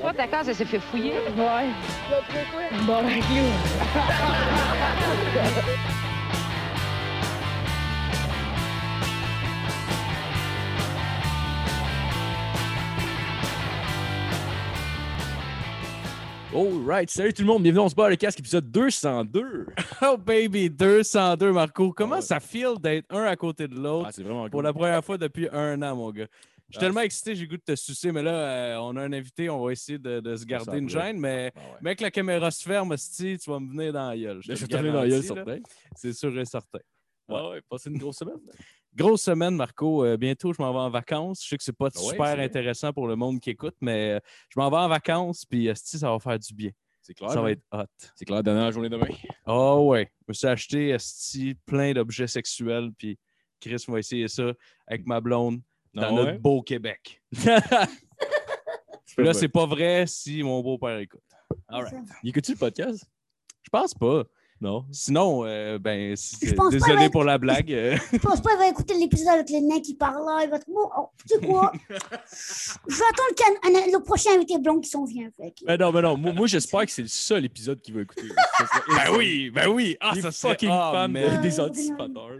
Toi, ta case, elle s'est fait fouiller. Ouais. Bon, ben, you. All right, salut tout le monde, bienvenue on se bat le casque épisode 202. Oh baby, 202 Marco. Comment Ouais. ça feel d'être un à côté de l'autre Ah, pour cool. la première fois depuis un an, mon gars? Je suis tellement excité, j'ai goût de te sucer, mais là, euh, on a un invité, on va essayer de, de se garder une gêne, mais Ah ouais. mec, la caméra se ferme, sti, tu vas me venir dans la gueule. Je te te venir dans la gueule, garantis, certain. C'est sûr et certain. Ah ouais, passez une grosse semaine. Grosse semaine, Marco. Euh, bientôt, je m'en vais en vacances. Je sais que c'est pas ouais, super intéressant pour le monde qui écoute, mais euh, je m'en vais en vacances, puis sti, ça va faire du bien. C'est clair. ça va man. être hot. C'est clair, dernière journée demain. Oh ouais. Je me suis acheté esti, plein d'objets sexuels, puis Chris va essayer ça avec ma blonde dans Ah notre beau Québec. Là, c'est pas vrai si mon beau-père écoute. All right. Il écoute-tu le podcast? Je pense pas. Non. Sinon, euh, ben, c'est- Je pense pas, désolé pour la blague. euh. Je pense pas qu'il va écouter l'épisode avec le nain qui parle là. Il va être bon. Oh, tu sais quoi? Je vais attendre le prochain invité blond qui s'en vient. Fait. Mais non, mais non. Moi, moi, j'espère que c'est le seul épisode qu'il va écouter. Ben oui, ben oui. Ah, ça fucking ah, fan man. de- des anticipateurs.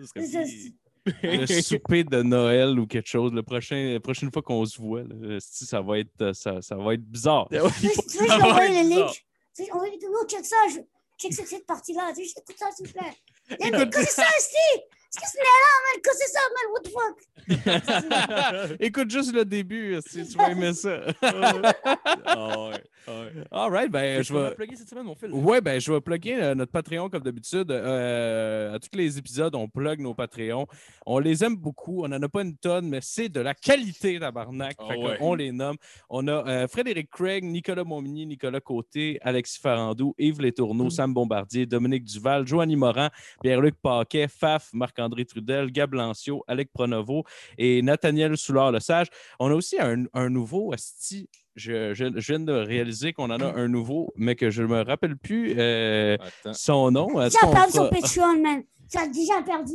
Le souper de Noël ou quelque chose. Le prochain, la prochaine fois qu'on se voit, là, ça va être, euh, ça, ça va être bizarre. Tu Ça je va le link? On va dire, oh, check ça. Je, check cette, partie-là. Écoute ça, s'il te plaît. Mais qu'est-ce que c'est ça, Steve? Qu'est-ce que c'est là, man? Qu'est-ce que c'est ça, man? What the fuck? Écoute juste le début, si tu vas aimer ça. Ouais. ouais. All right, ben, Je vais. plugger cette semaine, mon fil? Ouais, ben, je vais plugger euh, notre Patreon comme d'habitude. Euh, à tous les épisodes, on plug nos Patreons. On les aime beaucoup. On n'en a pas une tonne, mais c'est de la qualité, tabarnak. Ouais. On les nomme. On a euh, Frédéric Craig, Nicolas Momigny, Nicolas Côté, Alexis Farandou, Yves Létourneau, Sam Bombardier, Dominique Duval, Joanny Morin, Pierre-Luc Paquet, Faf, Marc-André Trudel, Gab Lancio, Alec Pronovo et Nathaniel Soulard-Lesage. On a aussi un, un nouveau asti. Je, je- je viens de réaliser qu'on en a un nouveau, mais que je ne me rappelle plus euh, son nom. Perdu fera- sur Patreon, man. Tu as déjà perdu.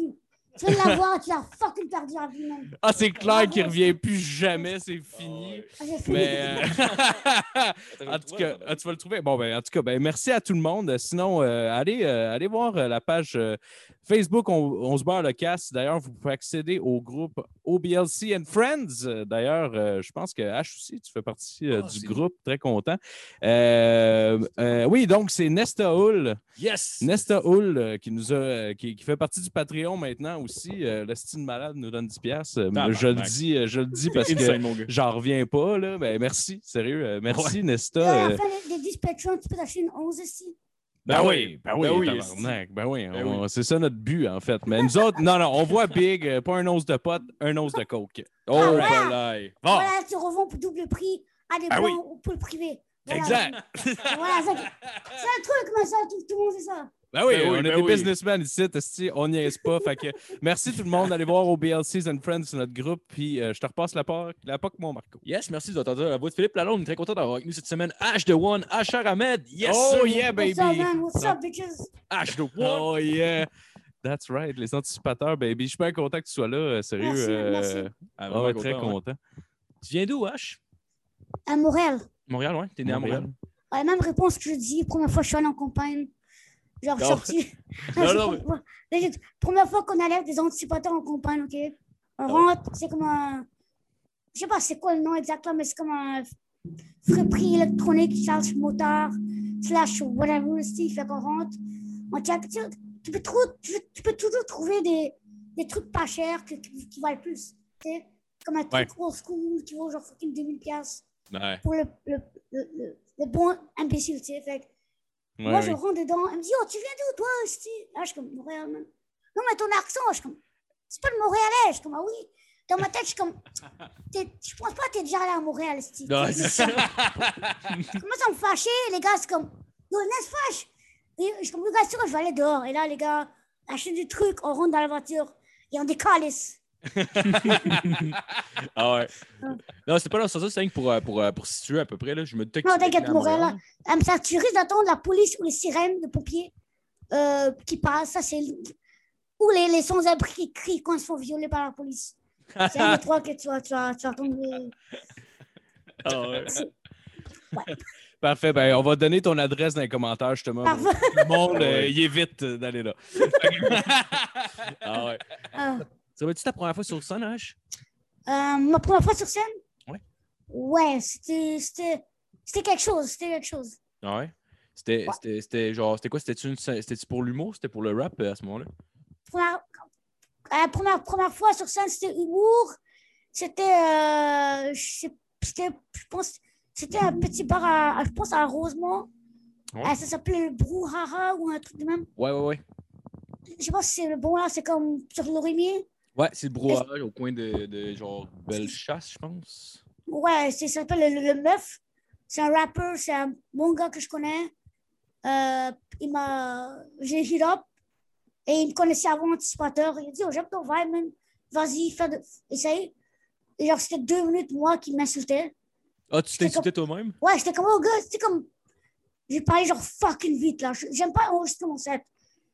Tu de l'avoir, tu l'as fucking perdu à vie, man. Ah, c'est clair qu'il ne revient plus jamais, c'est fini. Ah, fini. Mais euh, en tout cas, ah, tu vas le trouver. Bon, ben, en tout cas, ben, merci à tout le monde. Sinon, euh, allez, euh, allez voir la page euh, Facebook on, on se barre le casse. D'ailleurs, vous pouvez accéder au groupe OBLC and Friends. D'ailleurs, euh, je pense que H aussi, tu fais partie euh, Ah, du groupe. Très content. Euh, euh, oui, donc c'est Nesta Hull. Yes! Nesta Hull euh, qui nous a euh, qui, qui fait partie du Patreon maintenant aussi. Euh, le style malade nous donne 10 piastres. Euh, je le dis, euh, je le dis parce que j'en reviens pas là. Ben merci, sérieux. euh, merci Nesta. La fin des des 10 Patreons, tu peux t'acheter une 11 ici. ben oui, ben oui, Ben oui, ben oui, Ben on- c'est ça notre but en fait. Mais nous autres, non, non, on voit big, pas un once de pote, un once de coke. Oh, voilà. palais. Bon, Voilà, tu revends pour double prix à des Ah oui. ou pour le privé. Voilà. exact. Voilà, c'est un truc, mais ça, tout, tout le monde sait ça. Ben oui, Ben oui, on est ben des oui. businessmen ici, on n'y est pas. Fait que merci tout le monde d'aller voir au BLCs and Friends sur notre groupe. Puis euh, je te repasse la POC, la POC, mon Marco. Yes, merci d'entendre la voix de Philippe Lalonde. On est très content d'avoir avec nous cette semaine H de One, H Ahmed. Yes! Oh sir. yeah, baby! What's up, man? What's up, bitches? H de One. Oh yeah! That's right, les anticipateurs, baby. Je suis bien content que tu sois là, euh, sérieux. Merci, euh, merci. Ah, ah très content, ouais. Tu viens d'où, H? À Montréal. Montréal, ouais? T'es né à Montréal? Ouais, même réponse que je dis, première fois que je suis allé en campagne. Genre, Non. sorti. Non, c'est non, pour- Legit, Première fois qu'on avec des anticipateurs en campagne, ok? On Ah rentre, c'est comme un. Je sais pas c'est quoi le nom exactement, mais c'est comme un friperie électronique, charge motard, slash whatever, style. Fait qu'on rentre, on check. Tu, tu peux, trou- tu, tu peux toujours trouver des, des trucs pas chers que- qui, qui valent plus. Tu sais? Comme un truc old school qui vaut genre fucking 2000$. piastres Ouais. pour le, le, le, le, le bon imbécile, tu sais. Fait Ouais, moi, je rentre dedans. Elle me dit, oh, tu viens d'où, toi, Là, je suis comme, Montréal, man. Non, mais ton accent, je suis comme, c'est pas le Montréalais. Je suis comme, ah oui. Dans ma tête, je suis comme, je pense pas que t'es déjà allé à Montréal, Sti. Non, c'est ça. Je commence à me fâcher? Les gars, c'est comme, yo, laisse fâche. Et je suis comme, le gars, sûr, je vais aller dehors. Et là, les gars, acheter des trucs, on rentre dans la voiture et on décalisse. Ah ouais. Non, c'est pas dans ce sens-là, c'est pour, euh, pour, euh, pour situer à peu près. Là. Je me Non, t'inquiète. Euh, ça, tu risques d'attendre la police ou les sirènes de pompiers euh, qui passent. Ça, c'est. Ou les, les sans-abri qui crient quand ils se font violer par la police. C'est un des trois que tu vas, tu vas, tu vas tomber. Ah ouais. Parfait. Ben, on va donner ton adresse dans les commentaires, justement. Parfait. Le monde, euh, il évite d'aller là. Ah ouais. Ah. Ça va être ta première fois sur scène, H? Euh, ma première fois sur scène? Ouais. Ouais, c'était, c'était, c'était quelque chose, c'était quelque chose. Ah ouais? C'était, Ouais. c'était, c'était genre, c'était quoi? C'était, une, c'était pour l'humour? C'était pour le rap euh, à ce moment-là? Première, euh, première, première fois sur scène, c'était humour. C'était, euh, je sais- c'était, je pense, c'était un petit bar à, à- je pense, à Rosemont. Ouais. Euh, ça s'appelait le Brouhaha ou un truc de même. Ouais, ouais, ouais. Je pas si c'est le bon là, c'est comme sur Lorimier. Ouais, c'est le brouhaha au coin de, de genre Bellechasse, je pense. Ouais, c'est, ça s'appelle le, le Meuf. C'est un rappeur, c'est un bon gars que je connais. Euh, il m'a. J'ai hit up et il me connaissait avant anticipateur. Il a dit Oh, j'aime ton vibe, man. Vas-y, fais de... essaye. Et genre, c'était deux minutes, moi, qui m'insultait. Ah, tu t'insultais toi-même? Ouais, j'étais comme Oh, gars, c'était comme. J'ai parlé genre fucking vite, là. J'aime pas enregistrer mon set.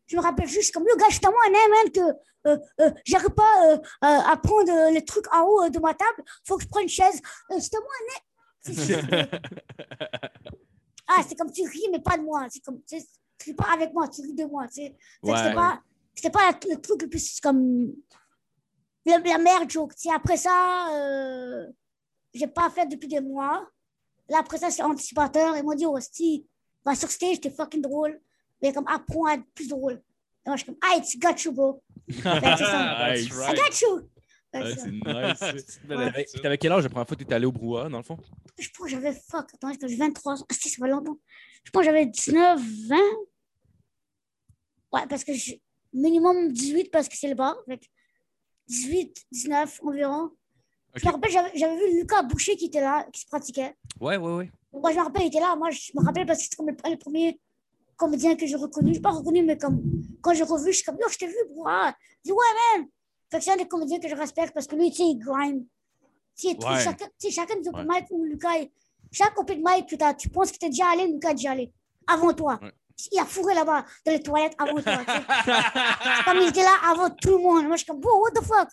Je me rappelle juste comme Yo, gars, je tellement un que euh, euh, j'arrive pas euh, à prendre euh, les trucs en haut euh, de ma table. Faut que je prenne une chaise. C'est tellement un. C'est- c'est- Ah, c'est comme tu ris, mais pas de moi. C'est comme, tu ris pas avec moi, tu ris de moi. que Ouais. Pas, pas la- le truc le plus comme la, la meilleure joke. tu sais. Après ça, j'ai pas fait depuis des mois. Là, après ça, c'est anticipateur. Ils m'ont dit, oh, si, va sur stage, t'es fucking drôle. Mais comme, apprends à être plus drôle. Et moi, je suis comme, ah, it's got you, bro. Fait que c'est ça. Nice. I got you. Fait que Ouais, ça. c'est nice. T'avais- quel âge la première fois que t'étais allé au brouhaha, dans le fond? Je pense que j'avais, fuck, attends, j'ai 23 ans. Ah, si, ça fait longtemps. Je pense que j'avais 19, 20. Ouais, parce que j'ai minimum 18 parce que c'est le bar. Fait que 18, 19 environ. Je me rappelle, j'avais j'avais vu Lucas Boucher qui était là, qui se pratiquait. Ouais, ouais, ouais. Moi, je me rappelle, il était là. Moi, je me rappelle parce que c'est comme le, le premier comédien que j'ai reconnu. Je pas reconnu, mais comme quand j'ai revu, je suis comme, yo, je t'ai vu, bro. Ah. Je dis, ouais, man. Fait que c'est un des comédiens que je respecte parce que lui, tu sais, il grind. Tu sais, Ouais. chacun, tu sais, chacun des open Ouais. mic où Lucas, chaque open mic que tu penses que t'es déjà allé, Lucas est déjà allé. Avant toi. Ouais. Il a fourré là-bas, dans les toilettes avant toi. comme il était là avant tout le monde. Moi, je suis comme, bro, what the fuck?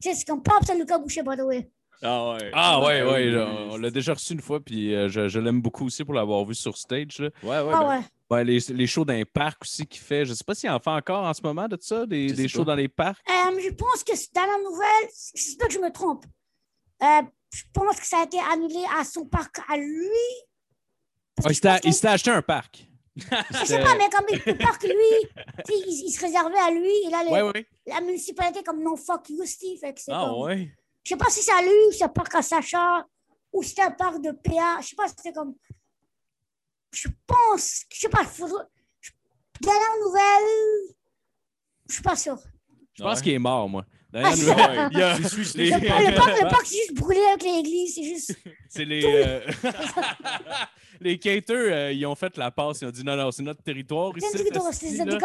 Tu sais, c'est comme Pops à Lucas Boucher, by the way. Ah ouais. Ah ouais, ouais, là, oui, on l'a déjà reçu une fois, puis euh, je, je l'aime beaucoup aussi pour l'avoir vu sur stage. là. Ouais, ouais. ah ben, ouais. Ouais, les, les shows dans les parcs aussi qu'il fait. Je sais pas s'il en fait encore en ce moment de ça, des, des shows pas. Dans les parcs. Euh, je pense que c'est dans la nouvelle, j'espère que je me trompe. Euh, je pense que ça a été annulé à son parc à lui. Ah, il s'était acheté un parc. Je sais pas, mais comme le parc, lui, il, il se réservait à lui. Et là, les- Ouais, ouais. la municipalité, comme non, fuck you, Steve. Fait que Ah comme- ouais. Je sais pas si c'est à lui ou c'est un parc à Sacha ou c'était un parc de PA. Je sais pas si c'était comme. Je pense. Je sais pas, faudrait. Dernière nouvelle. Je suis pas sûr. Je pense Ouais. qu'il est mort, moi. Ah, c'est- ouais, il y a- Il se suicide. les- Le, par- le parc, le parc, c'est juste brûlé avec l'église. C'est juste. C'est les. euh, les caters, euh, ils ont fait la passe. Ils ont dit non, non, c'est notre territoire ici. C'est là.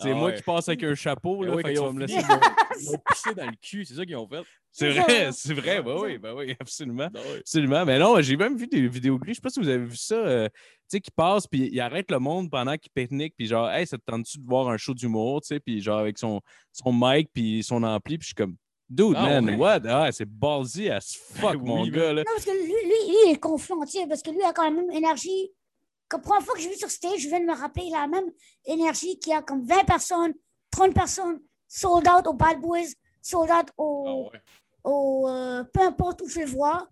Ah moi qui passe avec un chapeau. Là, Ouais, fait quand que ils vas ont me laisser. ils ont- ils ont pissé dans le cul, c'est ça qu'ils ont fait. C'est vrai, c'est vrai. Ben oui, ben oui, absolument. Ah ouais. Absolument. Mais non, j'ai même vu des vidéos lui. Je sais pas si vous avez vu ça. euh, sais, qui passe, puis il arrête le monde pendant qu'il pique-nique, puis genre, hey, ça te tente-tu de voir un show d'humour, tu sais, puis genre avec son, son mic, puis son ampli, puis je suis comme, dude, Ah man, ouais. what? Ah, c'est ballsy as fuck, Oui, mon gars, là. Non, parce que lui, lui, lui, il est confiant, tu sais, parce que lui a quand même énergie. Comme la première fois que je vu sur stage, je viens de me rappeler, il a la même énergie qu'il y a comme 20 personnes, 30 personnes, sold out aux Bad Boys, sold out Ah au, ouais. au, euh, peu importe où je le vois,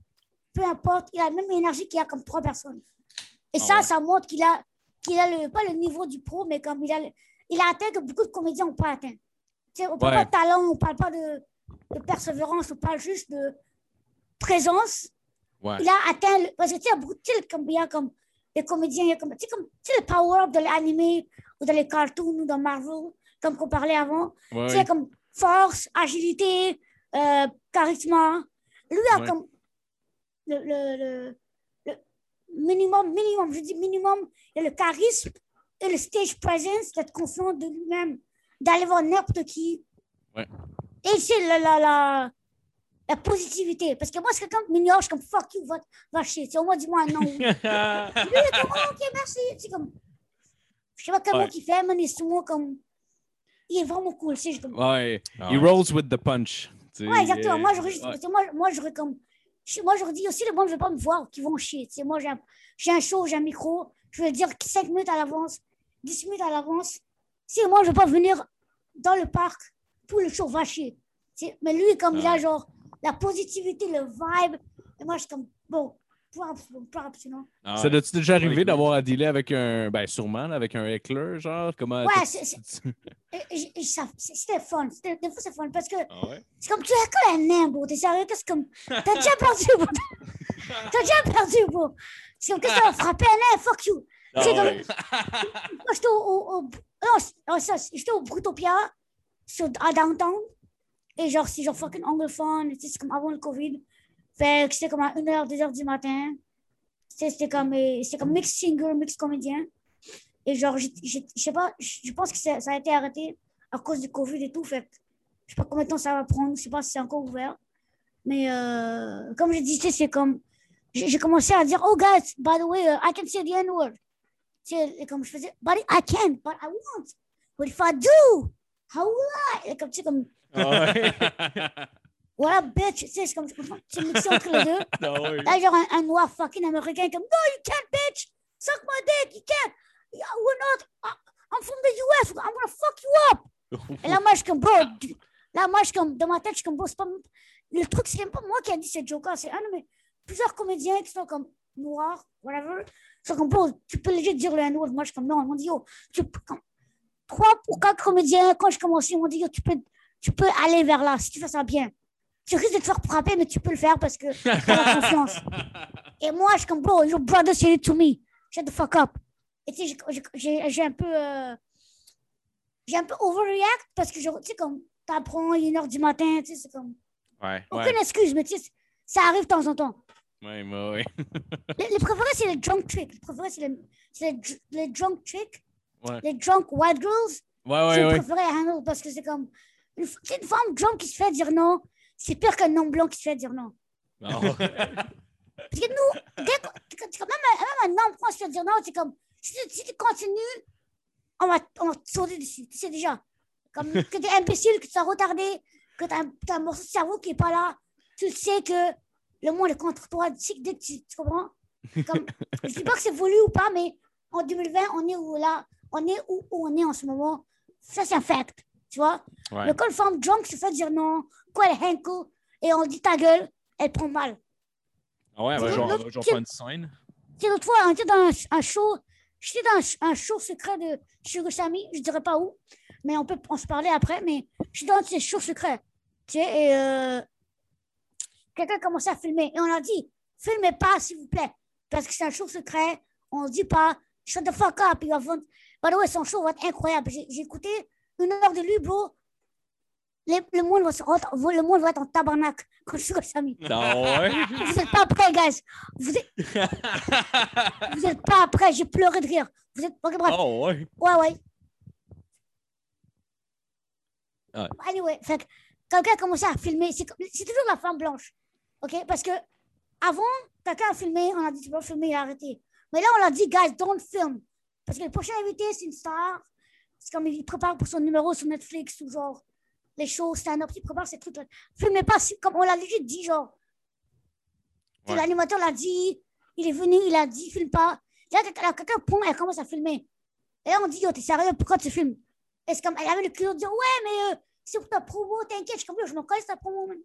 peu importe, il a la même énergie qu'il y a comme trois personnes. Et Ah ça, ouais. ça montre qu'il a, qu'il a le, pas le niveau du pro, mais comme il a, il a atteint que beaucoup de comédiens n'ont pas atteint. Tu sais, on parle Ouais. pas de talent, on parle pas de, de persévérance, on parle juste de présence. Ouais. Il a atteint, le- parce que tu sais, beaucoup- comme, il y a comme des comédiens, il y a comme, tu sais, le power-up de l'animé ou dans les cartoons ou dans Marvel, comme qu'on parlait avant. Ouais, Tu sais, comme force, agilité, euh, charisme. Lui a comme le, le, le, le minimum, minimum, je dis minimum, il a le charisme et le stage presence d'être confiant de lui-même, d'aller voir n'importe qui. Ouais. Et c'est la, la, la, la positivité. Parce que moi, c'est quelqu'un qui m'ignore, je suis comme fuck you, va, va chier. Tu sais, au moins, dis-moi un non. Lui, il est comme, oh, ok, merci. C'est comme, je sais pas comment Ouais. il fait, mais il est souvent comme, il est vraiment cool. Tu sais, comme, Ouais. He ouais. rolls with the punch. tu sais, Ouais, exactement. Moi, j'aurais juste- moi, moi, j'aurais comme. Je- moi, je leur dis aussi, le monde ne veut pas me voir, qui vont chier. Tu sais, moi, j'ai un, j'ai un show, j'ai un micro, je veux dire 5 minutes à l'avance, 10 minutes à l'avance. Si moi, je ne veux pas venir dans le parc, tout le show va chier. Tu sais, mais lui, comme il a genre la positivité, le vibe, et moi, je suis comme, bon, props, bon, props, you know. Ah Ça doit-tu déjà arrivé d'avoir à dealer avec un. Ben, sûrement, avec un heckler, genre? Comment. Ouais, ça- c'est- C'était fun. C'était- Des fois, c'est fun parce que Ah ouais? c'est comme tu un nain, bro. T'es sérieux? Qu'est-ce. T'as déjà perdu, bro? T'as déjà perdu, bro? C'est comme, que tu vas frapper un nain? Fuck you. Ah C'est comme- ouais. J'étais au, au, au- non, ça, j'étais au Brutopia, sur, à downtown. Et genre, c'est genre fucking anglophone. C'est comme avant le COVID. Fait que c'était comme à 1h, 2h du matin. C'était comme, c'était comme mix singer, mix comédien. Et genre, je sais pas, je pense que ça, ça a été arrêté à cause du COVID et tout. Fait je sais pas combien de temps ça va prendre. Je sais pas si c'est encore ouvert. Mais euh, comme je disais, c'est comme. J'ai commencé à dire, oh guys, by the way, uh, I can say the N-word. Et comme je faisais, but I can, but I won't. But if I do, how will I? Et comme, tu sais, comme, Ah ouais. voilà, bitch. Tu sais, c'est comme? C'est mixture entre les deux. Ah. Là, genre, un, un noir fucking américain comme, no, you can't, bitch. Suck my dick, you can't. We're not, I- I'm from the US, I'm gonna fuck you up. Et là, moi, je suis comme, bro, là, moi, je suis comme, dans ma tête, je suis comme, bro, c'est pas, le truc, c'est même pas moi qui a dit cette joke-là, c'est un mes plusieurs comédiens qui sont comme noirs, whatever. Sont comme, bro, tu peux léger dire le N-word. Moi, je suis comme, non, ils m'ont dit, yo, tu peux, trois ou quatre comédiens, quand je commençais, ils m'ont dit, yo, tu peux, tu peux aller vers là, si tu fais ça bien. Tu risques de te faire frapper, mais tu peux le faire parce que t'as la confiance. Et moi, je suis comme, bro, your brother said it to me. Shut the fuck up. Et tu sais, j'ai- un peu. euh, j'ai un peu overreact parce que, genre, tu sais, comme, t'apprends, il est une heure du matin, tu sais, c'est comme. Ouais. Aucune excuse, mais tu sais, ça arrive de temps en temps. Ouais, ouais, ouais. Les, les préférés, c'est les drunk tricks. Les préférés, c'est les, c'est les, dr- les drunk tricks. Ouais. Les drunk white girls. Ouais, c'est ouais, le ouais. préféré à handle parce que c'est comme. Une, une femme drunk qui se fait dire non, c'est pire qu'un non blanc qui se fait dire non. Ah. Parce que nous, que- même, un- homme, quand on se fait dire non, c'est comme, si, tu- si tu continues, on va, on va te sauter dessus. Tu sais déjà. Comme que tu es imbécile, que tu as retardé, que tu as, un- t'as un morceau de cerveau qui n'est pas là. Tu sais que le monde est contre toi. Tu sais que dès que tu, tu comprends? Comme, je ne dis pas que c'est voulu ou pas, mais en 2020, on est où là? On est où, où on est en ce moment? Ça, c'est un fact. Tu vois? Ouais. Le femme drunk se fait dire non, quoi, elle henko, et on dit ta gueule, elle prend mal. Ah ouais, C'est genre, genre faire une scène. Tu sais, l'autre fois, on était dans un, un show, j'étais dans un, show secret de Shirosami, je dirais pas où, mais on peut on se parler après, mais j'étais dans ces shows secrets. Tu sais, et euh, quelqu'un commençait à filmer, et on a dit, filmez pas, s'il vous plaît, parce que c'est un show secret, on ne dit pas, shut the fuck up, il va vendre. By the way, son show va être incroyable. J'ai écouté une heure de lui, bro. Les- le, monde va se, le monde va être en tabarnak quand Shirosami. Ah ouais? Vous n'êtes pas prêts, guys. Vous êtes, vous êtes pas prêts. J'ai pleuré de rire. Vous êtes. Ok, bref. Oh ouais? Ouais, ouais. Ouais. Anyway, fait que quelqu'un a commencé à filmer. C'est comme- toujours la femme blanche. OK? Parce que avant, quelqu'un a filmé, on a dit tu peux pas filmer, il a arrêté. Mais là, on a dit, guys, don't film. Parce que le prochain invité, c'est une star. C'est comme il prépare pour son numéro sur Netflix ou genre les shows stand-up. Il prépare ces trucs-là. Filmez pas, comme on l'a déjà dit, genre. Ouais. L'animateur l'a dit, il est venu, il a dit, filme pas. Là, quelqu'un quelqu'un prend, elle commence à filmer. Et là, on dit, yo, t'es sérieux, pourquoi tu filmes? Et c'est comme, elle avait le culot de dire, ouais, mais euh, c'est pour ta promo, t'inquiète. Je suis comme, je m'en connais ta promo, man.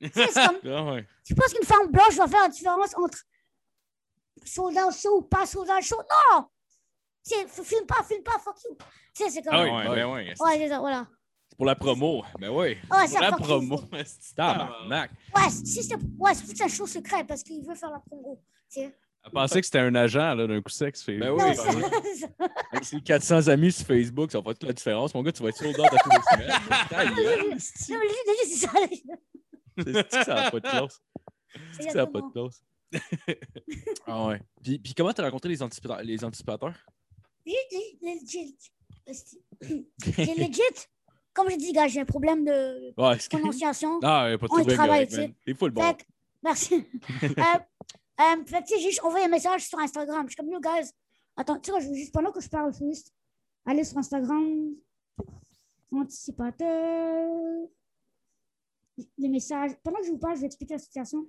Comme, Ah ouais. tu penses qu'une femme blanche va faire la différence entre soldat show ou pas soldat show? Non! Tu sais, f- filme pas, filme pas, fuck you. Tu sais, c'est comme, Ah ouais, ouais, ouais. ben ouais. c'est ça, voilà. C'est pour la promo. Ben ouais. Ouais, c'est La promo. Tabarnak. Ouais, si c'est ouais, c'est un show secret parce qu'il veut faire la promo. Tu sais. Elle pensait que c'était un agent là, d'un coup sec. Fait... Ben oui. c'est- oui. c'est- Avec ses 400 amis sur Facebook, ça va faire toute la différence. Mon gars, tu vas être sold out à tous les semaines. C'est ça. C'est-tu que ça n'a pas de classe. C'est que ça n'a pas de classe. Ah ouais. Puis, puis comment t'as rencontré les anticipateurs? Les anticipateurs? J'ai legit. Comme je dis, gars, j'ai un problème de Ouais, prononciation. Ah, il a pas de On trouble. travaille, correct. Il faut le bon. Fait merci. euh, euh, fait que, j'ai envoyé un message sur Instagram. Je suis comme, yo, guys, attends, tu sais, je veux juste, pendant que je parle, juste aller sur Instagram, anticipateur, les messages. Pendant que je vous parle, je vais expliquer la situation.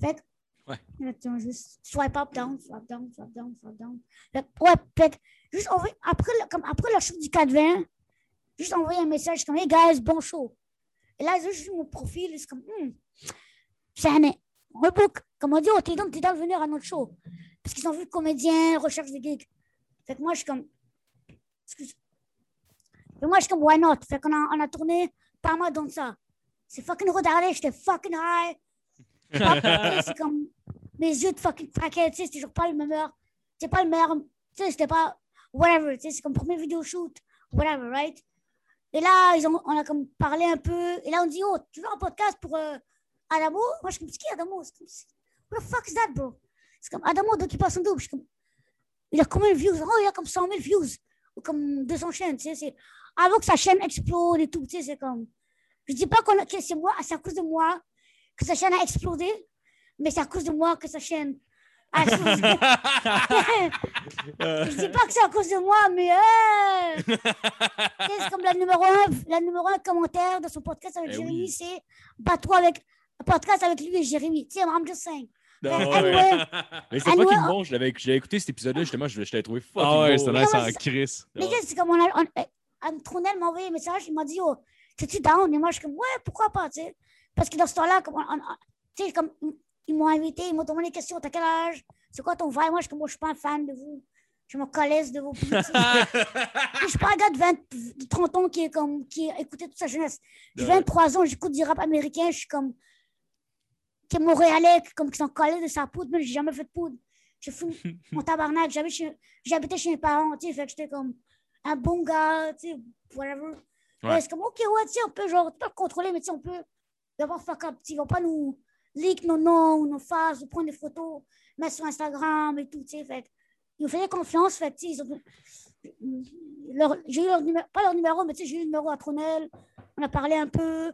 Fait que, Ouais. là, tu vois, juste swipe up, down, swipe down, swipe down, swipe down. Fait ouais, que, juste envoyer, après, le- comme, après le show du 4-20, juste envoyer un message comme, hey guys, bon show. Et là, juste mon profil, c'est comme, c'est un rebook. Comme on dit, oh, t'es donc, t'es dans de venir à notre show. Parce qu'ils ont vu comédien, recherche des gigs. Fait que moi, je suis comme, excuse. Fait moi, je suis comme, why not? Fait qu'on a, on a tourné pas mal dans ça. C'est fucking retardé, j'étais fucking high. C'est comme mes yeux de fucking craquaient, c'était toujours pas le meilleur. C'est pas le meilleur, tu sais, c'était pas whatever, tu sais, c'est comme premier vidéo shoot, whatever, right? Et là, ils ont, on a comme parlé un peu, et là, on dit, oh, tu veux un podcast pour euh, Adamo? Moi, je suis comme, c'est qui Adamo? C'est comme, what the fuck is that, bro? C'est comme Adamo d'Occupation Double. Je suis comme, il a combien de views? Oh, il a comme 100 000 views, ou comme 200 chaînes, tu sais, c'est avant que sa chaîne explose et tout, tu sais, c'est comme, je dis pas qu'on a- que c'est moi, c'est à cause de moi que sa chaîne a explosé, mais c'est à cause de moi que sa chaîne a explosé. je dis pas que c'est à cause de moi, mais euh, c'est comme la numéro un, la numéro un commentaire de son podcast avec Eh Jérémy, oui. c'est pas-toi avec un podcast avec lui et Jérémy. Tu sais, I'm just saying. Non, ouais. anyway, Mais c'est Anyway, fucking on- bon. Je l'avais j'avais écouté cet épisode-là, justement. Je, je l'avais trouvé fucking Ah ouais, Mais nice en mais Chris. Mais c'est comme on a. On, Anne Tronel m'a envoyé un message, il m'a dit, oh, t'es-tu down? Et moi, je suis comme, ouais, pourquoi pas, tu sais. Parce que dans ce temps-là, comme, on- comme, ils m'ont invité, ils m'ont demandé des questions, t'as quel âge? C'est quoi ton vibe? Moi, je suis comme, moi, je suis pas un fan de vous. Je me calaise de vos politiques. je suis pas un gars de, 20, de 30 ans qui est comme, qui a écouté toute sa jeunesse. J'ai Ouais. 23 ans, j'écoute du rap américain, je suis comme, qui est montréalais, comme qui sont collés de sa poudre, mais j'ai jamais fait de poudre. Je fume mon tabarnak, chez- j'habitais chez mes parents, tu sais, fait que j'étais comme un bon gars, tu sais, whatever. Ouais. C'est comme, ok, ouais, tu sais, on peut, genre, le contrôler, mais tu sais, on peut d'abord fuck up, tu ils vont pas nous leak nos noms ou nos faces, ou prendre des photos, mettre sur Instagram et tout, tu sais, fait ils nous faisaient confiance, fait tu sais, ils ont... leur- j'ai eu leur numéro, pas leur numéro, mais tu sais, j'ai eu le numéro à Tronel, on a parlé un peu,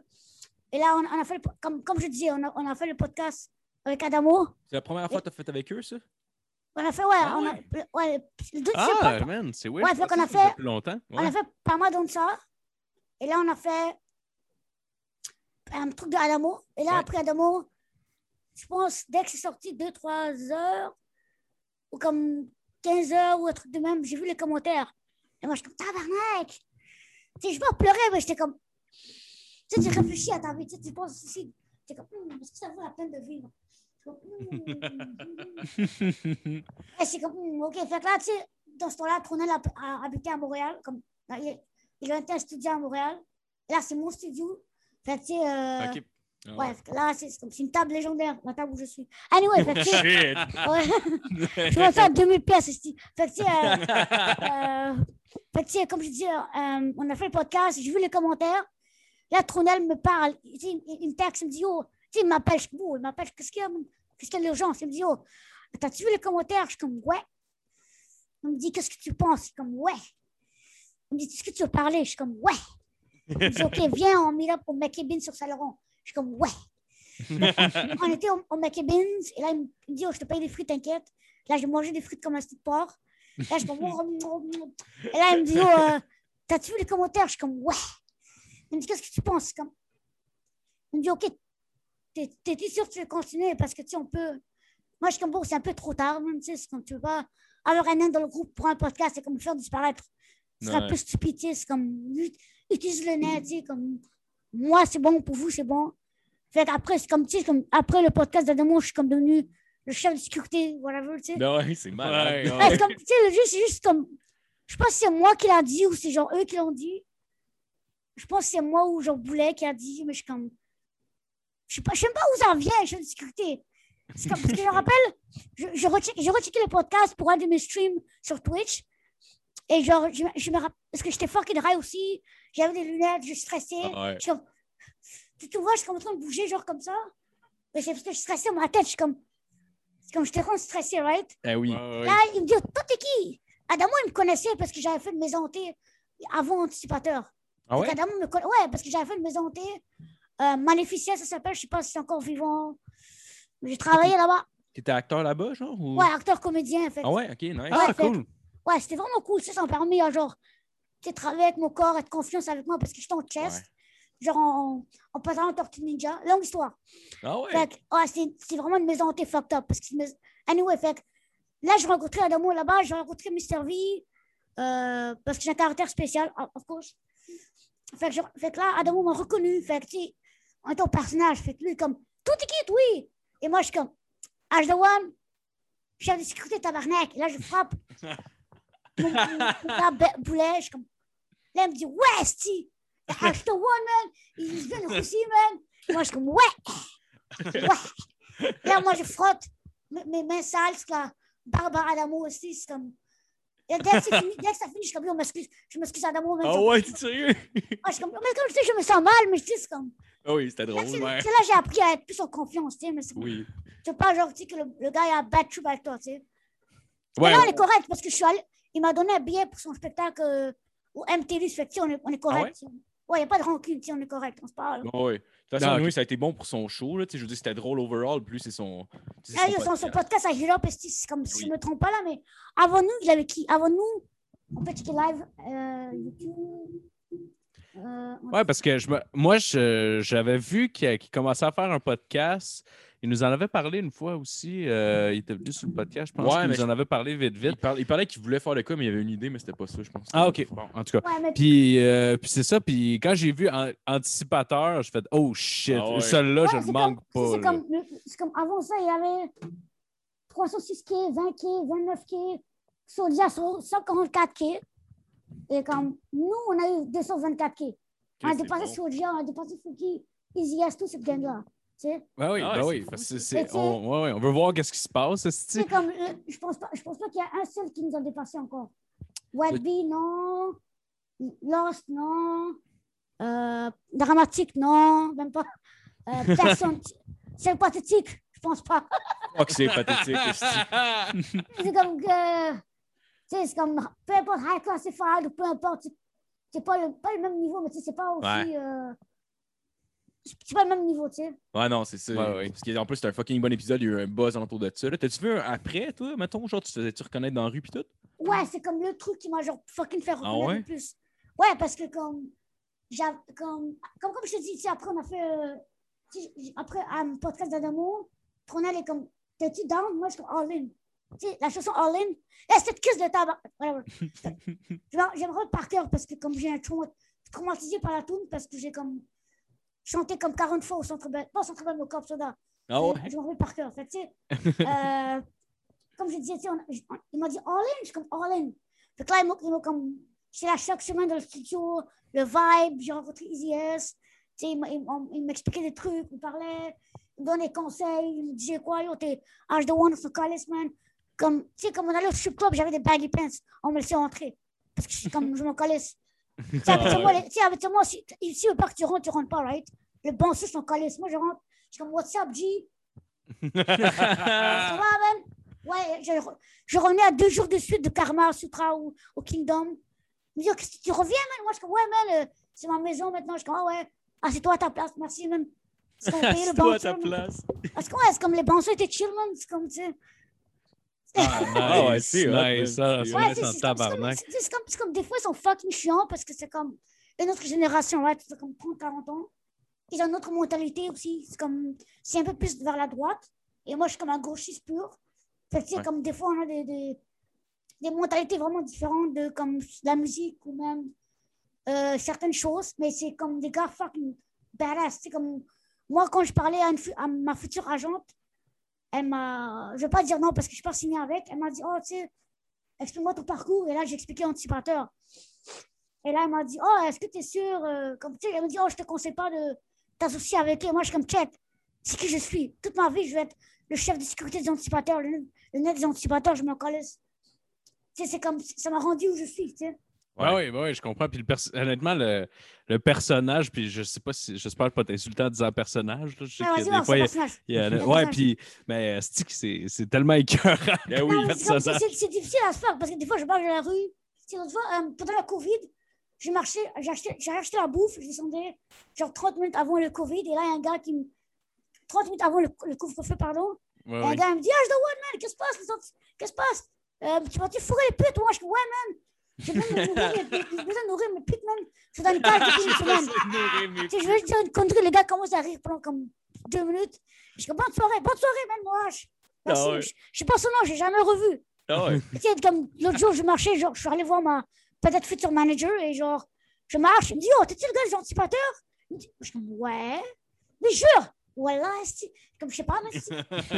et là, on, on a fait, le comme, comme je disais, on a, on a fait le podcast avec Adamo, C'est la première fois que t'as fait avec eux, ça? on a fait, ouais, Ah on a, ouais, le deuxième Ah, pod- man, c'est weird. Ouais, je fait qu'on a fait- longtemps. On a fait pas mal de ça. Et là, on a fait un truc de Adamo. Et là, Ouais. après Adamo, je pense, dès que c'est sorti, 2-3 heures, ou comme 15 heures, ou un truc de même, j'ai vu les commentaires. Et moi, je suis comme, tabarnak! Tu sais, je en pleurer, mais j'étais comme. Tu sais, tu réfléchis à ta vie, tu sais, tu penses aussi. Tu es comme, Hum, est-ce que ça vaut la peine de vivre? Je suis comme, Hum. Et c'est comme, Hum, OK, fait que là, tu sais, dans ce temps-là, Tronel habité à Montréal. Comme, il, il a été un studio à Montréal. Et là, c'est mon studio. Fait que, tu sais, euh. Ah ouais, fait que là, c'est comme une table légendaire, la table où je suis. Anyway, fait que, tu ouais, je vais faire 2000 pièces, ici. Fait que, tu euh, euh, fait que, tu comme je dis, euh, on a fait le podcast, j'ai vu les commentaires. Là, Tronel me parle, tu il, il me texte, il me dit, oh, tu il m'appelle, je, oh, il m'appelle, qu'est-ce qu'il y a, qu'est-ce qu'il y a d'urgence? Il me dit, oh, t'as-tu vu les commentaires? Je suis comme, ouais. Il me dit, qu'est-ce que tu penses? Je suis comme, ouais. Il me dit, est-ce que tu veux parler? Je suis comme, ouais. Il me dit, OK, viens, on meet up au McKibbin sur Saint-Laurent. Je suis comme, ouais. on était au, au McKibbin, et là, il me dit, oh, je te paye des frites, t'inquiète. Là, j'ai mangé des frites comme un petit porc. Là, je suis comme, oh, oh, oh. et là, il me dit, oh, euh, t'as-tu vu les commentaires? Je suis comme, ouais. Il me dit, qu'est-ce que tu penses? Comme... Il me dit, OK, t'es- t'es-tu sûr que tu veux continuer? Parce que, tu sais, on peut. Moi, je suis comme, bon, c'est un peu trop tard, même, tu sais, comme, tu veux pas avoir un nain dans le groupe pour un podcast, c'est comme faire disparaître. C'est un Ouais. peu stupide, c'est comme, utilise le net, tu sais, comme, moi, c'est bon, pour vous, c'est bon. Fait qu'après, c'est comme, tu sais, comme, après le podcast d'Adamo, je suis comme devenu le chef de sécurité, whatever, tu sais. Ben ouais, c'est malade. Ouais, Ouais, c'est comme, tu sais, le jeu, c'est juste comme, je pas si c'est moi qui l'a dit ou c'est genre eux qui l'ont dit. Je pense que c'est moi ou genre Boulet qui a dit, mais je suis comme, je sais pas, je sais même pas où ça vient, chef de sécurité. C'est comme, parce que je me rappelle, je, je, recheck- j'ai rechecké le podcast pour un de mes streams sur Twitch. Et genre, je, je me rappelle, parce que j'étais fucking high aussi, j'avais des lunettes, je stressais. Ah ouais. Je suis comme, tu, tu vois, je suis comme en train de bouger, genre comme ça. Mais c'est parce que je stressais dans ma tête, je suis comme, c'est comme, j'étais en train de stresser, right? Eh oui. Là, il me dit, oh, toi, t'es qui? Adamo, il me connaissait parce que j'avais fait le maison hantée avant Anticipateur. Ah ouais? Qu'Adamo me conna- Ouais, parce que j'avais fait le maison hantée. Euh, Maléficia, ça s'appelle, je sais pas si c'est encore vivant. Mais J'ai travaillé là-bas. T'étais acteur là-bas, genre? Ou... Ouais, acteur comédien, en fait. Ah ouais, ok, nice. Ah, Ouais, fait- cool. Ouais, c'était vraiment cool. Ça, ça m'a permis, à genre, travailler avec mon corps, être confiance avec moi parce que j'étais en chest. Ouais. genre en, en pantalon Tortue Ninja. Longue histoire. Ah ouais? Fait que, ouais, c'est vraiment une maison hantée fucked up. Parce que maison- Anyway, fait là, j'ai rencontré Adamo là-bas, j'ai rencontré Mr. V, euh, parce que j'ai un caractère spécial, of course. Fait que, je- fait que là, Adamo m'a reconnu. Fait que, tu sais, on est au personnage. Fait que lui, comme, tout est quitte, oui? Et moi, je suis comme, H de One, chef de sécurité tabarnak. Et là, je frappe. mon, Be- Boulet, je suis comme, là, il me dit, ouais, sti, H de One, man. Il vient de Russie, man. Moi, je suis comme, ouais. Ouais. Là, moi, je frotte mes, mains sales, là. Barbara Adamo aussi, c'est comme. Et dès que, fini- dès que ça finit, je suis comme, m'excuse, je m'excuse Adamo. même Ah ouais, t'es sérieux? Ah, je suis comme, mais comme je sais, je me sens mal, mais je dis, c'est comme. Ah oui, c'était drôle. c'est là j'ai appris à être plus en confiance, tu sais, mais c'est Oui. c'est pas genre, tu sais, que le, le gars, il a trip avec toi, tu sais. Ouais, Mais là, on est correct parce que je suis allé, il m'a donné un billet pour son spectacle euh, au MTV, fait que, on est, on est correct. ouais? Ouais, il n'y a pas de rancune, on est correct, on se parle. Ah ouais. De toute façon, Ah, ok. oui, ça a été bon pour son show. Là. Je veux dire, c'était drôle overall. Plus c'est son. c'est Ah, son son, son podcast. à c'est comme si je Oui. me trompe pas là, mais avant nous, il avait qui? Avant nous, on peut checker live euh, YouTube. Euh, Ouais, parce que je me- moi, je- j'avais vu qu'il qu'il commençait à faire un podcast. Il nous en avait parlé une fois aussi. euh, il était venu sur le podcast, je pense Ouais, mais nous en avait parlé vite, Il, vite. parlait, il parlait qu'il voulait faire le cas, mais il y avait une idée, mais c'était pas ça, je pense. Ah, OK. Bon. En tout cas. Ouais, mais Puis, euh, puis c'est ça. Puis quand j'ai vu An- Anticipateur, je fais Oh shit, Ah ouais. celui-là, Ouais, je le manque comme- pas. C'est comme, avant ça, il y avait 306K, 20K, 29K, Sodia 144K. Et comme nous, on a eu 224K. On a dépassé bon. Sodia, on a dépassé Fouki, Easy tout cette gang-là. Sais, Ben oui, Ah, ben oui. parce que c'est- on, ouais, ouais, on veut voir qu'est-ce qui se passe. c'est comme, euh, je pense pas, je pense pas qu'il y a un seul qui nous a dépassé encore. Whiteby, non. Lost, non. Euh, dramatique, non. Même pas. Euh, personne. C'est pathétique, je pense pas. Oh, que c'est pathétique. c'est comme que. C'est comme. Peu importe high classified ou peu importe. c'est- pas le, pas le même niveau, mais c'est pas aussi. Ouais. C'est pas le même niveau, tu sais. Ouais, non, c'est ça. Ouais, ouais. Parce qu'en plus, c'était un fucking bon épisode. Il y a eu un buzz autour de ça. là. T'as-tu vu un après, toi, mettons? Genre, tu te faisais-tu reconnaître dans la rue pis tout? Ouais, c'est comme le truc qui m'a genre fucking fait reconnaître ouais? le plus. Ouais, parce que comme. j'av- Comme, comme, comme je te dis, tu sais, après, on a fait. euh, après, un podcast d'Adamo, Tronel est comme. T'es-tu down? Moi, je suis comme all in. Tu sais, la chanson All In, eh, cette crise de tabac. Whatever. J'aimerais j'aimerais par cœur parce que comme j'ai un trauma, traumatisé par la tune parce que j'ai comme chanté comme 40 fois au centre belle, pas au centre belle, au Corp Soda. Ah ouais? Je m'en rappelle par cœur. Fait, tu sais, euh, comme je disais, tu sais, on- on- il m'a dit all in, je suis comme all in. Fait que là, il m'a- comme. J'étais là chaque semaine dans le studio, le vibe, j'ai rencontré Easy S. Tu sais, il m'expliquait des trucs, il me parlait, il me donnait des conseils, il me disait quoi, yo, t'es H de One, son man. Comme, tu sais, comme on allait au strip club, j'avais des baggy pants, on me laissait entrer. Parce que je suis comme, je m'en calisse. Habituellement, les- habituellement, si, si veut pas que tu rentres, tu rentres pas, right? Le bon c'est son calisse. Moi, je rentre, je suis comme, what's up, G? Ça va, man? Ouais, je, je revenais à deux jours de suite de Karma Sutra au, au Kingdom. Il me oh, tu reviens, man? Moi, je suis comme, ouais, man, euh, c'est ma maison maintenant. Je suis comme, ah ouais, ah, c'est toi à ta place, merci, man. C'est toi à ta place. Parce que, ouais, c'est comme les bouncers étaient chill, man. C'est comme, tu sais. Ah ouais, nice, c'est hot, nice, ça, Ouais, Ouais, c'est en c'est comme, c'est comme- tabarnak. c'est- c'est comme, c'est comme des fois, ils sont fucking chiants parce que c'est comme une autre génération, right? C'est comme 30, 40 ans. Ils ont une autre mentalité aussi. C'est comme, c'est un peu plus vers la droite. Et moi, je suis comme un gauchiste pur. Fait que, Ouais. comme des fois, on a des, des, des mentalités vraiment différentes de comme la musique ou même euh, certaines choses. Mais c'est comme des gars fucking badass. C'est comme, moi, quand je parlais à, une à ma future agente, elle m'a, je vais pas dire non parce que je suis pas signé avec, elle m'a dit, oh, tu sais, explique-moi ton parcours. Et là, j'ai expliqué anticipateur. Et là, elle m'a dit, oh, est-ce que tu es sûr euh, comme, Elle me dit, oh, je te conseille pas de t'associer avec eux. Moi, je suis comme, check, c'est qui je suis. Toute ma vie, je vais être le chef de sécurité des anticipateurs, le, le net des anticipateurs, je m'en calisse. Tu sais, c'est comme, ça m'a rendu où je suis, tu sais. Ouais. oui, ben oui, je comprends. Puis le pers- honnêtement, le, le personnage, puis je sais pas si j'espère pas t'insulter en disant personnage. là. Je sais Ah, qu'il y vas-y, a non, des fois, il y a- il y ouais, personnage. puis mais c'est c'est c'est tellement écœurant. Ben oui, c'est difficile à se faire parce que des fois, je marche dans la rue. C'est l'autre fois, euh, pendant la COVID, j'ai marché, j'ai acheté, j'ai acheté la bouffe, je descendais genre 30 minutes avant le COVID. Et là, il y a un gars qui me. 30 minutes avant le, le couvre-feu, pardon. Ouais, Et un ouais. gars il me dit Ah, je dois one, man, qu'est-ce qui se passe les autres- Qu'est-ce qui se passe? Euh, Tu vas-tu fourrer les putes Moi, je dis Ouais, man. J'ai besoin de nourrir mes pics, man. Je suis dans une cage depuis une semaine. Sais, je veux juste dire une connerie, le gars commence à rire pendant comme deux minutes. Je dis bonne soirée, bonne soirée, man, moi. Je- Merci. Ah ouais. Je je sais pas son nom, j'ai jamais revu. Ah ouais. Comme l'autre jour, je marchais, genre, je suis allé voir ma peut-être future manager et genre, je marche, il me dit, oh, t'es-tu le gars des anticipateur? Il me dit, je suis comme, ouais. Mais jure, voilà, comme je sais pas, mais esti. Et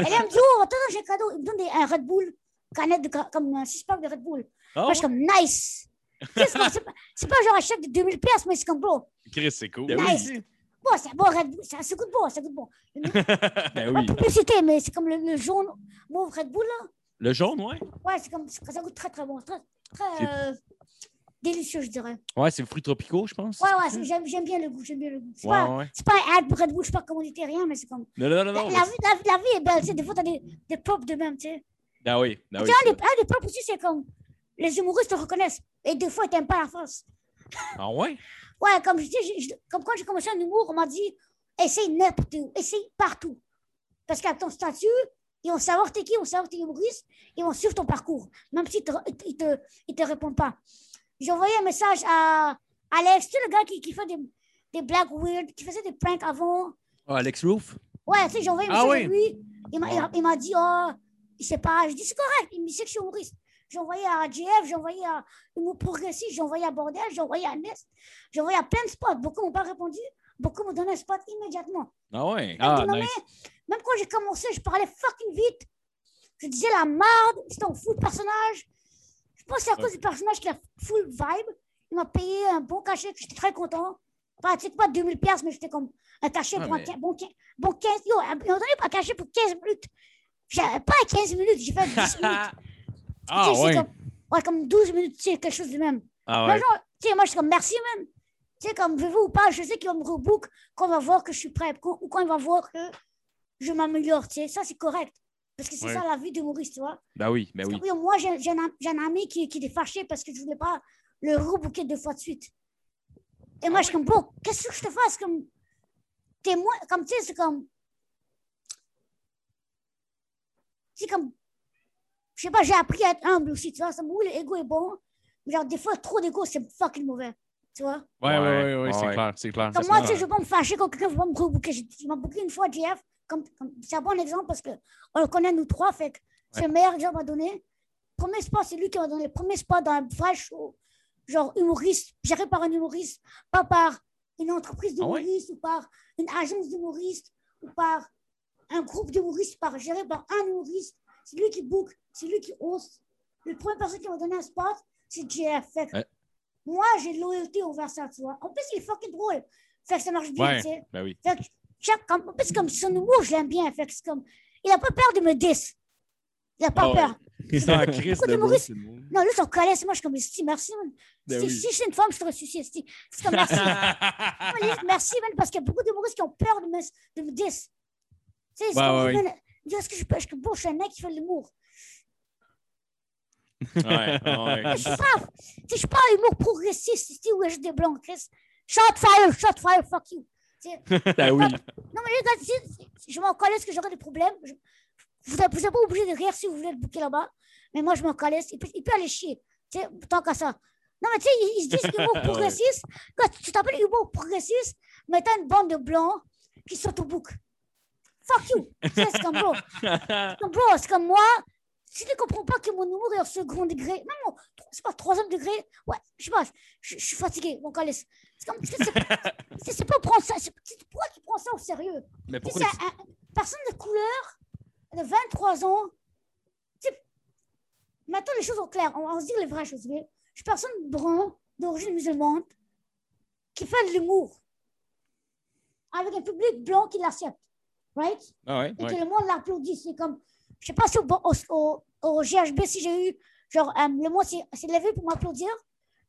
là, il me dit, oh, attends, j'ai un cadeau. Il me donne des, un Red Bull, canette de, comme un six pack de Red Bull. Ah Moi, je suis comme, nice. Sais, c'est pas- c'est pas, genre un chèque de 2000 pièces, mais c'est comme, bro, Chris, c'est cool. Ben oui. nice. Bon, c'est bon, Red Bull, ça, ça goûte bon, ça goûte bon. Ben oui. publicité, mais c'est comme le, le jaune mauve Red Bull, là. Le jaune, ouais. Ouais, c'est comme, ça goûte très, très bon. Très, très euh, délicieux, je dirais. Ouais, c'est fruits tropicaux, je pense. Ouais, ouais, c'est- j'aime j'aime bien le goût, j'aime bien le goût. C'est Ouais, pas, ouais. c'est pas un ad pour Red Bull, je suis pas commodité, rien, mais c'est comme. Non, non, non, La, non. la mais- vie, la, la vie est belle, tu sais, des fois, t'as des, des pop de même, tu sais. Ah oui, ah oui. Tu sais, un ça. des, un des pop aussi, c'est comme. Les humoristes te reconnaissent. Et des fois, ils t'aiment pas la face. Ah ouais? Ouais, comme je dis, je- comme quand j'ai commencé un humour, on m'a dit essaye n'importe où, essaye partout. Parce qu'à ton statut, ils vont savoir t'es qui, ils vont savoir t'es humoriste, ils vont suivre ton parcours, même s'ils te, ils te, ils te répondent pas. J'ai envoyé un message à Alex, tu sais, le gars qui, qui fait des, des blagues weird, qui faisait des pranks avant. Ah, Alex Roof? Ouais, tu sais, j'ai envoyé un Ah message oui. à lui. Il m'a, il a- il m'a dit, oh, il sait pas. Je dis, c'est correct. Il me c'est que je suis humoriste. J'ai envoyé à JF, j'ai envoyé à Humour Progressif, j'ai envoyé à Bordel, j'ai envoyé à Nest, j'ai envoyé à plein de spots. Beaucoup m'ont pas répondu. Beaucoup m'ont donné un spot immédiatement. Ah ouais? Ah, Même nice. Même quand j'ai commencé, je parlais fucking vite. Je disais la merde. C'était un full personnage. Je pense que c'est à cause du personnage qui a full vibe. Il m'a payé un bon cachet, que j'étais très content. Pratiquement pas 2000 pièces, mais j'étais comme un cachet Ah, pour un mais- bon, quin- bon 15. Yo, ils m'ont donné un cachet pour 15 minutes. J'ai- Pas 15 minutes, j'ai fait 10 minutes. Ah, ouais. Comme, ouais, comme 12 minutes, tu sais, quelque chose de même. Ah, ouais. tu sais, moi, je suis comme merci même. Tu sais, comme veux-vous ou pas, je sais qu'il va me rebook quand on va voir que je suis prêt ou quand il va voir que je m'améliore, tu sais. Ça, c'est correct. Parce que c'est Ouais. ça la vie d'humoriste, tu vois. Ben oui, ben oui. Moi, j'ai un, un ami qui, qui était fâché parce que je voulais pas le rebooker deux fois de suite. Et moi, je suis comme, bon, qu'est-ce que je te fasse? Comme, t'es moins, comme, tu sais, c'est comme, c'est comme, je sais pas, j'ai appris à être humble aussi, tu vois. Ça, oui, l'ego est bon, mais genre, des fois, trop d'ego, c'est fucking mauvais, tu vois. Ouais, ouais, ouais, ouais, Ouais, c'est ouais. clair, c'est clair. Comme moi, tu sais, je veux pas me fâcher quand quelqu'un veut pas me rebooker. Il m'a booké une fois, JF. Comme, comme- c'est un bon exemple parce qu'on le connaît, nous trois. Fait que c'est le meilleur exemple à donner. Premier spot, c'est lui qui m'a donné le premier spot dans un vrai show. Genre humoriste, géré par un humoriste, pas par une entreprise Ah ouais? d'humoristes ou par une agence d'humoristes ou par un groupe d'humoristes, par, géré par un humoriste. C'est lui qui book, c'est lui qui host. Le premier personne qui m'a donné un spot, c'est JF. Fait que Ouais. moi, j'ai de loyauté envers ça, tu vois. En plus, il est fucking drôle. Fait que ça marche bien, Ouais. tu sais. Ben oui. Fait que chaque, comme, en plus, comme son humour, je l'aime bien. Fait que c'est comme, il n'a pas peur de me diss. Il n'a pas ouais. peur. C'est un Chris Beaucoup de beau. Non, lui, son collègue, c'est moi, je suis comme, si, merci, man. Ben si, oui. si je suis une femme, je t'aurais sucé, si. C'est comme, merci. Moi, je dis merci, man, parce qu'il y a beaucoup d'humoristes qui ont peur de me, de me diss. Tu sais, c'est Ouais, comme, ouais, man, est-ce que je peux, je, bon, je suis un mec qui fait de l'humour. Ouais, ouais. Je sais, je un humour progressiste, sais, où je des blancs, Chris? Shot fire, shot fire, fuck you. Ben oui. Non, mais les gars, si- si- je m'en calisse que j'aurai des problèmes? Je, vous n'êtes vous êtes pas obligé de rire si vous voulez le bouquer là-bas. Mais moi, je m'en calisse. Il peut, il peut aller chier. Tant qu'à ça. Non, mais tu sais, ils, ils se disent humour progressiste. Quand tu t'appelles humour progressiste, mais t'as une bande de blancs qui s'auto-book. Fuck you. Tu sais, c'est comme bro. C'est comme bro, c'est comme moi. Si tu ne comprends pas que mon humour est au second degré, non, non, c'est pas troisième degré, ouais, je sais pas, je, je suis fatigué, mon calisse. C'est comme, c'est- pas prendre ça, pourquoi tu prends ça au sérieux? Mais Tu sais, pourquoi un- personne de couleur de 23 ans. Tu sais, mettons les choses au clair. On va se dire les vraies choses. ok? Je suis personne brun, d'origine musulmane, qui fait de l'humour. Avec un public blanc qui l'accepte. Right? Ah ouais, Et ouais. que le monde l'applaudit. C'est comme. Je sais pas si au, au, au, au GHB, si j'ai eu. Genre, euh, le monde s'est levé pour m'applaudir.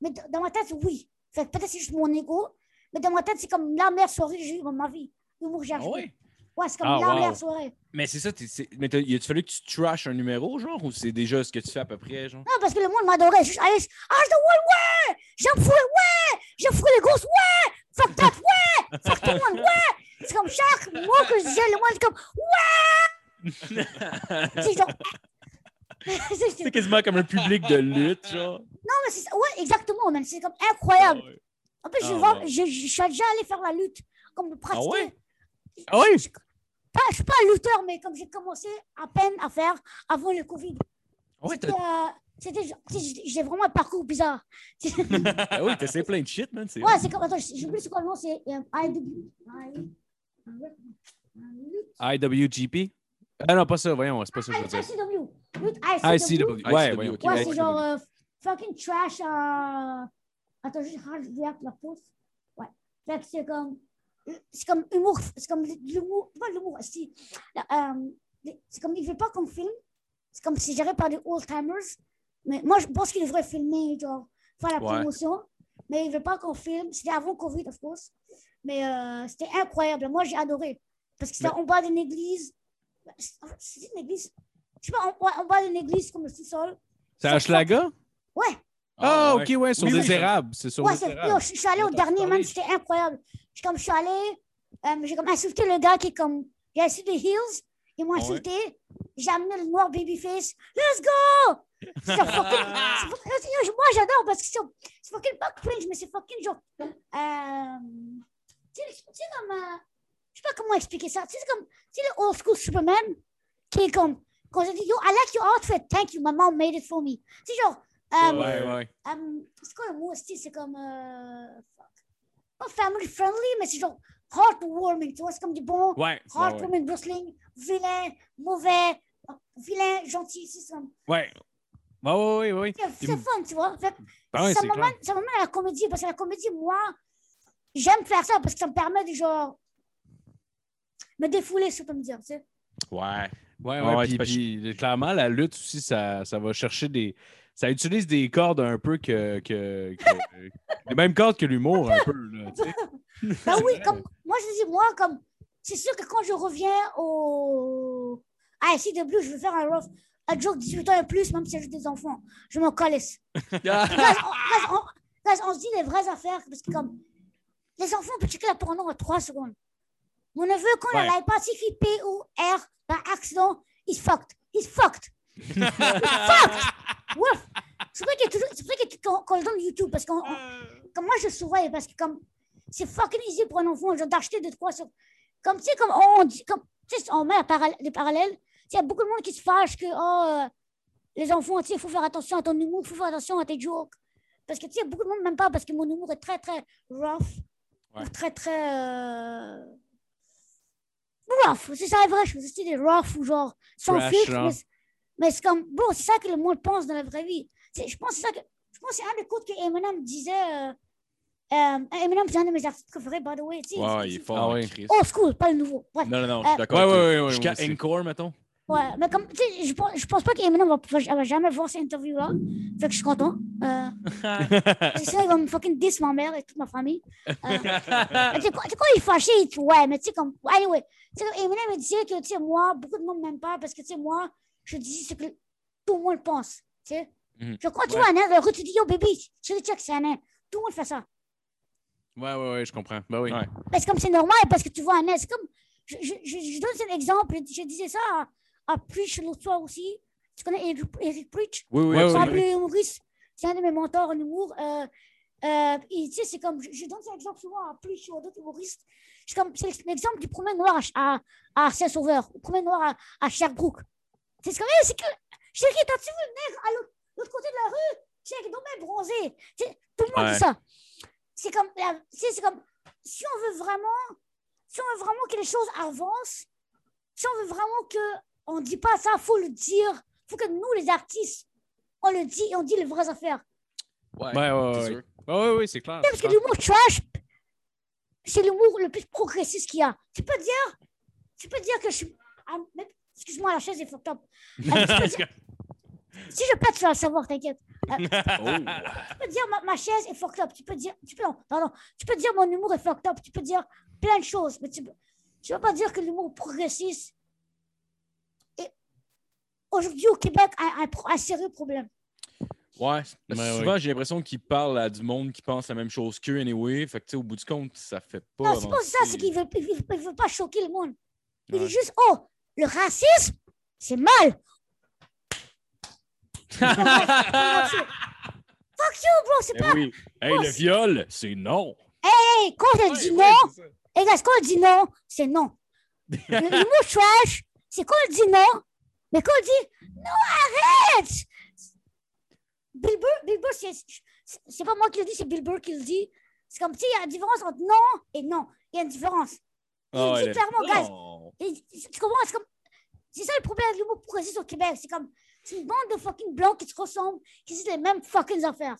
Mais dans ma tête, oui. Fait que peut-être c'est juste mon ego. Mais dans ma tête, c'est comme la meilleure soirée que j'ai eue dans ma vie. L'humour GHB. Ah ouais? Ouais, c'est comme Ah, la wow. meilleure soirée. Mais c'est ça, c'est- mais il a fallu que tu trash un numéro, genre, ou c'est déjà ce que tu fais à peu près, genre? Non, parce que le monde m'adorait. Je suis allé, ah, je dis, ouais, ouais, j'aime fouler, ouais, j'aime fouler les grosses, ouais, fuck that, ouais, fuck tout le monde, ouais. C'est comme chaque mot que je disais, le monde est comme, ouais. C'est genre, C'est- quasiment comme un public de lutte, genre. Non, mais c'est ça. Ouais, exactement, man. C'est comme incroyable. Ah ouais. En plus, je, Ah, vois- ouais. je, suis déjà allé faire la lutte, comme pratiquer. ouais? Ah oui? Je, pas, je suis pas un lutteur, mais comme j'ai commencé à peine à faire avant le Covid. Ah ouais, C'était, euh, j'ai vraiment un parcours bizarre. ah oui, t'essaies plein de shit, man. c'est Ouais, c'est comme, attends, j'ai oublié c'est quoi le nom, c'est euh, IW. IWGP? Ah non, pas ça, voyons, c'est pas ça que je veux dire. ICW. Ouais, ouais, ok. Ouais, c'est genre euh, fucking trash. Euh... Attends, je regarde la pause. Ouais. Fait que c'est comme. C'est comme humour. C'est comme l'humour. Pas l'humour. si, euh, C'est comme. Il veut pas qu'on filme. C'est comme c'est géré par des old-timers. Mais moi, je pense qu'il devrait filmer, genre, faire la Ouais. promotion. Mais il veut pas qu'on filme. C'était avant Covid, of course. Mais euh, c'était incroyable. Moi, j'ai adoré. Parce que c'était en bas d'une église. C'était une église. Je sais pas, en, ouais, en bas d'une église, comme le sous-sol. C'est à Schlaga? Ouais. Ah, ouais. ok, ouais, sur Oui, des oui. érables. C'est sur Ouais, des c'est- érables. yo, je je suis allée au dernier, man, c'était incroyable. Je, comme, je suis allée, euh, j'ai comme insulté le gars qui est comme, j'ai insulté les Hills, ils m'ont Ah ouais. insulté, j'ai amené le noir babyface, let's go! C'est fucking, c'est fucking- yo, moi j'adore parce que c'est c'est fucking pas cringe, mais c'est fucking genre, euh, tu sais, comme, euh, je sais pas comment expliquer ça, tu sais, c'est comme, tu sais, le old school Superman, qui est comme, quand je dis, yo, I like your outfit, thank you, my mom made it for me. Sais, genre, euh, Ouais, ouais. Um, c'est quoi le mot aussi? C'est comme. euh, fuck. Pas family friendly, mais c'est genre heartwarming, tu vois? C'est comme du bon Ouais. ouais, ouais. heartwarming wrestling, vilain, mauvais, vilain, gentil. C'est comme. Ouais. Ouais, ouais, ouais, ouais. C'est c'est fun, tu vois? Fait Ah ouais, c'est clair. ça m'amène à la comédie, parce que la comédie, moi, j'aime faire ça parce que ça me permet de genre. me défouler, si on peut me dire, tu sais. Ouais. Ouais, Ouais, ouais, ouais, puis, puis, clairement, la lutte aussi, ça, ça va chercher des. Ça utilise des cordes un peu que. que, que- les mêmes cordes que l'humour, un peu. Là, tu sais. Ben oui, comme, moi, je dis, moi, comme, c'est sûr que quand je reviens au. À SCW, je veux faire un rough, un joke 18 ans et plus, même si c'est juste des enfants. Je m'en calisse. On, on- guys, on se dit les vraies affaires, parce que, comme, les enfants peuvent checker la porno en 3 secondes. Mon neveu, quand il Ouais. a pas écrit P-O-R par accident, he's fucked. He's fucked. he's fucked. Ouf. C'est vrai qu'il y a toujours, c'est vrai qu'il y a- qu'on le donne YouTube, parce on- comme moi, je surveille, parce que, comme, c'est fucking easy pour un enfant d'acheter des trois sur. Comme, tu sais, comme on dit, comme, tu sais, on met des parallèles. Il y a beaucoup de monde qui se fâche que, oh, euh, les enfants, tu sais, il faut faire attention à ton humour, il faut faire attention à tes jokes. Parce que, tu sais, beaucoup de monde même pas, parce que mon humour est très, très rough. Ouais. Ou très, très. euh, Rough, c'est ça la vraie chose. C'est des rough ou genre sans filtre. genre. Mais, c'est- mais c'est comme, bon, c'est ça que le monde pense dans la vraie vie. C'est- Je pense que c'est ça que. Je pense que c'est un des quotes que Eminem disait. euh, euh, Eminem, c'est un de mes artistes préférés, by the way. tu sais, c'est- il est fort, Ah en ouais. Christ. Old school, pas le nouveau. Bref. Non, non, non, je Euh, suis d'accord. Ouais, ouais, ouais, ouais, Jusqu'à. Encore, mettons. Ouais, mais comme, tu sais, je pense, je pense pas qu'Eminem va, va, va jamais voir cette interview-là. Fait que je suis content. Euh, c'est ça, il va me fucking diss ma mère et toute ma famille. Euh, tu sais, quand il est fâché, ouais, mais tu sais, comme, anyway, sais, Eminem, il disait que, tu sais, moi, beaucoup de monde m'aime pas parce que, tu sais, moi, je dis ce que tout le monde pense, tu sais. Genre, quand tu Ouais. vois un nain, tu dis, yo, baby, tu le check, c'est un nain. Tout le monde fait ça. Ouais, ouais, ouais, je comprends. Ben oui. Ouais. Mais c'est comme c'est normal parce que tu vois un nain. C'est comme. Je, je, je, je donne un exemple. Je, je disais ça à, à Preach l'autre soir aussi. Tu connais Eric, Eric Preach? Oui, oui, absolument. peu humoriste. C'est un de mes mentors en humour. Euh, euh, et tu sais, c'est comme. Je, je donne cet exemple souvent à Preach ou à d'autres humoristes. C'est comme. C'est l'exemple du premier noir à, à, à Saint-Sauveur. Le premier noir à, à Sherbrooke. C'est ce comme. Hey, c'est que. Chérie, t'as-tu vu le nègre à l'autre côté de la rue? Chérie, il est donc bien bronzé. Tout le monde Ouais. dit ça. C'est comme. c'est comme. Si on veut vraiment si on veut vraiment que les choses avancent, si on veut vraiment que on dit pas ça, faut le dire. faut que nous, les artistes, on le dit et on dit les vraies affaires. Ouais, Ouais, ouais, ouais. Ouais, c'est clair. Parce que l'humour trash, c'est l'humour le plus progressiste qu'il y a. Tu peux dire, tu peux dire que je suis. ah, Excuse-moi, la chaise est fucked up. Euh, dire- si je pète, tu vas le savoir, t'inquiète. Oh. Tu peux dire ma, ma chaise est fucked up. Tu peux dire, tu peux, non, pardon, tu peux dire mon humour est fucked up. Tu peux dire plein de choses, mais tu tu peux pas dire que l'humour progressiste est aujourd'hui au Québec un, un pro- un sérieux problème. Ouais, parce que Ouais, souvent j'ai l'impression qu'ils parlent à du monde qui pense la même chose qu'eux, anyway. Fait que, tu sais, au bout du compte, ça fait pas. non, c'est pas ça, c'est qu'il veut, il veut, il veut pas choquer le monde. Il Ouais. dit juste, oh, le racisme, c'est mal. Fuck you, bro, c'est Eh pas. oui. Hey, le viol, c'est non. Hey, quand elle dit non, hey, guys, quand elle dit non, c'est non. Le, le mot trash, c'est quand elle dit non, mais quand elle dit non, arrête! Bill Burr, Bill Burr, c'est, c'est- c'est pas moi qui le dis, c'est Bill Burr qui le dit. C'est comme, tu sais, il y a une différence entre non et non. Il y a une différence. Il Ah, dit clairement, le- guys. Et tu comprends? C'est comme. C'est ça le problème avec l'humour progressiste au Québec. C'est comme. C'est une bande de fucking blancs qui se ressemblent, qui disent les mêmes fucking affaires.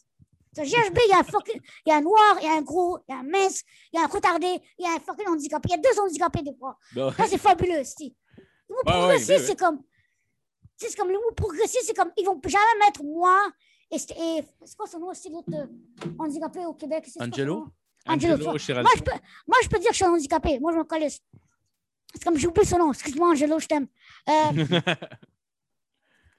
Sur GHB, il y a un fucking. Il y a un noir, il y a un gros, il y a un mince, il y a un retardé, il y a un fucking handicapé. Il y a deux handicapés des fois. Non. Ça, c'est fabuleux, c'est. L'humour Ouais, ouais, progressiste, ouais, c'est comme. tu sais, C'est comme l'humour progressiste, c'est comme. Ils vont jamais mettre moi et. c'est- et c'est quoi son nom aussi, l'autre euh, handicapé au Québec? Angelo? Angelo, Angelo. Moi je, peux, moi, je peux dire que je suis un handicapé. Moi, je me connais. C'est comme j'ai oublié son nom. Excuse-moi, Angelo, je t'aime. Euh,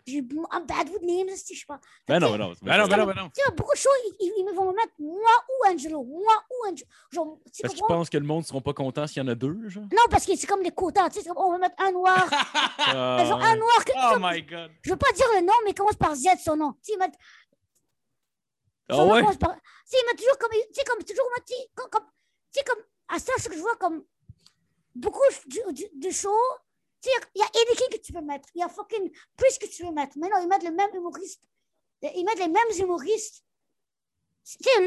j'ai I'm bad with names, je sais pas. Ben non, ben non. Ben non, ben non, ben non. Tu sais, beaucoup de choses, ils, ils- vont me mettre moi ou Angelo. Moi ou Angelo. Genre, tu Parce que tu comprends? penses que le monde ne sera pas content s'il y en a deux, genre? Non, parce que c'est comme des quotas. Tu sais, on va mettre un noir. Ah, genre, un noir. que- Oh comme- my god. Je veux pas dire le nom, mais il commence par Z son nom. Tu sais, ils mettent. Ah nom ouais? commence par- Tu sais, ils mettent toujours comme. Tu sais, comme toujours, tu sais, comme. comme- Tu sais, comme. À ça, ce que je vois comme. Beaucoup de, de, de shows. Sais, il y a Anakin que tu peux mettre. Il y a fucking Chris que tu peux mettre. Mais non, ils mettent le même humoriste. Ils mettent les mêmes humoristes.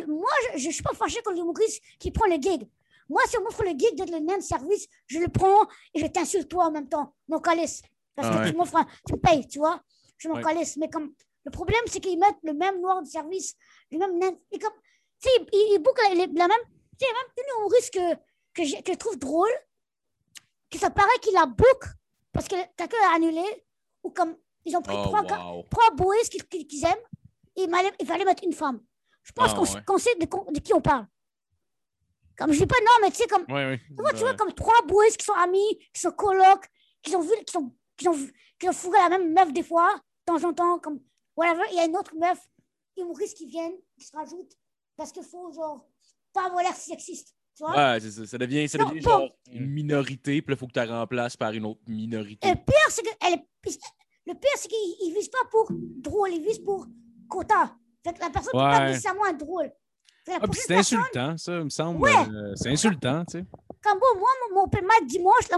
Moi, je ne suis pas fâché contre l'humoriste qui prend le gig. Moi, si on m'offre le gig d'être le de service, je le prends et je t'insulte toi en même temps, mon calice. Parce Ah que ouais. tu m'offres, un- tu me payes, tu vois. Je m'en Ouais. calisse. Mais comme, le problème, c'est qu'ils mettent le même noir de service, le même nain. Et comme, tu sais, ils, ils bouclent la, la même. Tu sais, même une humoriste que, que, j'ai- que je trouve drôle, que ça paraît qu'il la book parce que quelqu'un a annulé, ou comme, ils ont pris Oh, trois, wow. trois boys qu'ils qu'ils aiment, et il, fallait mettre une femme. Je pense Ah, qu'on ouais. sait de, qui on parle. Comme je dis pas non, mais tu sais, comme, Ouais, tu vois, tu vois, Ouais. comme trois boys qui sont amis, qui sont colocs, qui ont vu, qui sont, qui ont, qui ont fourré la même meuf des fois, de temps en temps, comme, whatever. Il y a une autre meuf, humoriste qui viennent, qui se rajoute, parce qu'il faut, genre, pas avoir l'air sexiste, tu vois. Ouais, c'est ça. Ça devient, ça Non, devient pas- genre une minorité, puis il faut que tu la remplaces par une autre minorité. Le pire, c'est que, elle est- le pire, c'est qu'ils ne visent pas pour drôle, ils visent pour quota. Fait que la personne ne peut pas Ouais. nécessairement drôle. Ah, c'est personne- insultant, ça, il me semble. Ouais. Euh, c'est insultant, tu sais. Comme bon, moi, mon, open mic dimanche, la,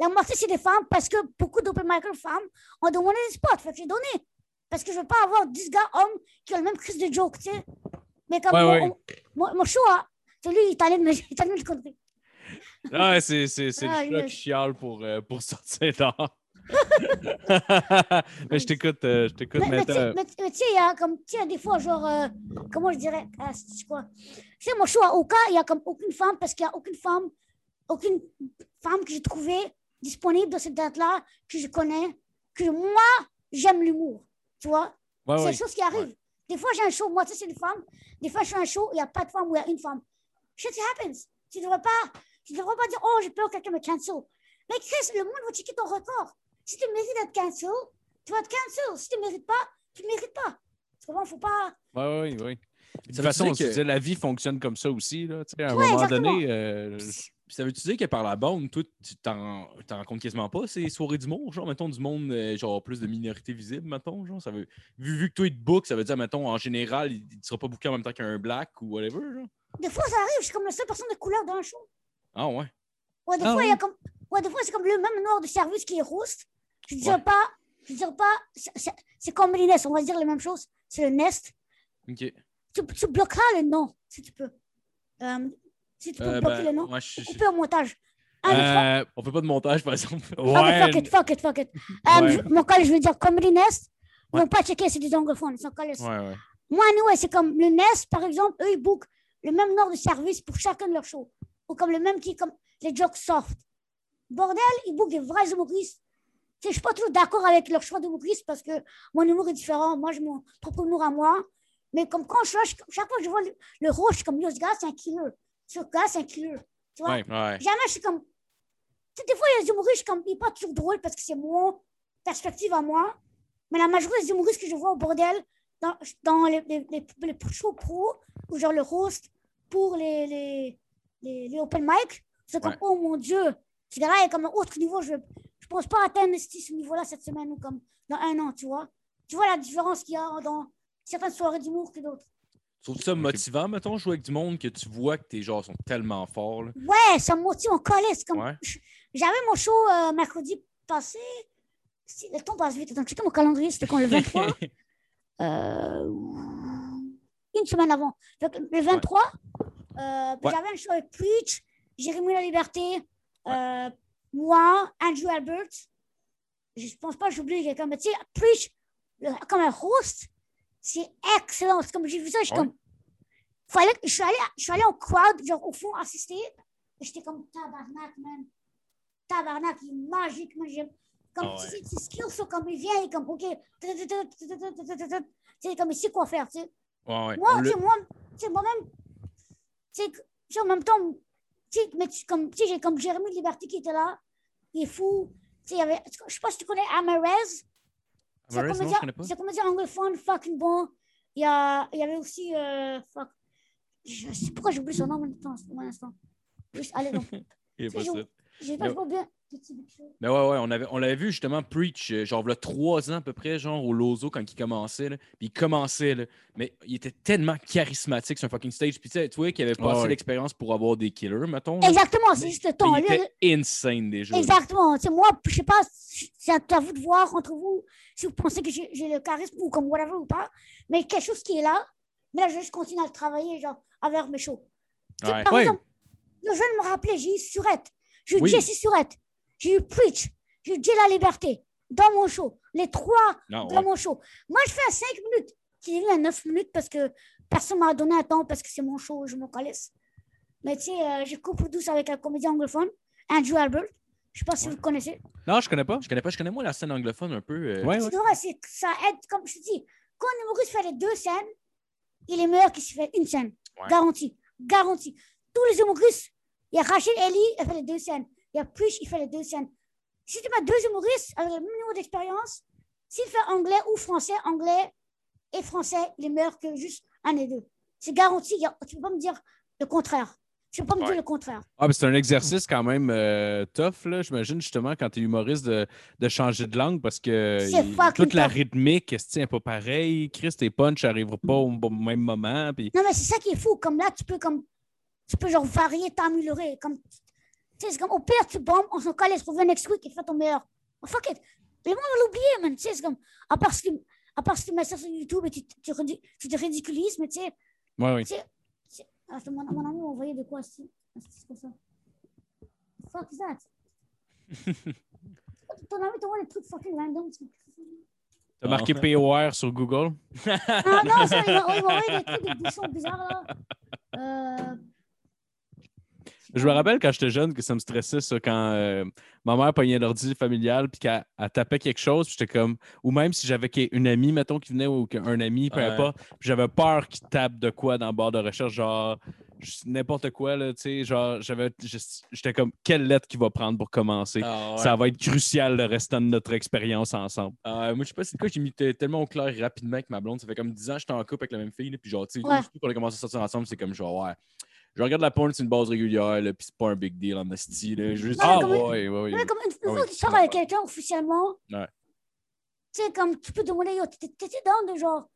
la moitié, c'est des femmes parce que beaucoup d'open micers femmes ont demandé des spots. Fait que j'ai donné. Parce que je veux pas avoir 10 gars hommes qui ont le même crise de joke, tu sais. Mais comme Ouais, mon, ouais. mon, mon show, hein, celui, il de me conneries. Ah, c'est, c'est, c'est Ah, le chat qui chiale pour, euh, pour sortir dehors. mais je t'écoute, euh, je t'écoute Mais, tu sais, maintenant. mais- mais tu sais, il y a comme, tu sais, des fois, genre, euh, comment je dirais, ah, c'est quoi? Tu sais, mon show à Oka, il y a comme aucune femme parce qu'il y a aucune femme, aucune femme que j'ai trouvée disponible dans cette date-là, que je connais, que moi, j'aime l'humour, tu vois? Ouais, c'est ouais. des choses qui arrivent. Des fois, j'ai un show, moi, tu sais, c'est une femme. Des fois, je fais un show, il n'y a pas de femme ou il y a une femme. Shit happens. Tu ne devrais pas, tu devrais pas dire, oh, j'ai peur que quelqu'un me cancel. Mais Chris, le monde va checker ton record. Si tu mérites d'être cancel, tu vas être cancel. Si tu ne mérites pas, tu ne mérites pas. Tu comprends? Faut pas. Ouais, ouais, ouais. De toute façon, que- la vie fonctionne comme ça aussi. Là, à un Ouais, moment exactement. donné, euh, ça veut-tu dire que par la bande, toi, tu t'en t'en rencontres quasiment pas ces soirées d'humour? Genre, mettons, du monde, euh, genre, plus de minorités visibles, mettons, genre, ça veut... Vu, vu que toi, il te book, ça veut dire, mettons, en général, il ne sera pas booké en même temps qu'un black ou whatever, genre? Des fois, ça arrive. Je suis comme la seule personne de couleur dans un show. Ah ouais? Ouais, des Ah fois, il y a ouais? comme. Ouais, des fois, c'est comme le même noir de service qui est rousse. Je ne dirais Ouais. pas. Je dirais pas. c'est- comme le Nest. On va se dire la même chose. C'est le Nest. OK. Tu, tu bloqueras le nom, si tu peux. Euh, si tu peux Euh, bloquer ben, le nom. ouais, je- je- au montage. Euh, On fait pas de montage, par exemple. Ok, fuck it, fuck it, fuck it. Euh, Ouais. je- Mon collège, je veux dire, comme le Nest, ils vont pas checker, c'est des anglophones. Ils sont collés. Ouais, ouais. Moi, anyway, c'est comme le Nest, par exemple, eux, ils bookent le même nombre de services pour chacun de leurs shows. Ou comme le même qui, comme les jokes soft. Bordel, ils bookent des vrais humoristes. Je suis pas toujours d'accord avec leur choix d'humoriste parce que mon humour est différent. Moi, j'ai mon propre humour à moi. Mais comme quand je je- chaque fois que je vois le, le rouge, je suis comme, yo, ce gars, c'est un killer. Gars, c'est un killer. Tu vois? Ouais. Ouais. Jamais je suis comme. Tu sais, des fois, des humoristes, je suis comme, il n'est pas toujours drôle parce que c'est mon perspective à moi. Mais la majorité des humoristes que je vois au bordel, dans, dans les, les, les, les shows pro, ou genre le host pour les, les, les, les open mic, c'est comme, Ouais. oh mon Dieu, ce gars-là est comme un autre niveau. Je ne pense pas atteindre ce ce niveau-là cette semaine ou comme dans un an, tu vois. tu vois la différence qu'il y a dans certaines soirées d'humour que d'autres. Trouves ça motivant, mettons, jouer avec du monde que tu vois que tes genres sont tellement forts? Là? Ouais, ça me motive, on collait. c'est Comme... Ouais. J'avais mon show euh, mercredi passé. Le temps passe vite. Donc, checker mon calendrier, c'était quand le 23 euh, Une semaine avant. Donc, le 23, euh, Ouais. j'avais un show avec Preach, Jérémy La Liberté, euh, moi, Andrew Albert. Je pense pas que j'oublie quelqu'un, mais tu sais, Preach, le- comme un host, c'est excellent. C'est comme j'ai vu ça, je suis Ouais. comme. Fallait, je, suis allé, je suis allé au crowd, genre au fond, assister. J'étais comme tabarnak, man. Tabarnak, il est magique, man. J'aime- Comme Ah ouais. ses, skills sont comme il vient, il est comme, OK. Tu sais, comme il sait quoi faire, tu sais. Ouais, ouais. Moi, tu moi, tu moi-même, tu sais, en même temps, tu sais, mais tu- comme, tu sais, j'ai comme Jérémy Liberté qui était là, il est fou. Tu sais, il y avait, je sais pas si tu connais Amarez. C'est Amarez, non, comédien, comédien anglophone fucking bon. Il y, a, il y avait aussi, euh, fuck, je sais pourquoi j'oublie son nom maintenant, un instant. Juste, allez, donc, Il est pas ça. J'ai pas bien. Mais ouais, ouais, on avait- on l'avait vu justement Preach, euh, genre, il y a trois ans à peu près, genre, au Lozo quand il commençait. Là. Puis il commençait, là. Mais il était tellement charismatique sur un fucking stage. Puis tu sais, tu vois qu'il avait pas Ouais, assez ouais. l'expérience pour avoir des killers, mettons. là. Exactement, c'est juste le temps. Mais il était insane déjà. là. Exactement. Tu sais, moi, je sais pas, c'est à vous de voir entre vous si vous pensez que j'ai le charisme ou comme whatever ou pas, mais quelque chose qui est là, mais là, je vais juste continuer à le travailler, genre, avec mes shows. Tu sais, Ouais. Par Ouais. exemple, je viens de me rappeler, j'ai eu Surette, j'ai eu Oui. Jesse Surette, j'ai eu Preach, j'ai eu La Liberté dans mon show. Les trois Non, dans ouais. mon show. Moi, je fais à 5 minutes. J'ai vu à 9 minutes parce que personne m'a donné un temps parce que c'est mon show, je m'en calisse. Mais tu sais, euh, j'ai co-produit avec un comédien anglophone, Andrew Albert. Je sais pas si vous le connaissez. Non, je connais pas. Je connais pas, je connais moi la scène anglophone un peu. euh, Ouais, C'est ça aide, comme je te dis, quand un humoriste fait les deux scènes, il est meilleur qu'il se fait une scène. Ouais. Garanti. Garanti. Tous les humoristes, il y a Rachel Ellie, elle fait les deux scènes. Il y a Preach, il fait les deux scènes. Si tu mets deux humoristes avec le même niveau d'expérience, s'il fait anglais ou français, anglais et français, il est meilleur que juste un des deux. C'est garanti. il a- Tu peux pas me dire le contraire. Tu peux pas me Ouais. dire le contraire. Ah, c'est un exercice quand même euh, tough, là, j'imagine, justement, quand tu es humoriste, de, de changer de langue parce que il- toute la tough. rythmique, c'est pas pareil? Chris, tes punch n'arriveront pas au même moment. Puis... Non, mais c'est ça qui est fou. Comme là, tu peux comme tu peux genre varier, t'améliorer. Comme, tu sais, c'est comme au pire, tu bombes, on s'en calisse, reviens next week et fais ton meilleur. Oh, fuck it. Le monde va l'oublier, man. Tu sais, c'est comme, à part, si tu, à part si tu mets ça sur YouTube et tu, tu, ridi- tu te ridiculises, mais tu sais, Ouais, oui. tu sais, tu ah, c'est mon, mon ami m'a envoyé de quoi, c'est c'est quoi ça? Fuck that? Ton ami t'envoie des trucs fucking random. tu- T'as marqué POR sur Google? Ah non, ça, il m'a envoyé des trucs, des bouchons bizarres, là. Euh, Je me rappelle quand j'étais jeune que ça me stressait, ça, quand euh, ma mère pognait l'ordi familial puis qu'elle elle tapait quelque chose, puis j'étais comme. Ou même si j'avais une amie, mettons, qui venait ou un ami, peu Ouais. importe, puis j'avais peur qu'il tape de quoi dans le barre de recherche, genre n'importe quoi, là, tu sais, genre, j'avais. juste- J'étais comme, quelle lettre qu'il va prendre pour commencer? Ah, ouais. Ça va être crucial le restant de notre expérience ensemble. Ah, moi, je sais pas c'est quoi, j'ai mis tellement au clair rapidement avec ma blonde. Ça fait comme 10 ans que j'étais en couple avec la même fille. là, puis genre, tu sais, Ouais. qu'on a commencé à sortir ensemble, c'est comme genre, ouais. Je regarde la porn, c'est une base régulière, là, puis c'est pas un big deal en esti. là, Juste, Ah, comme- ouais, ouais, ouais. Ouais, comme une, Ah fois que tu sors avec quelqu'un officiellement, Ouais. tu sais, comme tu peux demander, yo, t'étais dans de genre,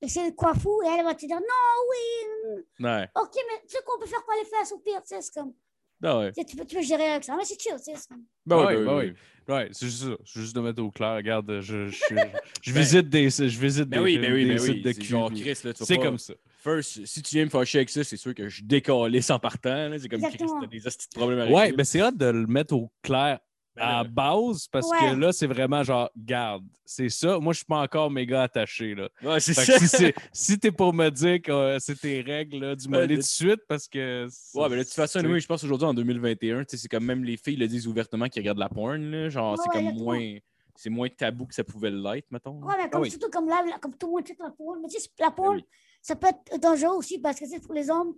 essayer de quoi fou, et elle va te dire, non, oui, Ouais. ok, mais tu sais qu'on peut faire quoi les fesses au pire, tu sais, c'est comme, Ah, ouais. tu peux, tu peux gérer avec ça, mais c'est chill, c'est comme- Ben Ouais, ouais, ben ben ouais. oui. Ouais, c'est juste ça. C'est juste de mettre au clair. Regarde, je, je, je, je visite des, je visite Ben des, oui, ben oui, des ben sites oui. de C'est genre, Chris, là, tu C'est pas- comme ça. First, si tu viens me fâcher avec ça, c'est sûr que je décalisse en partant. là. C'est comme Chris, t'as des hosties de problèmes à Ouais, régler. ben c'est hâte de le mettre au clair Ben à là. base parce Ouais. que là, c'est vraiment genre, garde, c'est ça. Moi, je suis pas encore méga attaché. Là. Ouais, c'est Fait ça. que si, c'est- si t'es pour me dire que euh, c'est tes règles, là, les de- tout de suite parce que. c'est- Ouais, mais de toute façon, c'est- oui, je pense aujourd'hui en 2021, tu sais, c'est comme même les filles le disent ouvertement qu'ils regardent la porn. Là, genre, Ouais, c'est comme moins. C'est moins tabou que ça pouvait l'être, mettons. Ouais, mais comme, oui. surtout comme là, comme tout le monde check la porn, mais tu sais, la porn, Ben oui. ça peut être dangereux aussi parce que, tu sais, pour les hommes,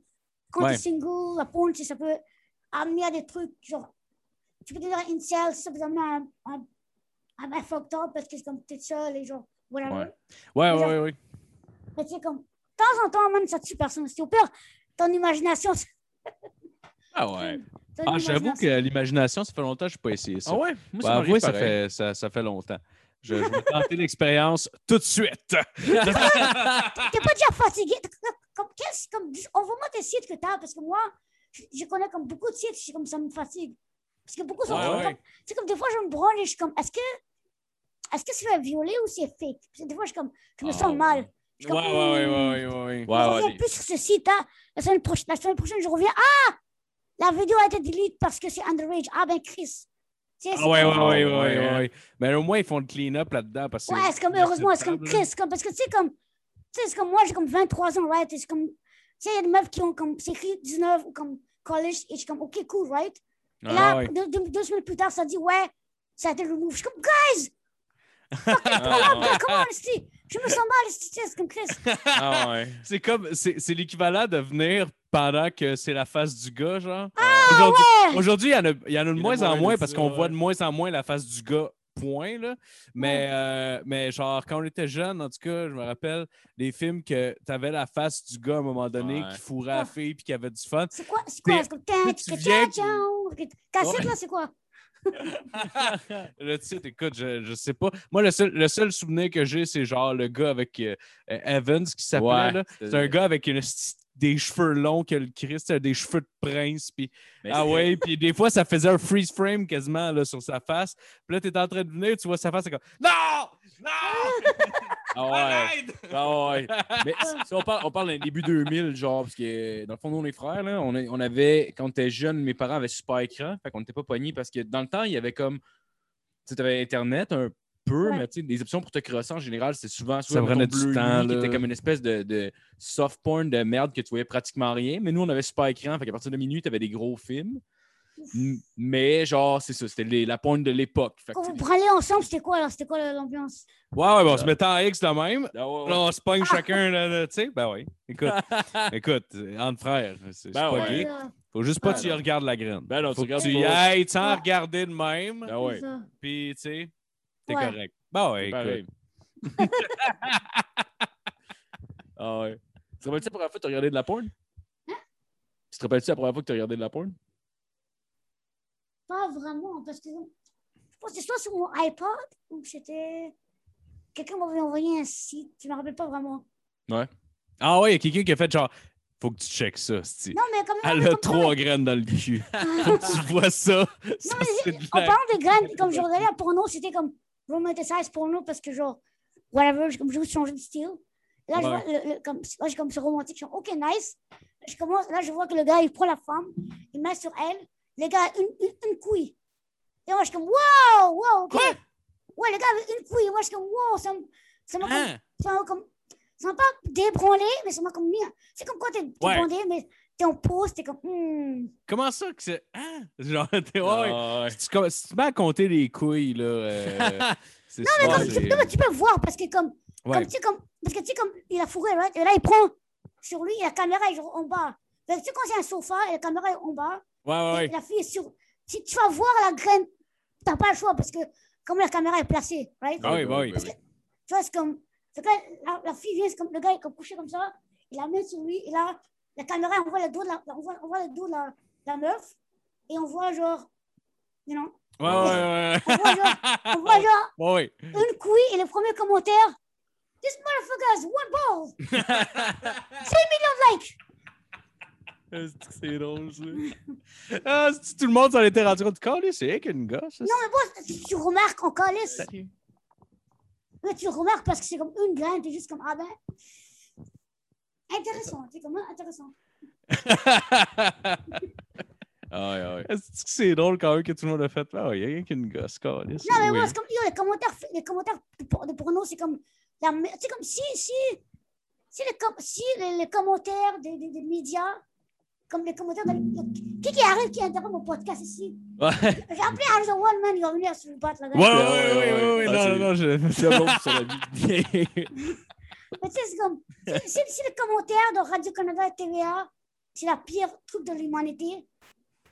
quand Ouais. t'es single, la porn, tu sais, ça peut amener à des trucs, genre, tu peux devenir incel, ça peut amener à parce que c'est comme t'es seul et genre, whatever. Ouais. Ouais, ouais, ouais, ouais. Mais tu sais, comme, de temps en temps, man, ça tue personne. C'est au pire, ton imagination. Ah ouais. Ah, j'avoue que l'imagination, ça fait longtemps que je n'ai pas essayé ça. Ah ouais? Moi, Ouais, ça m'arrive avouez, ça fait, ça, ça fait longtemps. Je, je vais tenter l'expérience tout de suite. T'es pas déjà fatigué? T'es Comme, qu'est-ce- comme, envoie-moi tes sites que t'as, parce que moi, je, je connais comme beaucoup de sites, c'est comme ça me fatigue. Parce que beaucoup sont Ouais, comme, ouais. c'est comme des fois, je me branle et je suis comme, est-ce que, est-ce que c'est violé ou c'est fake? Parce que des fois, je, suis comme, je me Ah, sens mal. Je Ouais, suis ouais, comme, ouais, hmm, ouais, ouais, ouais. Ouais, je ouais, reviens plus sur ce site, hein. La semaine, prochaine, la semaine prochaine, je reviens. Ah! La vidéo a été delete parce que c'est underage. Ah ben, Chris. Tu sais, Ah c'est ouais, ouais, comme- ouais, ouais, ouais, ouais. Mais au moins, ils font le clean-up là-dedans parce que Ouais, c'est comme, heureusement, c'est comme. Chris. Comme, parce que, tu sais, comme, tu sais, c'est comme moi, j'ai comme 23 ans, right? C'est comme, tu sais, il y a des meufs qui ont comme, c'est écrit 19 ou comme college, et je suis comme, OK, cool, right? Et Ah, là, ouais. deux, deux- deux semaines plus tard, ça dit, ouais, ça a été remove. Je suis comme, guys! Comment? Je me sens mal, c'est comme Chris. Ah ouais. C'est comme, c'est c'est l'équivalent de venir pendant que c'est la face du gars, genre. Ah, Aujourd'hui, ouais! il y en a, il y en a de Il moins en moins parce qu'on voit de moins en moins la face du gars, point, là. Mais, euh, mais genre, quand on était jeune, en tout cas, je me rappelle des films que tu avais la face du gars à un moment donné Ouais. qui fourrait à la fille puis qui avait du fun. C'est quoi? C'est quoi? Cassette, là, c'est quoi? le titre, écoute, je, je sais pas. Moi, le seul, le seul souvenir que j'ai, c'est genre le gars avec euh, Evans qui s'appelait. Ouais. là. C'est un gars avec une sti- des cheveux longs que le Christ a des cheveux de prince. Puis, ah ouais, puis des fois, ça faisait un freeze frame quasiment là, sur sa face. Puis là, t'es en train de venir, tu vois sa face, c'est comme Non! Non! Ah ouais. Ah ouais. Mais si on parle, on parle d'un début 2000, genre, parce que dans le fond, nous, les frères, là, on, on avait, quand on était jeunes, mes parents avaient super écran, fait qu'on n'était pas pognés parce que dans le temps, il y avait comme, tu sais, avais Internet un peu, Ouais. mais tu sais, des options pour te crosser en général, c'était souvent Ça soit prenait mettons, du Bleu temps, Nuit, qui là. était comme une espèce de, de soft porn de merde que tu voyais pratiquement rien. Mais nous, on avait super écran, fait qu'à partir de minuit, tu avais des gros films. Mais genre, c'est ça, c'était la pointe de l'époque. Tu vous branlez ensemble, c'était quoi, là? C'était quoi l'ambiance? Ouais, ouais, bon, on se mettait en X de même. ah ouais, ouais. Là, on se pogne chacun, tu sais. Ben oui. Écoute, écoute, entre frères, c'est c'est Ben pas ouais. gay. Euh, Faut juste pas Ben que tu regardes la graine. Ben non, tu Faut que regardes tu y ailles sans Ouais. regarder de même. Ah c'est ça. Puis, tu sais, t'es Ouais. correct. Ben ouais, C'est écoute. pareil. ah ouais. Tu te rappelles-tu la première fois que tu as regardé de la porn? Tu te rappelles-tu la première fois que tu as regardé de la porn? Pas vraiment, parce que je pense que c'est soit sur mon iPod ou c'était. Quelqu'un m'avait envoyé un site, je me rappelle pas vraiment. Ah ouais, il y a quelqu'un qui a fait genre, faut que tu checkes ça, c'ti. Non, mais comme Elle a comme- trois graines dans le cul. Faut que tu vois ça. Ça, Non, mais la- parlant de graines, comme je regardais la porno, c'était comme romanticized porno parce que genre, whatever, je- comme je veux changer de style. Là, je Ouais. vois, le, le- comme, là, j'ai comme ce romantique, je suis comme, OK, nice. Je commence, là, je vois que le gars, il prend la femme, il met sur elle, le gars une, une, une couille. Et moi, je suis comme, wow, wow, OK. Quoi? Ouais, le gars une couille. Moi, je suis comme, wow, ça m'a Hein? ça m'a comme, ça m'a pas débranlé, mais ça m'a comme mis, c'est comme quand t'es Ouais. bandé, mais t'es en pause, t'es comme, hmm. Comment ça que c'est. Hein? Genre, t'es. Ouais, ouais. Ah ouais. Si tu, si tu mets à compter les couilles, là. euh, c'est Non, mais comme, tu, c'est- non, mais tu peux voir parce que comme, Ouais. comme, tu sais, comme, parce que tu sais, comme il a fourré, right? Et là, il prend sur lui, la caméra est en bas. Tu sais, quand c'est un sofa et la caméra est en bas, Ouais, ouais, et ouais. la fille est sur. Si tu vas voir la graine, t'as pas le choix parce que comme la caméra est placée, right? Ah oui, bah oui. Tu vois, c'est comme. la, la fille vient, comme le gars est comme couché comme ça, il la met sur lui, et là, la caméra, on voit le dos de la, on voit, on voit le dos de la, la meuf, et on voit genre. You know? Ouais, ouais, ouais. On voit genre, on voit genre ouais. une couille et le premier commentaire. This motherfucker has one ball. 6 millions de likes. C'est drôle, ça? Ah, tout le monde s'en était rendu compte. Calé, c'est elle qui a une gosse. Non, mais bon, tu, tu remarques en calice. Mais tu remarques parce que c'est comme une graine, t'es juste comme, ah ben. Intéressant, c'est comme, ah, intéressant. Ah ouais, ah ouais. Est-ce que c'est drôle quand même que tout le monde a fait? Ah, il y a rien qu'une gosse. Non, mais moi, c'est comme, yo, les commentaires, les commentaires de, por- de porno, c'est comme, la c'est comme si, si, si, les, com- si les, les commentaires des, des, des médias, comme les commentaires de, qui qui arrive qui interrompt mon podcast ici? Ouais, J'ai appelé Harry the One Man, il va venir sur le bat, là. ouais, ouais, ouais, ouais, ouais, ouais, Ah, sais, c'est comme, les commentaires de Radio-Canada et TVA, c'est la pire truc de l'humanité,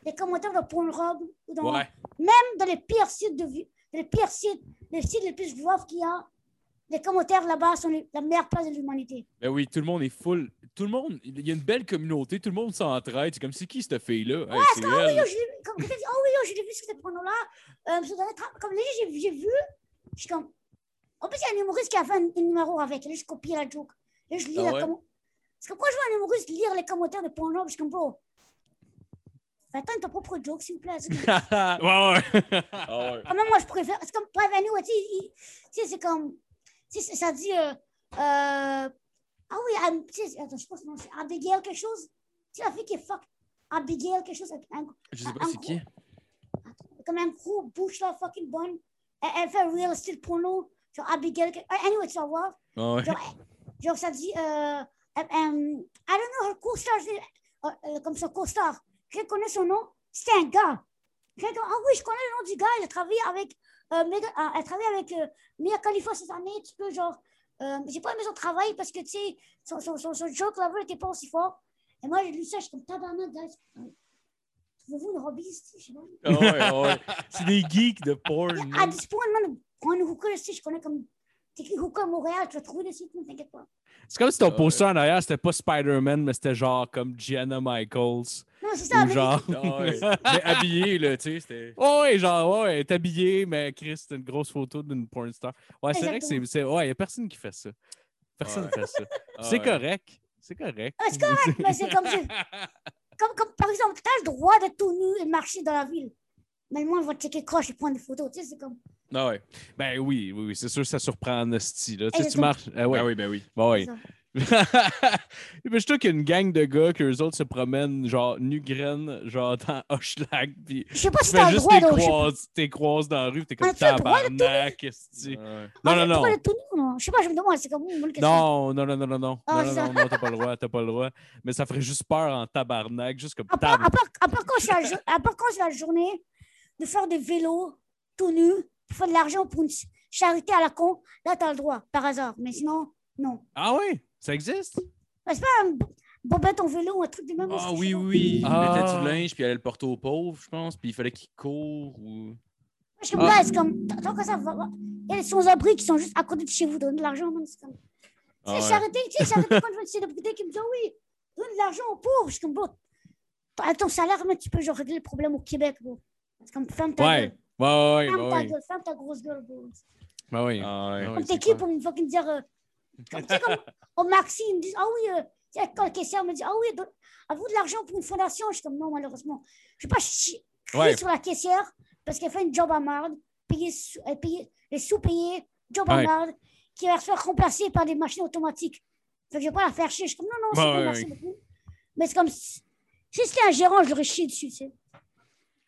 les commentaires de Pornhub, ou dans, Ouais. même dans les pires sites de les pires sites, les sites les plus voix qu'il y a, les commentaires là-bas sont les- la meilleure place de l'humanité. Ben oui, tout le monde est full. Tout le monde, il y a une belle communauté, tout le monde s'entraide. C'est comme c'est qui cette fille-là? Hey, c'est Ah oui, elle. yo, je l'ai vu, comme oh oui, yo, je l'ai vu sur porno-là. Euh, le comme là, j'ai vu, je suis comme, En plus, il y a un humoriste qui a fait un, un numéro avec. Là, je copie la joke. Là, je lis Ah la ouais? comment- Parce que quand je vois un humoriste lire les commentaires de Pornhub, je suis comme, bro, fais atteindre ton propre joke, s'il vous plaît. Ouais, ouais. Ah ouais. Quand même, moi, je préfère. C'est comme, bref, anyway, tu sais, sais, c'est comme. Tu sais, ça dit. euh, euh, ah oui, sais, attends, je pense que c'est Abigail quelque chose? Tu sais, la fille qui est fuck. Abigail quelque chose. avec un- Je sais pas c'est qui? comme un gros bouche là, fucking bonne. Elle, elle fait real estate porno. Genre Abigail. ah, Anyway, tu vas voir. Ah ouais. Genre, genre ça dit. Euh, euh, euh, I don't know, her co-star, c'est- euh, euh, comme son co-star. Quelqu'un connaît son nom? C'était un gars. Quelqu'un- ah oui, je connais le nom du gars. Il a travaillé avec. Euh, Mega- elle travaille avec euh, Mia Khalifa cette année. Tu peux, genre. Euh, j'ai pas aimé son travail parce que, tu sais, son, son, son, son joke level était pas aussi fort. Et moi, j'ai lu ça, je suis comme tabarnak, guys. Trouvez-vous une hobby, je sais pas. Ah ouais, ouais. C'est des geeks de porn. À this point, man, prendre une hookah, je connais comme. T'écris hookah à Montréal, tu vas trouver le site, ne t'inquiète pas. C'est comme si ton Ah, poster en arrière, c'était pas Spider-Man, mais c'était genre comme Gianna Michaels. Non, c'est ça, Ou genre. Ah ouais. Mais habillé, là, tu sais, c'était. Oh, ouais, genre, ouais, elle est habillée, mais Chris, c'est une grosse photo d'une porn star. Ouais, c'est vrai que c'est. Ouais, il y a personne qui fait ça. Personne Ouais. fait ça. Ah c'est correct. C'est correct. Ah, c'est correct, mais c'est comme, si- comme, comme par exemple, tu as le droit d'être tout nu et de marcher dans la ville. Mais le monde va te checker croche et prendre des photos. Tu sais, c'est comme. Ah ouais. Ben oui, oui, oui, c'est sûr que ça surprend en esti, là. Tu sais, tu marches. Ah ouais. Ah oui, ben oui. Bon, ouais. ça. Mais je trouve qu'il y a une gang de gars que eux autres se promènent, genre, nu graine, genre, dans Hochelag, puis Je sais pas tu si fais juste droit tes croises, tes croises dans la rue, t'es comme tabarnak. Ouais. Non, non, le droit non. d'être tout nu, non? Je sais pas, je me demande, c'est comme moi, le question. Non, non, non, non, non, non. Ah, non, non, non, non, t'as pas le droit, t'as pas le droit. Mais ça ferait juste peur en tabarnak, juste comme À part, tab. à part, quand c'est la, journée de faire des vélos tout nu, pour faire de l'argent pour une ch- charité à la con, là, t'as le droit, par hasard. Mais sinon, non. Ah oui, ça existe? Mais c'est pas un bobette en vélo ou un truc de même. Ah sais oui, oui, oui. Il Ah. mettait du linge, puis il allait le porter aux pauvres, je pense, puis il fallait qu'il court ou. Je suis comme, Ah. c'est comme, tant- que ça va. Il y a des sans-abri qui sont juste à côté de chez vous, donnent de l'argent, c'est comme. Tu Ah sais, ouais. charité, tu sais, charité, quand je vois une célébrité qui me dit, ah oui, donne de l'argent aux pauvres. Je suis comme, bon, avec ton salaire, mais tu peux genre régler le problème au Québec, bro. C'est comme, ferme ta Ouais. gueule. Ouais, ouais, ouais, Ferme ouais, ta ouais. gueule, ferme ta grosse gueule, bro. Ouais, ouais. Ah ouais. Ah qui clair. pour me fucking dire. euh, comme, tu sais, comme au Maxi, ils me disent Ah oui, euh, quand le caissière me dit Ah oui, donne- avez-vous de l'argent pour une fondation Je suis comme Non, malheureusement. Je ne vais pas chi- crier Ouais. sur la caissière parce qu'elle fait une job à merde, payer, euh, payer- les sous-payés, job Ouais. à merde, qui va se faire remplacer par des machines automatiques. Fait que je ne vais pas la faire chier. Je suis comme Non, non, c'est Ouais, bon, ouais, merci beaucoup. Mais c'est comme si si c'était un gérant, je l'aurais chié dessus, tu sais.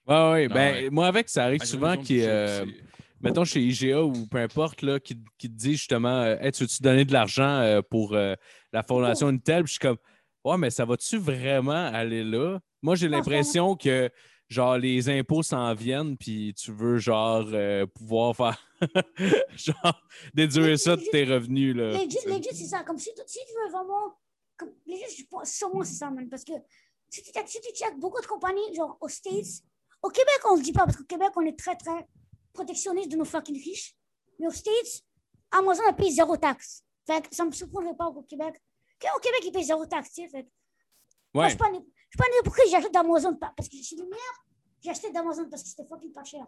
Ouais, ouais. Ah Ben, ouais. moi, avec, ça arrive souvent que euh, mettons chez IGA ou peu importe, là, qui, qui te dit justement euh, Hey, tu veux-tu donner de l'argent euh, pour euh, la fondation une telle? Puis je suis comme Ouais, mais ça va-tu vraiment aller là? Moi, j'ai l'impression que genre les impôts s'en viennent, puis tu veux genre euh, pouvoir faire genre déduire ça de tes revenus. Là, Legit, legit, c'est ça. Comme si, tu- si tu veux vraiment. Comme, legit, je pense, sûrement c'est ça, man. Parce que si tu, si tu checkes beaucoup de compagnies, genre aux States, au Québec, on ne le dit pas, parce qu'au Québec, on est très, très protectionniste de nos fucking riches. Mais aux States, Amazon a payé zéro taxe. Fait que ça ne me surprendrait pas qu'au Québec. Au Québec, ils payent zéro taxe, tu sais. Fait moi, je ne sais pas, pourquoi j'achète d'Amazon. Parce que je suis lumière, j'ai acheté d'Amazon parce que c'était fucking pas cher.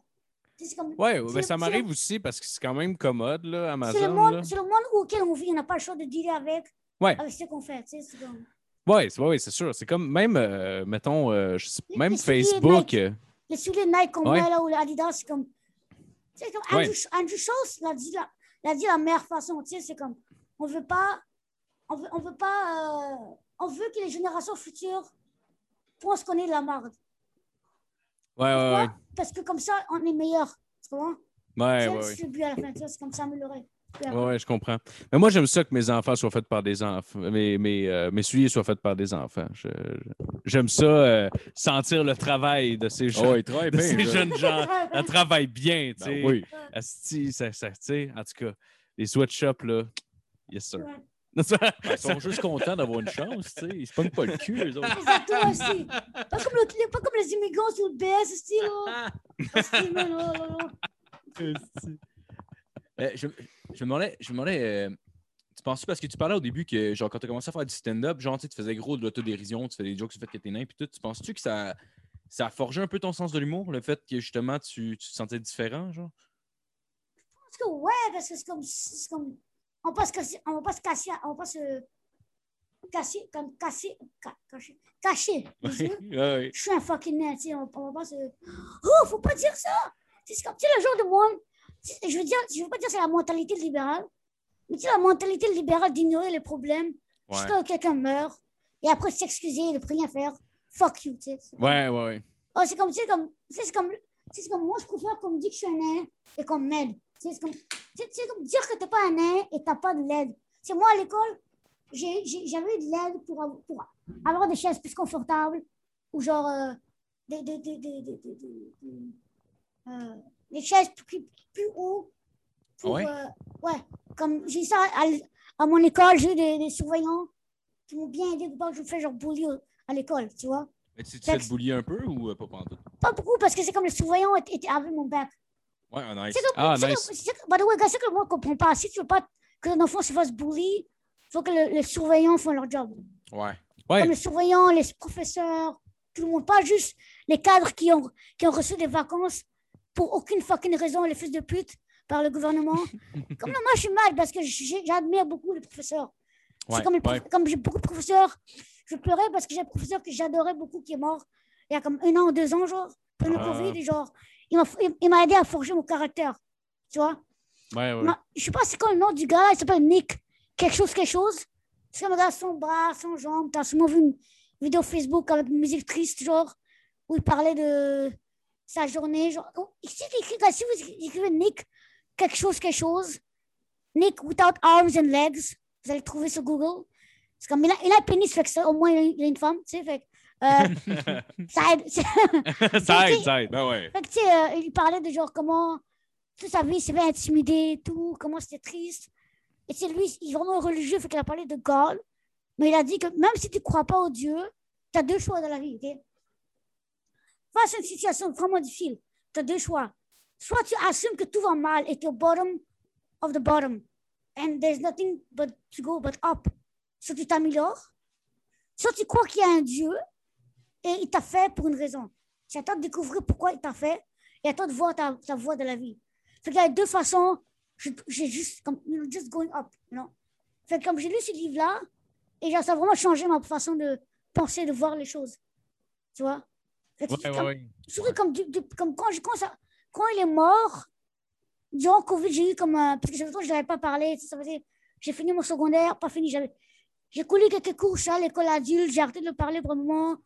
Comme- Ouais, ben, ça m'arrive aussi parce que c'est quand même commode, là, C'est le, Amazon. monde, c'est le monde auquel on vit, on n'a pas le choix de dealer avec, Ouais. avec ce qu'on fait. tu sais, c'est comme- Ouais, c'est ouais, c'est sûr. C'est comme même, euh, mettons, euh, je sais- Les- même les Facebook. Euh, les souliers Nike qu'on Ouais. met là ou Adidas, c'est comme. Tu sais, comme Ouais. Andrew, Andrew Schultz l'a dit, la, dit la meilleure façon. Tu sais, c'est comme. On veut pas. On veut, on veut pas. euh, on veut que les générations futures pensent qu'on est de la merde. Ouais, ouais, ouais. Parce que comme ça, on est meilleur. Tu comprends? Ouais, C'est ouais, ouais. c'est le but à la fin. C'est comme ça améliorer. Ouais, je comprends. Mais moi, j'aime ça que mes enfants soient faits par des enfants. Mes, mes, euh, mes souliers soient faits par des enfants. J'aime ça, euh, sentir le travail de ces, Oh, jeunes, de bien. ces jeunes gens. Elles travaillent bien, tu sais. Ben oui. Asti, ça, ça, tu sais, en tout cas, les sweatshops, là, yes, sir. Ouais. Ben, Ils sont juste contents d'avoir une chance, tu sais. Ils se pognent pas le cul, eux autres. Exactement aussi. Pas comme, le- pas comme les immigrants sur le BS, style. là. Là. Euh, je, je me demandais, je me demandais euh, tu penses parce que tu parlais au début que, genre, quand tu as commencé à faire du stand-up, genre, tu sais, tu faisais gros de l'autodérision, tu fais des jokes sur le fait que t'es nain, puis tout, tu penses-tu que ça, ça a forgé un peu ton sens de l'humour, le fait que, justement, tu, tu te sentais différent, genre? Parce que ouais, parce que c'est comme, comme, on va pas se casser, on va pas se casser, on va pas se casser, comme casser, ca- cacher, cacher. Je suis un fucking nerd, tu sais, on, on va pas se, oh, faut pas dire ça. C'est comme, tu sais, le genre de sais, je veux dire, je veux pas dire c'est la mentalité libérale, mais tu sais, la mentalité libérale d'ignorer les problèmes Ouais. jusqu'à ce que quelqu'un meurt, et après s'excuser, ne plus rien faire. Fuck you, tu sais. Ouais, ouais, ouais. Oh, c'est comme, tu sais, comme, c'est comme, c'est comme, moi, je préfère qu'on me dise que je suis un nain et qu'on m'aide. Tu sais, C'est comme, comme dire que t'es pas un nain et t'as pas de l'aide. C'est moi, à l'école, j'avais eu de l'aide pour, avoir- pour avoir des chaises plus confortables ou genre, euh, des, des, des, des, des, des, des- des- euh, des chaises plus, plus haut. Pour, Ouais? euh, ouais, comme j'ai ça à, mon école, j'ai eu des, des surveillants qui m'ont bien aidé pour pas que je me fasse genre bully au- à l'école, tu vois. Mais tu tu te fais boulier un peu ou euh, pas pendant tout? Pas beaucoup parce que c'est comme le surveillant était, avec mon bac. Ouais, ah, nice. C'est comme, Ah, c'est nice. comme- by the way, gars, c'est que le monde comprend pas. Si tu veux pas que ton enfant se fasse bully, il faut que le- les surveillants font leur job. Ouais. Ouais. Comme les surveillants, les professeurs, tout le monde. Pas juste les cadres qui ont, qui ont reçu des vacances pour aucune fucking raison, les fils de pute, par le gouvernement. comme non, moi, je suis mal parce que j'admire beaucoup les professeurs. Ouais, c'est comme, ouais. comme j'ai beaucoup de professeurs. Je pleurais parce que j'ai un professeur que j'adorais beaucoup qui est mort il y a comme un an ou deux ans, genre, pendant le Ah. Covid. Genre, il m'a il- il m'a aidé à forger mon caractère. Tu vois? Ouais, ouais. Ma- je sais pas c'est quoi le nom du gars, il s'appelle Nick, quelque chose, quelque chose. C'est comme un gars sans bras, sans jambes. T'as sûrement vu une vidéo Facebook avec une musique triste, genre, où il parlait de sa journée. Genre, Oh, si, vous écrivez- si vous écrivez Nick, quelque chose, quelque chose, Nick without arms and legs, vous allez le trouver sur Google. C'est comme, il a, il a un pénis, fait que ça, au moins il a- une femme, tu sais, fait euh, ça aide. ça aide, ça aide. Ben ouais. Fait que, tu sais, euh, il parlait de genre comment toute sa vie s'est fait intimider et tout, comment c'était triste. Et c'est lui, il est vraiment religieux, fait qu'il a parlé de God. Mais il a dit que même si tu ne crois pas au Dieu, tu as deux choix dans la vie, ok? Face à une situation vraiment difficile, tu as deux choix. Soit tu assumes que tout va mal et tu es au bottom of the bottom, and there's nothing but to go but up. Soit tu t'améliores, soit tu crois qu'il y a un Dieu et il t'a fait pour une raison. C'est à toi de découvrir pourquoi il t'a fait et à toi de voir ta, ta voie de la vie. Fait qu'il y a deux façons, j'ai juste, comme, just going up, you. Fait comme j'ai lu ce livre-là, et genre, ça a vraiment changé ma façon de penser, de voir les choses. Tu vois? Ouais, ouais, comme- ouais. Comme, du- du- comme quand, je- quand, ça- quand il est mort, durant Covid, j'ai eu comme. Parce que ça je n'avais pas parlé. Ça faisait, j'ai fini mon secondaire, pas fini. J'ai coulé quelques cours, à l'école adulte, j'ai arrêté de le parler pour un moment.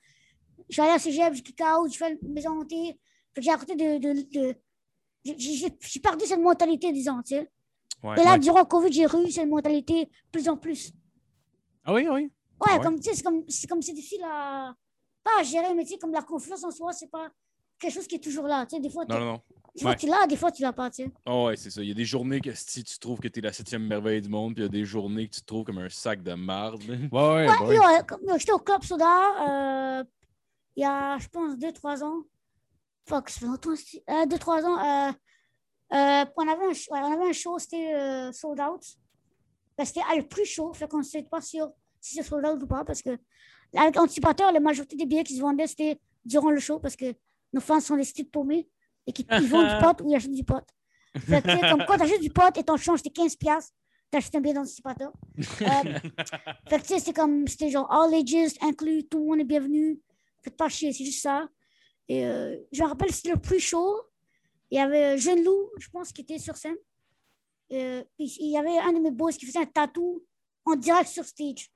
Allé à Cégep, j'ai kick out, j'ai fait une maison hantée. J'ai arrêté de. de, de- j'ai- perdu cette mentalité, disons, tu sais. Et là, durant Covid, j'ai eu cette mentalité plus en plus. Ah oui, oui. Ouais, Ah comme tu sais, c'est comme c'est comme c'est difficile à pas à gérer, mais tu sais, comme la confiance en soi, c'est pas quelque chose qui est toujours là. Tu sais, des fois, Non, t'es- non, non. des fois Ouais. tu l'as, des fois tu l'as pas, tu sais. Ah ouais, c'est ça. Il y a des journées que si tu trouves que t'es la septième merveille du monde, puis il y a des journées que tu te trouves comme un sac de marde. Ouais, ouais, Ouais, bah euh, j'étais au Club Soda euh, il y a, je pense, 2-3 ans. Fuck, ça fait longtemps. 2-3 ans. Euh, euh, on, avait un, on avait un show, c'était euh, sold out. Parce que c'était le plus chaud, fait qu'on ne sait pas sûr si c'est sold out ou pas. Parce que avec Anticipateur, la majorité des billets qui se vendaient, c'était durant le show. Parce que nos fans sont des styles paumés et qui ils vendent du pot ou ils achètent du pot. Fait que, comme quand tu achètes du pot et ton change, c'était 15$, tu achètes un billet d'Anticipateur. Euh, fait que tu sais, c'était comme, c'était genre all ages inclus, tout le monde est bienvenu. Faites pas chier, c'est juste ça. Et euh, je me rappelle, c'était le plus chaud. Il y avait Jeune Loup, je pense, qui était sur scène. Euh, il y avait un de mes boys qui faisait un tatou en direct sur stage.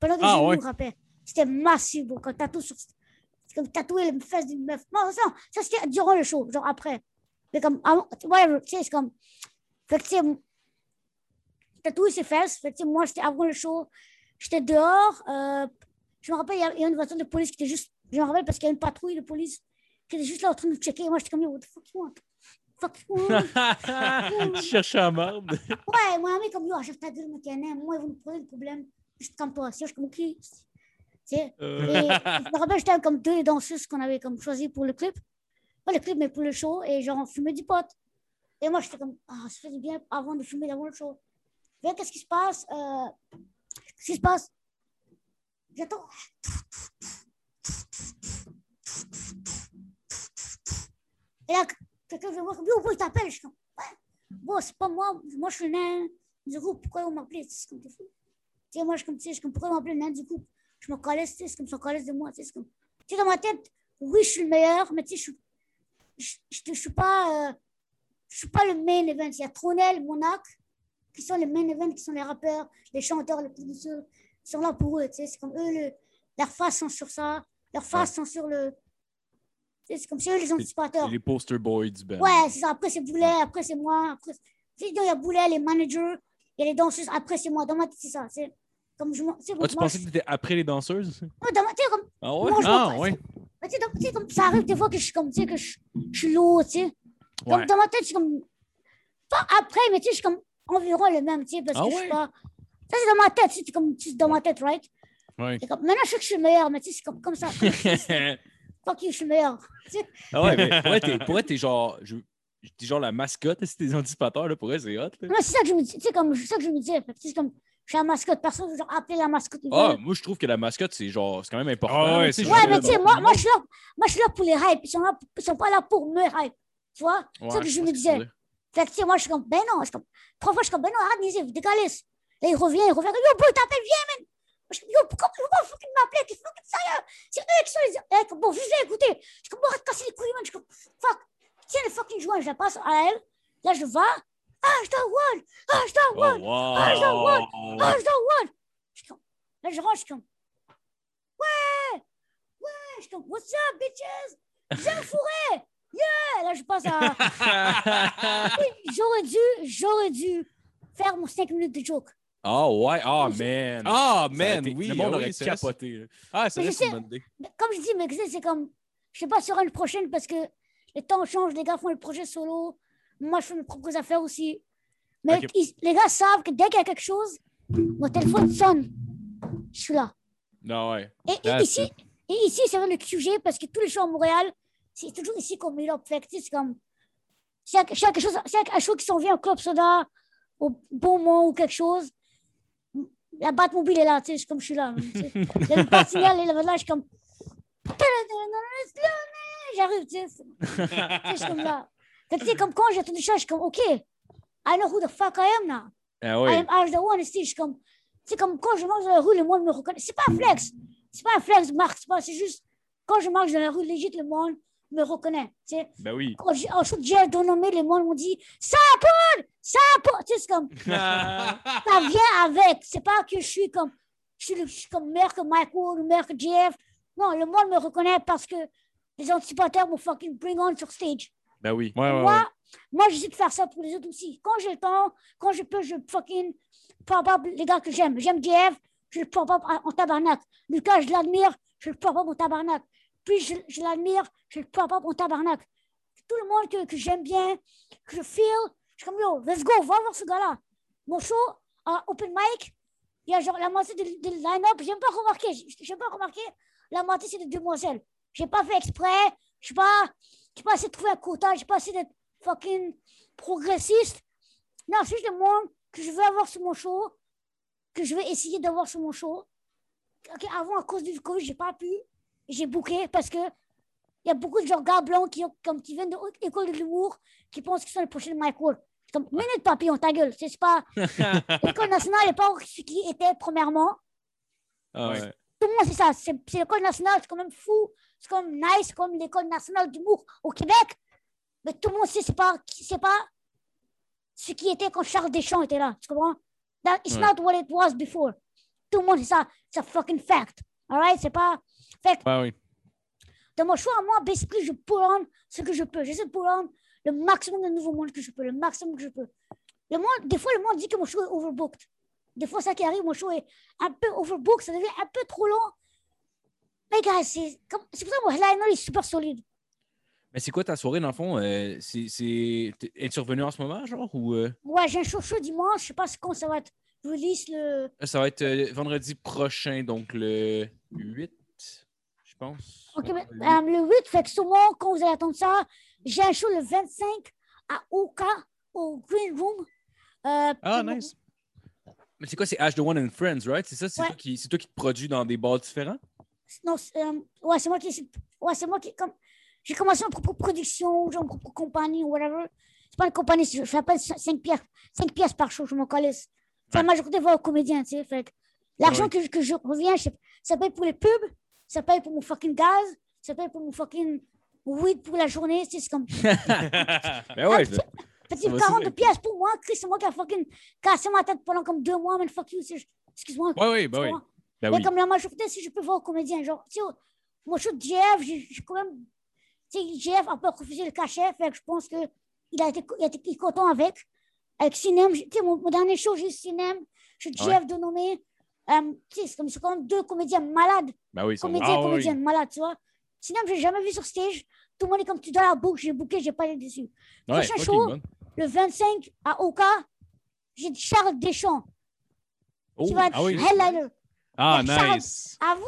Pendant que Ah, Jeune ouais. C'était massif, bro, quand tatou sur C'est comme tatouer les fesses d'une meuf. Non, ça, ça c'était durant le show, genre après. Mais comme, whatever, tu sais, c'est comme. Fait que tu sais, tatouer ses fesses. Fait que, tu sais, moi, c'était avant le show. J'étais dehors. euh, je me rappelle, il y a- une voiture de police qui était juste. Je me rappelle parce qu'il y a une patrouille de police qui était juste là en train de checker. Et moi, j'étais comme, what the fuck you want? Fuck you cherches à marde. Ouais, mon ami, comme, yo, achète ta gueule, mec, un moi, ils vont nous poser des problèmes. Juste comme toi. Si je suis comme, ok. Sais. Euh, je me rappelle, j'étais comme deux danseuses qu'on avait comme choisi pour le clip. Pas le clip, mais pour le show. Et genre, on fumait du pot. Et moi, j'étais comme, ah, ça fait du bien avant de fumer avant le show. Là, qu'est-ce qui se passe? Euh, qu'est-ce qui se passe? J'attends. Et là, quelqu'un vient voir bro, il t'appelle. Je suis comme, ouais. bon, c'est pas moi, moi je suis le nain du groupe, pourquoi vous m'appelez? C'est comme t'es fou. Tu sais, moi, je suis comme, tu sais, je suis comme, pourquoi vous m'appelez le nain du groupe? Je me calisse, tu sais, c'est comme, je me calisse de moi, tu sais, comme, tu sais, dans ma tête, oui, je suis le meilleur, mais tu sais, je suis, je, je, je suis pas, euh, je suis pas le main event. Il y a Tronel, Monac, qui sont les main events, qui sont les rappeurs, les chanteurs, les producteurs, ils sont là pour eux, tu sais, c'est comme eux, le, leurs faces sont sur ça, leurs faces sont sur le, tu sais, c'est comme c'est eux les anticipateurs. Les poster boys du band. Ouais, c'est ça. Après, c'est Boulet, après, c'est moi. Après, tu sais, il y a Boulet, les managers, il y a les danseuses, après, c'est moi. Dans ma tête, c'est ça. C'est comme je tu Ah, tu pensais je- que t'étais après les danseuses? Ouais, dans ma tête, comme, Ah ouais? moi, je Ah, ouais. Mais tu sais, tu comme ça arrive des fois que je suis comme, tu sais, que je, je suis lourd, tu sais. Comme Ouais. dans ma tête, je suis comme, pas après, mais tu sais, je suis comme environ le même, tu sais, parce Ah que je ouais? suis pas. Ça, c'est dans ma tête, tu sais, c'est comme, c'est dans ma tête, right? Ouais. C'est comme, maintenant, je sais que je suis le meilleur, mais tu sais, c'est comme, comme ça. Fuck you, je suis le meilleur. Tu sais, ah ouais, mais pour t'es- pour t'es genre. je- T'es genre la mascotte, si t'es des anticipateurs, là, pour vrai, c'est hot. là. moi, c'est ça que je me dis, tu sais, comme, c'est ça que je me tu sais, c'est comme, je suis la mascotte, personne veut genre appeler la mascotte. Ah, moi, je trouve que la mascotte, c'est genre. C'est quand même important. Ah ouais, tu Ouais, veux mais tu sais, moi, moi, je suis là, moi, je suis là pour les hype. Ils sont, là, ils sont pas là pour me hype. Tu vois? c'est ça que je me tu veux disais. Fait que, tu sais, moi, je suis comme, ben non. Je suis comme, trois fois, je suis comme, ben non, arrête niaiser, décalisse. Là, il revient, il revient. Yo, bro, t'appelles, viens, man. Je suis comme, yo, pourquoi pourquoi vous fucking m'appeler? Qu'est-ce que sérieux? C'est eux qui sont les. Eh, comme, bon, je vais écouter. Je suis comme, bon, arrête de casser les couilles, man. Je suis comme, fuck. Tiens le fucking joint, je la passe à elle. Là, je vais. Ah, je dois one. Ah, je dois Oh, one. wow. Ah, je dois one. Ah, je dois one. Je suis comme, là, je rentre, je suis ouais, ouais. Je suis what's up, bitches? J'aime fourré. Yeah. Là, je passe à. J'aurais dû, j'aurais dû faire mon 5 minutes de joke. Ah ouais, ah man. Ah, aurait man, été- oui. Le monde aurait oui, c'est capoté. Ah, c'est c'est une sais- bonne idée. Comme je dis, mais c'est comme, je sais pas, sur une prochaine parce que les temps changent, les gars font le projet solo. Moi, je fais mes propres affaires aussi. Mais Ok. ils- les gars savent que dès qu'il y a quelque chose, mon téléphone sonne. Je suis là. Non, ouais. Et, et ici, et ici c'est vrai le QG parce que tous les shows à Montréal, c'est toujours ici qu'on met up. Fait c'est comme. A quelque chose, un show qui s'en vient au Club Soda, au Beaumont ou quelque chose, la Batmobile est là, tu sais, c'est comme je suis là. Il y a le Patinel et là, je suis comme. J'arrive, c'est- tu sais, Je suis comme là. Fait que, tu sais, comme quand j'ai entendu ça, je suis comme, OK, I know who the fuck I am now. Ah I ouais. am je suis comme, c'est comme quand je marche dans la rue, le monde me reconnaît. C'est pas un flex. C'est pas un flex, Marc. C'est pas, c'est juste, quand je marche dans la rue, légit, le monde me reconnaît. Tu sais, Ben oui. quand j'ai, en shoot de Jerry Donomé, le monde m'ont dit, ça Paul, ça Paul. Tu sais, c'est comme, ça vient avec. C'est pas que je suis comme, je suis, le- je suis comme meilleur que ou meilleur que JF. Non, le monde me reconnaît parce que les anticipateurs m'ont fucking bring on sur stage. Ben oui. Ouais, ouais, Moi, ouais. moi, j'essaie de faire ça pour les autres aussi. Quand j'ai le temps, quand je peux, je fucking pop up les gars que j'aime. J'aime Jeff, je le pop up en tabarnak. Lucas, je l'admire, je le pop up en tabarnak. Puis je, je l'admire, je le pop up en tabarnak. Tout le monde que, que j'aime bien, que je feel, je suis comme yo, let's go, va voir ce gars-là. Mon show, à Open Mic, il y a genre la moitié de, de line-up, j'ai pas remarqué, j'ai pas remarqué, la moitié c'est des demoiselles. J'ai pas fait exprès, je sais pas, j'ai pas essayé de trouver un quota, j'ai pas essayé d'être fucking progressiste. Non, c'est juste le monde que je veux avoir sur mon show, que je vais essayer d'avoir sur mon show. Ok, avant, à cause du Covid, j'ai pas pu. J'ai booké parce que il y a beaucoup de gens gars blancs qui, ont, comme, qui viennent de haute école de l'humour qui pensent qu'ils sont les prochains Mike Ward. C'est Comme, minute papillon, ta gueule. C'est c'est pas. L'école nationale n'est pas ce qui était premièrement. Ah, Ouais. C'est ça. C'est l'école nationale, c'est quand même fou. C'est comme nice, c'est comme l'école nationale d'humour au Québec. Mais tout le monde sait, c'est pas, c'est pas ce qui était quand Charles Deschamps était là. Tu comprends? That, it's Ouais. not what it was before. Tout le monde sait ça. C'est un fucking fact. All right? C'est pas. Fait que Ben oui. dans mon choix moi, basically, je pull on ce que je peux. J'essaie de pull on le maximum de nouveaux mondes que je peux, le maximum que je peux. Le monde, des fois, le monde dit que mon show est overbooked. Des fois, ça qui arrive, mon show est un peu overbooked, ça devient un peu trop long. Mais gars, c'est comme- c'est pour ça que mon headliner est super solide. Mais c'est quoi ta soirée, dans le fond? Euh, c'est, t'es- Es-tu revenu en ce moment, genre? Ou euh, Ouais, j'ai un show show dimanche, je sais pas quand ça va être release le. ça va être euh, vendredi prochain, donc le 8, je pense. Ok, mais, le euh, le 8, fait que sûrement, quand vous allez attendre ça, j'ai un show le 25 à Oka, au Green Room. Euh, Ah, nice. Mais c'est quoi? C'est Ash the One and Friends, right? C'est ça? C'est, Ouais. toi, qui, c'est toi qui te produis dans des bars différents? Non, c'est, euh, ouais, c'est moi qui. Ouais, c'est moi qui. Comme, j'ai commencé ma propre production, genre ma propre compagnie, whatever. c'est pas une compagnie, je fais pas 5 pièces, 5 pièces par show, je m'en calisse. C'est la Ouais. majorité va aux comédiens, tu sais. Fait l'argent que, je- que je reviens, je- ça paye pour les pubs, ça paye pour mon fucking gaz, ça paye pour mon fucking weed pour la journée, tu sais, c'est comme. Ben ouais, Ah, je- Fait Ça va, que c'est 40 vrai. pièces pour moi, Chris, c'est moi qui a fucking cassé ma tête pendant comme deux mois, man, fuck you, excuse-moi. Oui, oui, ben tu oui. ben Mais oui. comme la majorité, si je peux voir comédien, genre, tu sais, mon show de GF, j'ai quand même. Tu sais, GF a pas refusé le cachet, fait que je pense qu'il a été, il a été content avec. Avec Cinem, tu sais, mon, mon dernier show, j'ai eu Cinem, Ah ouais. GF de nommer. Euh, tu sais, c'est comme, quand même deux comédiens malades, Ben oui, comédiens Ah oui. comédiennes malades, tu vois. Cinem, j'ai jamais vu sur stage. Tout le monde est comme tu dois la boucle, j'ai booké, j'ai pas été dessus. Ouais, prochain show. Le 25 à Oka, j'ai Charles Deschamps Oh, qui va être ah oui. headliner. Ah, Charles- nice. À vous,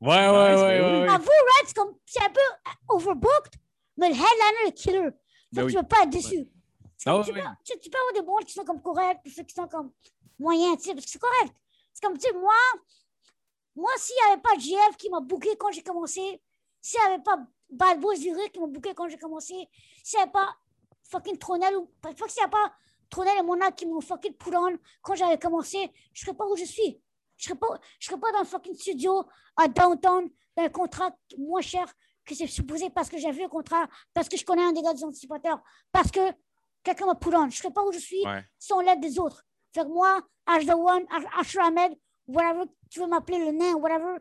Ouais, ouais, ouais, ouais, oui. ouais. À vous, Red, c'est comme- c'est un peu overbooked, mais le headliner est killer. Fait Ben oui. tu peux pas être déçu. C'est Ah ouais, tu, ouais. peux, tu, tu peux avoir des bons qui sont comme corrects, puis ceux qui sont comme moyens, tu sais, parce que c'est correct. C'est comme, tu sais, moi, moi, s'il n'y avait pas GF qui m'a booké quand j'ai commencé, s'il n'y avait pas du Rire qui m'a booké quand j'ai commencé, s'il n'y avait pas fucking Tronel, ou pas que s'il n'y a pas Tronel et Mona qui m'ont fucking put on quand j'avais commencé, je serais pas où je suis. Je serais, pas- je serais pas dans le fucking studio à downtown, dans un contrat moins cher que c'est supposé parce que j'ai vu le contrat, parce que je connais un des gars des anticipateurs, parce que quelqu'un m'a put on. Je serais pas où je suis Ouais. sans l'aide des autres. Fait que moi, H the One, H- Asher Ahmed, whatever tu veux m'appeler le nain, whatever,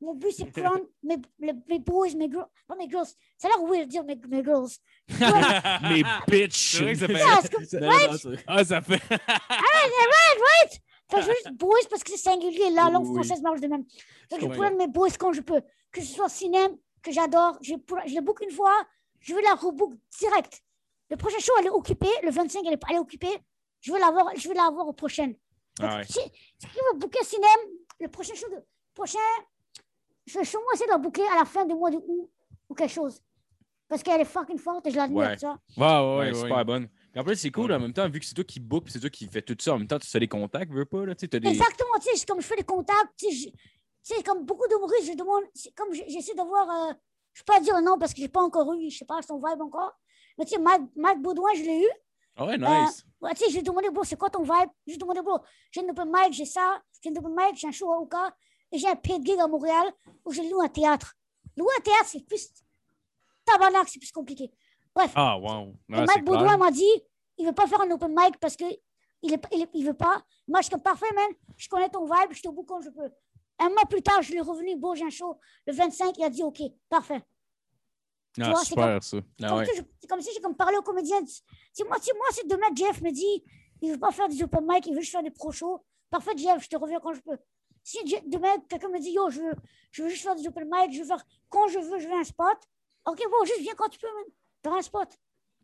mon but c'est de prendre mes, les- mes boys, mes girls, pas mes girls, ça a l'air weird de dire mes, mes girls. Mais bitch. C'est vrai que ça fait. Ah, Ah, ça fait. Fait que je veux juste boys parce que c'est singulier, la langue Oui. française marche de même. Fait que je prends mes boys quand je peux. Que ce soit cinéma, que j'adore, je, pour- je le book une fois, je veux la rebook direct. Le prochain show, elle est occupée, le 25, elle est, elle est occupée. Je veux l'avoir, je veux l'avoir au prochain. Ah ouais. Si, si tu veux booker cinéma, le prochain show, de, prochain, je vais sûrement essayer de la booker à la fin du mois de août ou quelque chose. Parce qu'elle est fucking forte et je l'admire, Ouais. tu vois. Ouais, ouais, Ouais, ouais. super bonne. En plus, c'est cool, en même temps, vu que c'est toi qui book, c'est toi qui fais tout ça, en même temps, tu fais les contacts, veux pas, là, tu sais, t'as des... Exactement, tu sais, c'est comme je fais des contacts, tu sais, comme beaucoup d'humoristes, je demande, comme je- j'essaie de voir, euh, je peux pas dire non parce que j'ai pas encore eu, je sais pas, son vibe encore. Mais tu sais, Marc, Marc Baudouin, je l'ai eu. Ah ouais, Euh, nice. Ouais, tu sais, je lui ai demandé, bro, c'est quoi ton vibe? Je lui ai demandé, bro, j'ai une open mic, j'ai ça, j'ai une open mic, j'ai un show à Oka, et j'ai un paid gig à Montréal où je loue un théâtre. Louer un théâtre, c'est plus. Tabarnak, c'est plus compliqué. Bref, Ah, wow. et Mike c'est Baudouin m'a dit, il veut pas faire un open mic parce que il, est, il, est- il veut pas. Moi, je suis comme parfait, man. Je connais ton vibe, je te book quand je peux. Un mois plus tard, je lui ai revenu, bon, j'ai un show. Le 25, il a dit, OK, parfait. Ah, vois, c'est super, ça. Ah Comme ouais. si je- C'est comme si j'ai comme parlé au comédien. Si moi, si moi, si demain, Jeff me dit, il veut pas faire des open mic, il veut juste faire des pro shows. Parfait, Jeff, je te reviens quand je peux. Si demain, quelqu'un me dit, yo, je veux, je veux juste faire des open mic, je veux faire quand je veux, je veux un spot. OK, bon, juste viens quand tu peux, man. T'auras un spot.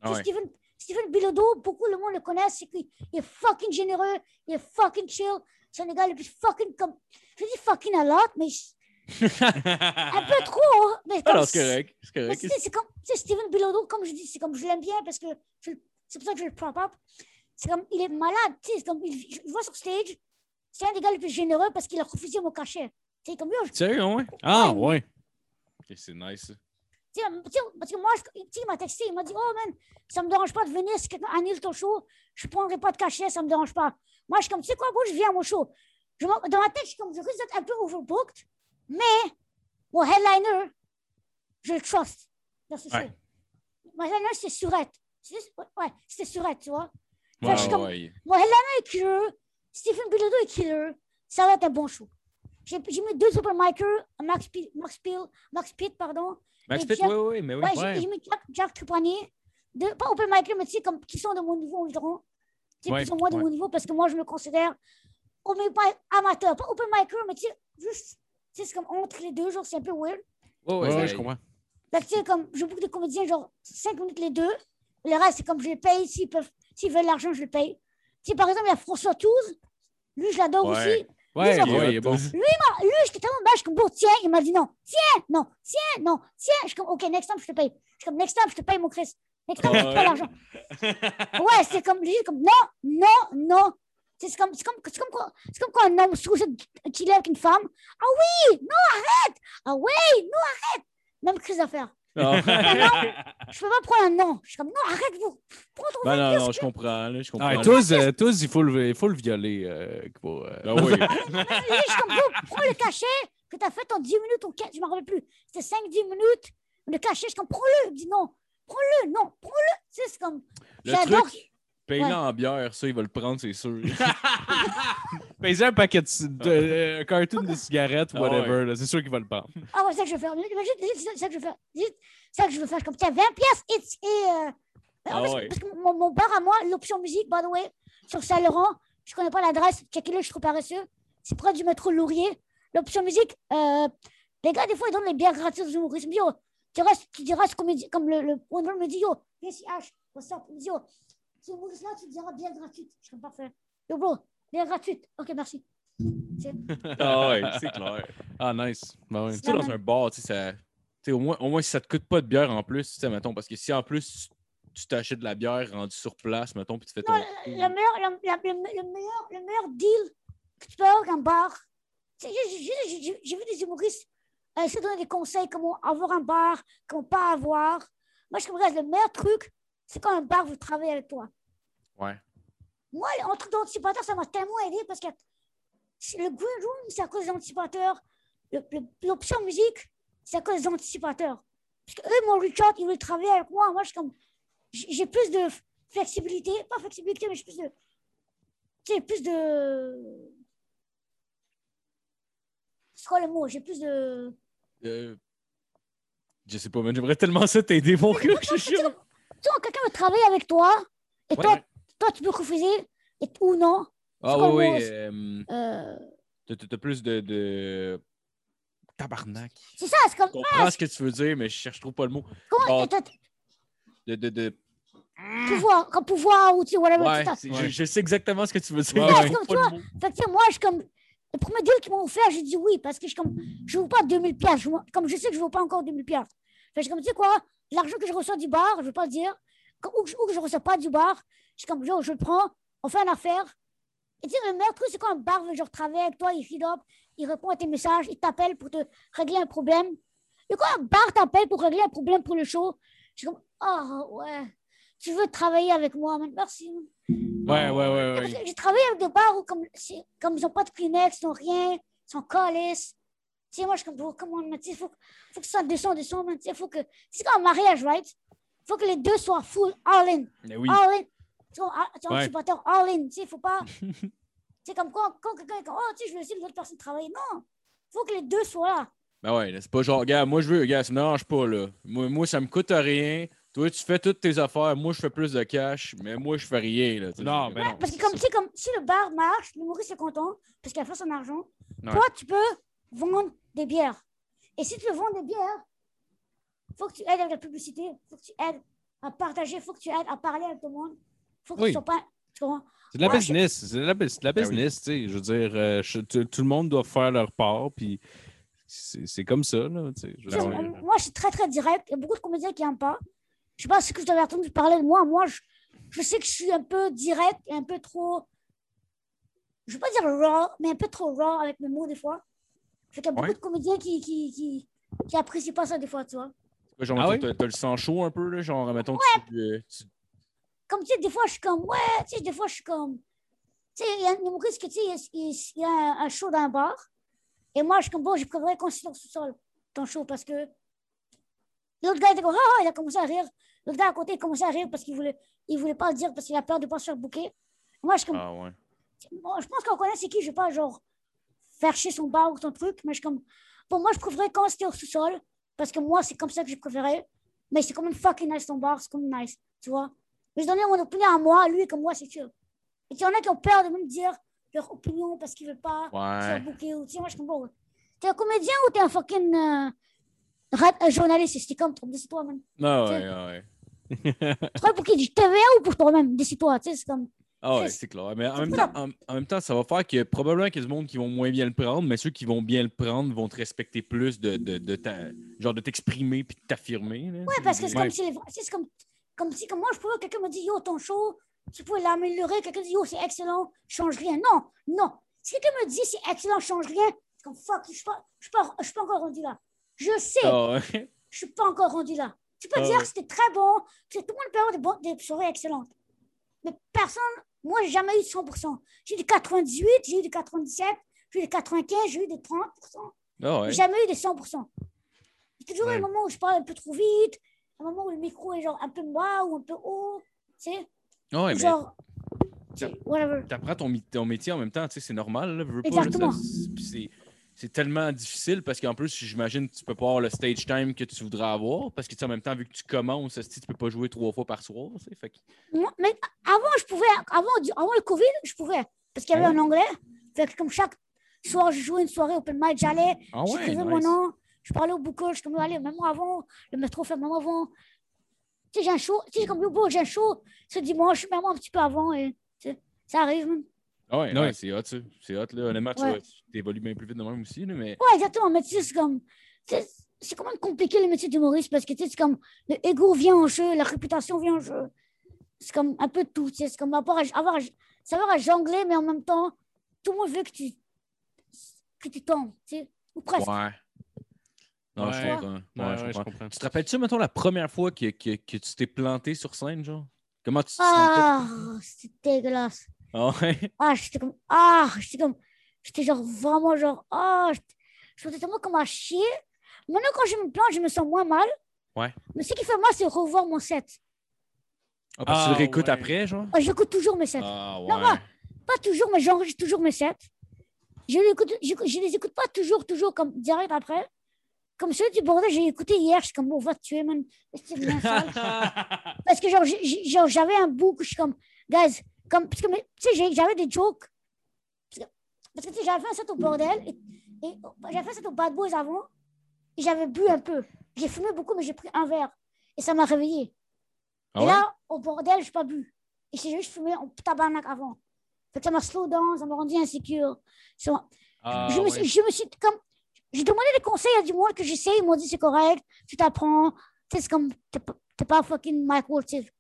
Ah ouais. Steven, Steven Bilodeau, beaucoup le monde le connaît, c'est qu'il il est fucking généreux, il est fucking chill. C'est un gars le plus fucking comme. Je dis fucking a lot, mais un peu trop. hein, Mais Ah comme non, c'est correct, c'est correct. c'est comme tu Steven Bilodeau, comme je dis, c'est comme je l'aime bien parce que je- c'est pour ça que je le prop up. C'est comme il est malade, tu sais, c'est comme il, je vois sur stage, c'est un des gars les plus généreux parce qu'il a refusé mon cachet. Sais, comme je- Sérieux, ouais? Ah, Ouais. c'est nice. ça. Tu sais, tu sais, parce que moi, je- il m'a texté, il m'a dit Oh man, ça me dérange pas de venir si quelqu'un annule ton show, je prendrai pas de cachet, ça me dérange pas. Moi, je suis comme, tu sais quoi, moi, je viens à mon show. Je dans ma tête, je suis comme, je risque d'être un peu overbooked, mais mon headliner, je le trust dans ce show. Ouais. Mon headliner, c'est Surette. C'est- Ouais, c'était Surette, tu vois. Ouais, comme, ouais. mon headliner est killer, Stephen Bilodeau est killer, ça va être un bon show. J'ai mis deux open micers, Max, Max Peel, Max Pitt, pardon, Max Pitt, Jack- ouais, ouais, mais oui. Ouais, j'ai- Ouais. j'ai mis Jack, Jack Trépanier, de, pas open mais tu sais, comme, qui sont de mon niveau environ. Tu sais, Ouais, qui sont moins de ouais. mon niveau parce que moi, je me considère au même pas amateur, pas open micer, mais tu sais, juste, tu sais, c'est comme entre les deux, genre, c'est un peu weird. Ouais, Ouais, je comprends. Que, tu sais, comme, je boucle des comédiens, genre, 5 minutes les deux. Le reste, c'est comme, je les paye, s'ils peuvent, s'ils veulent l'argent, je les paye. Sais, par exemple, il y a François Touze, lui, je l'adore Ouais. aussi. Ouais, Lui, ouais, il est bon. Ah, lui, j'étais tellement bas, je suis comme, bon, tiens, il m'a dit non, tiens, non, tiens, non, tiens. Je suis comme, ok, next time, je te paye. Je suis comme, next time, je te paye, mon Chris. Next time, je te paye l'argent. Ouais, c'est comme, lui, comme, non, non, non. C'est comme, c'est comme, c'est comme, quoi- c'est comme quand un homme sous chiller avec une femme. Ah oui, non, arrête. Ah oui, non, arrête. Même crise d'affaires. Ah. Je peux pas prendre un non. Je suis comme, non, arrête-vous. Prends ton Ben non, non, je comprends. Là, je comprends. Ah, tous, euh, tous, il faut le, il faut le violer. euh, pour, euh, Ah oui. Je suis comme, prends le cachet que tu as fait en 10 minutes ou 15, je ne me rappelle plus. C'était 5-10 minutes. Le cachet, je suis comme, prends-le. Il me dit non. Prends-le, non, prends-le. Tu sais, c'est comme, Le j'adore. truc, paye-le Ouais. en bière, ça, il va le prendre, c'est sûr. Payer un paquet de, de euh, carton de cigarettes, Ah whatever, c'est sûr qu'il va le prendre. Ah ouais, c'est ça que je veux faire. Imagine, c'est ça que je veux faire. C'est ça que je veux faire. Comme, tiens, 20 pièces et. et euh, Ah ouais. Parce que mon, mon bar à moi, l'option musique, by the way, sur Saint-Laurent, je connais pas l'adresse, checkez-le, je suis trop paresseux. C'est près du métro Laurier. L'option musique, euh, les gars, des fois, ils donnent les bières gratuites aux humoristes. Yo, tu restes, tu diras ce qu'on me dit, comme le, le me dit, yo, viens ici, H, what's up? Il me dit, yo, ce humoriste-là, tu diras bière gratuite. Je comme, parfait. Yo, bro, bière gratuite. Ok, merci. Ah ouais, c'est clair. Ah, nice. Ben oui. Tu sais, dans un bar, tu sais, ça. Tu sais, au moins, au moins, si ça te coûte pas de bière en plus, tu sais, mettons, parce que si en plus tu t'achètes de la bière rendue sur place, mettons, puis tu fais ton. Non, le, le meilleur, le, la- le- le meilleur, le meilleur deal que tu peux avoir dans un bar, j'ai- vu des humoristes euh, essayer de donner des conseils comment avoir un bar, comment pas avoir. Moi, je regarde, le meilleur truc, c'est quand un bar veut travailler avec toi. Ouais. Moi, en truc d'anticipateur, ça m'a tellement aidé parce que le green room, c'est à cause des anticipateurs. L'option musique, c'est à cause des anticipateurs. Parce qu'eux, mon reach out, ils veulent travailler avec moi. Moi, je suis comme, j'ai j'ai plus de flexibilité, pas flexibilité, mais j'ai plus de, tu sais, plus de, c'est quoi le mot? J'ai plus de, Euh, Je sais pas, mais j'aimerais tellement ça t'aider, mon gars. Comme- quand quelqu'un veut travailler avec toi, et Ouais. toi, toi, tu peux refuser, et, ou non. Ah quoi oui, oui. euh, Euh, t'as- plus de, de. Tabarnak. c'est ça, c'est comme, Je comprends ce que tu veux dire, mais je cherche trop pas le mot. comment, Bon. De, de, de... pouvoir, comme pouvoir, ou tu sais, whatever. Ouais, tout ça. c'est- je, je sais exactement ce que tu veux dire. Ouais, ouais. trouve Tu vois. Fait que, moi, je suis comme. Le premier deal qu'ils m'ont offert, j'ai dit oui, parce que je, comme, je ne veux pas 2000 pièces. je veux- Comme je sais que je ne veux pas encore 2000 pièces. Fait que je suis comme, tu sais quoi, l'argent que je reçois du bar, je ne veux pas le dire, ou, que je- ou que je ne reçois pas du bar, je comme, yo, je le prends, on fait une affaire. Et tu sais, le meilleur truc, c'est quand un bar veut genre travailler avec toi, il up, il répond à tes messages, il t'appelle pour te régler un problème. Et quand un bar t'appelle pour régler un problème pour le show, je suis comme, ah ouais, tu veux travailler avec moi, man, merci. Ouais, ouais, ouais, ouais. J'ai travaillé avec des bars où, comme, comme ils n'ont pas de Kleenex, ils n'ont rien, ils sont calices. Tu sais, moi, je suis comme, bro, comment, man, tu sais, faut, faut que ça descende, descende, man, tu sais, faut que, c'est comme un mariage, right? Faut que les deux soient full, all in, Mais oui. all in. Tu vois, ah, Ouais. anticipateur, all in, tu sais, faut pas, c'est comme quand, quand quelqu'un est comme, oh, tu sais, je veux laisser l'autre personne travailler. Non, faut que les deux soient là. Ben ouais, c'est pas genre, regarde, moi je veux, regarde, ça me dérange pas, là. Moi, moi, ça me coûte rien. Toi, tu fais toutes tes affaires. Moi, je fais plus de cash, mais moi, je fais rien, là. Non, ben non. Parce que c'est comme, tu sais, comme, si le bar marche, l'humoriste est content, parce qu'il a fait son argent, Ouais. toi, tu peux vendre des bières. Et si tu veux vendre des bières, faut que tu aides avec la publicité, faut que tu aides à partager, faut que tu aides à parler avec tout le monde. Faut que Oui. tu sois pas... C'est de la Ouais, business. C'est de la, c'est de la Ben oui. business, tu sais. Je veux dire, euh, je- tout tout le monde doit faire leur part, puis c'est c'est comme ça, là, tu sais. Je dire, moi, moi, je suis très, très direct. Il y a beaucoup de comédiens qui n'aiment pas. Je sais pas ce que vous avez entendu parler de moi. Moi, je, je sais que je suis un peu direct et un peu trop... Je ne veux pas dire raw, mais un peu trop raw avec mes mots des fois. Fait qu'il y a beaucoup Ouais. de comédiens qui, qui, qui, qui apprécient pas ça des fois, tu vois. Ouais, Genre, Ah mettons, oui? t'as- t'as le sang chaud un peu, là. Genre, mettons, tu, euh, tu- comme tu sais, des fois, je suis comme, ouais, tu sais, des fois, je suis comme, tu sais, il y a un humoriste qui, tu sais, il, il- il y a un, un show dans un bar. Et moi, je suis comme, bon, je préférerais qu'on au sous-sol, ton show, parce que l'autre gars était comme, ah, ah, il a commencé à rire. L'autre gars à côté, il commençait à rire parce qu'il voulait, il voulait pas le dire parce qu'il a peur de pas se faire bouquer. Moi, je suis comme, Ah ouais. bon, je pense qu'on connaît c'est qui, je vais pas, genre, faire chier son bar ou son truc, mais je comme, pour moi, je préférais quand c'était au sous-sol, parce que moi, c'est comme ça que je préférais. Mais c'est quand même fucking nice ton bar, c'est comme nice, tu vois. Mais je donnais mon opinion à moi, lui, comme moi, c'est chill. Et il y en a qui ont peur de me dire leur opinion parce qu'ils veulent pas se faire bouquer. Ou, tu sais, moi, je comprends. ouais. T'es un comédien ou t'es un fucking euh, rap- un journaliste? C'est comme, décide-toi, man. Ah Tu ouais, ah ouais. Tu travailles pour qui? Du TVA ou pour toi-même? Décide-toi, tu sais, c'est comme. Ah ouais, C'est- clair. Mais en même, temps, en, en même temps, ça va faire que probablement qu'il y a du monde qui vont moins bien le prendre, mais ceux qui vont bien le prendre vont te respecter plus de, de, de ta- genre de t'exprimer puis de t'affirmer. Ouais, parce que c'est Ouais. comme si c'est comme, comme si, comme moi, je pouvais, quelqu'un me dit, yo, ton show, tu peux l'améliorer. Quelqu'un dit, yo, c'est excellent, change rien. Non, non. Si quelqu'un me dit, c'est excellent, change rien, c'est comme, fuck, je suis pas, je suis pas, je suis pas encore rendu là. Je sais, ouais. je suis pas encore rendu là. Tu peux Ah dire ouais. que c'était très bon, que tout le monde peut avoir des, bonnes- des soirées excellentes. Mais personne, moi, j'ai jamais eu 100%. J'ai eu du 98, j'ai eu du 97, j'ai eu du 95, j'ai eu des 30%. Ah ouais. J'ai jamais eu des 100%. Il y a toujours Ouais. un moment où je parle un peu trop vite, un moment où le micro est genre un peu bas ou un peu haut, tu sais, ouais, mais genre, t'apprends ton, ton métier en même temps, tu sais, c'est normal. Là, veux pas, Exactement. là, c'est- tellement difficile parce qu'en plus, j'imagine que tu peux pas avoir le stage time que tu voudrais avoir parce que tu en même temps, vu que tu commences, tu peux pas jouer trois fois par soir. Fait que... Moi, mais avant, je pouvais, avant, avant le Covid, je pouvais, parce qu'il y avait un anglais. Fait que comme chaque soir, je jouais une soirée open mic, j'allais, Ah ouais, j'écrivais mon nom, je parlais au booker, je suis comme, allez, même moi avant, le métro fait même avant. Tu sais, j'ai un show, tu sais, comme, bro, j'ai un show ce dimanche, même un petit peu avant, et ça arrive. man. Ah ouais, Ouais. c'est hot, ça. C'est hot, là. Honnêtement, tu Ouais. tu évolues bien plus vite de même aussi, là, mais... Ouais, exactement, mais tu sais, c'est comme, c'est quand même compliqué le métier d'humoriste, parce que tu sais, c'est comme, le ego vient en jeu, la réputation vient en jeu. C'est comme un peu de tout, tu sais, c'est comme avoir, à- avoir, à- savoir à jongler, mais en même temps, tout le monde veut que tu, que tu tombes, tu sais, ou presque. Ouais. Non, je comprends. Ouais, Ouais, je ouais, je comprends. comprends. Tu te rappelles-tu, mettons, la première fois que, que, que tu t'es planté sur scène, genre? Comment tu te sentais? Ah, c'était dégueulasse. Ah ouais? Ah, j'étais comme, ah, j'étais comme, j'étais genre vraiment genre, ah, je me sentais tellement comme à chier. Maintenant, quand je me plante, je me sens moins mal. Ouais. Mais ce qui fait mal, c'est revoir mon set. Ah, parce que tu Ah, le réécoutes ouais. après, genre? Ah, J'écoute toujours mes sets. Ah ouais. Non, moi, pas toujours, mais j'enregistre toujours mes sets. Je les écoute, je, je les écoute pas toujours, toujours comme direct après. Comme celui du bordel, j'ai écouté hier, je suis comme, on va te tuer, man. C'est bien sale. Parce que genre, j'avais un bout que je suis comme, guys, comme, parce que, tu sais, j'avais des jokes. Parce que, parce que, tu sais, j'avais fait un set au bordel, et, et j'avais fait un set au Bad Boys avant, et j'avais bu un peu. J'ai fumé beaucoup, mais j'ai pris un verre. Et ça m'a réveillé. Ah et là, au bordel, je n'ai pas bu. Et j'ai juste fumé en tabarnak avant. Fait que ça m'a slow down, ça m'a rendu insécure. Ça Ah, je, me ouais. suis, je me suis comme. J'ai demandé des conseils à du monde que j'essaie. Ils m'ont dit c'est correct, tu t'apprends. Tu sais, c'est comme. T'es pas, fucking Ward, tu sais.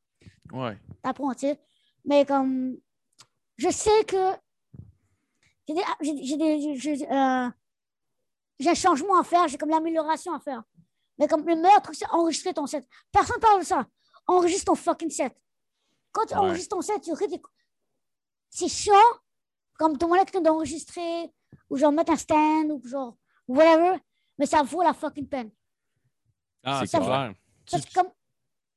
Ouais. T'apprends, tu sais. Mais comme. Je sais que. J'ai des, j'ai, j'ai des- j'ai, euh, j'ai un changement à faire, j'ai comme l'amélioration à faire. Mais comme le meilleur truc, c'est enregistrer ton set. Personne parle de ça. Enregistre ton fucking set. Quand tu Ouais. enregistres ton set, tu des- C'est chiant, comme demander à quelqu'un d'enregistrer, ou genre mettre un stand, ou genre whatever, mais ça vaut la fucking peine. Ah, C'est clair. clair. Parce que comme.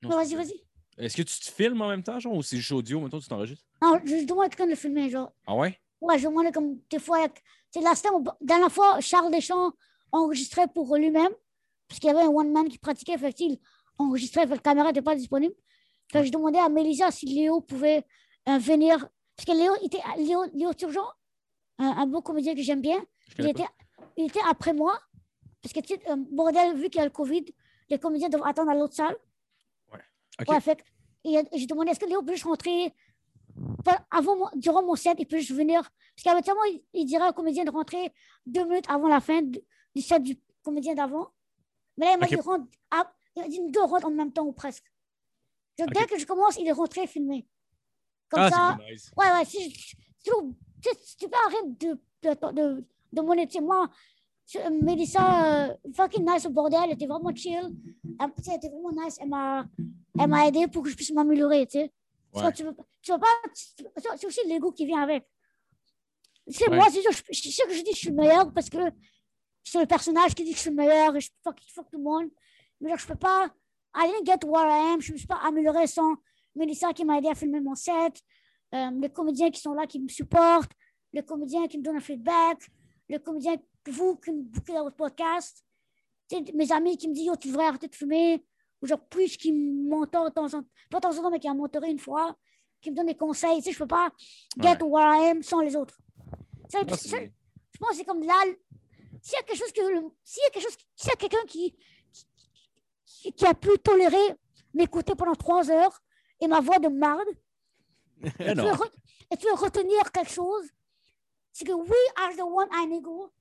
Vas-y, vas-y. Est-ce que tu te filmes en même temps, genre, ou c'est juste audio, mettons, tu t'enregistres? Non, je, je demande à quelqu'un de le filmer, genre. Ah ouais? Ouais, je demandais comme des fois. Sais, la dernière fois, Charles Deschamps enregistrait pour lui-même, parce qu'il y avait un one-man qui pratiquait, fait qu'il enregistrait, fait que la caméra n'était pas disponible. Fait que je demandais à Mélissa si Léo pouvait euh, venir. Parce que Léo, était, Léo, Léo Turgeon, un, un beau comédien que j'aime bien, il était, il était après moi. Parce que, tu sais, euh, bordel, vu qu'il y a le COVID, les comédiens doivent attendre à l'autre salle. Ok. Ouais, fait que- et, euh, j'ai demandé est-ce que Léo peut juste rentrer avant durant mon set, il peut juste venir? Parce qu'habituellement, il, il dirait au comédien de rentrer deux minutes avant la fin du, du set du comédien d'avant. Mais là, il m'a dit rentre. ah, il deux rentre en même temps ou presque. Donc, Ok. dès que je commence, il est rentré filmé. Comme Ah, ça. nice. Ouais, ouais, si, tu peux arrêter de, de, de. Moi, Mélissa, euh, fucking nice au bordel, elle était vraiment chill. Elle, était vraiment nice. Elle m'a, elle m'a aidé pour que je puisse m'améliorer, tu sais. Ouais. Tu veux, tu veux pas, c'est aussi l'ego qui vient avec. Tu sais, Ouais. moi, c'est sûr, je, je je dis que je suis le meilleur parce que c'est le personnage qui dit que je suis le meilleur et je fuck, fuck tout le monde. Mais genre, je peux pas. I didn't get where I am. Je ne me suis pas amélioré sans Mélissa qui m'a aidé à filmer mon set, euh, les comédiens qui sont là qui me supportent, les comédiens qui me donnent un feedback, les comédiens, vous qui me bouquez dans votre podcast, mes amis qui me disent Yo, tu devrais arrêter de fumer, ou genre plus qui me mentorent de temps en temps, pas de temps en temps, mais qui m'ont mentoré une fois, qui me donnent des conseils. Tu sais, je peux pas get where I am sans les autres. Ça, ça, c'est- je pense que c'est comme là. S'il y a quelque chose que. S'il y a quelque chose. S'il y a quelqu'un qui, qui, qui a pu tolérer m'écouter pendant trois heures et ma voix de marde, et tu, veux re- et tu veux retenir quelque chose, c'est que oui, H the One a un ego,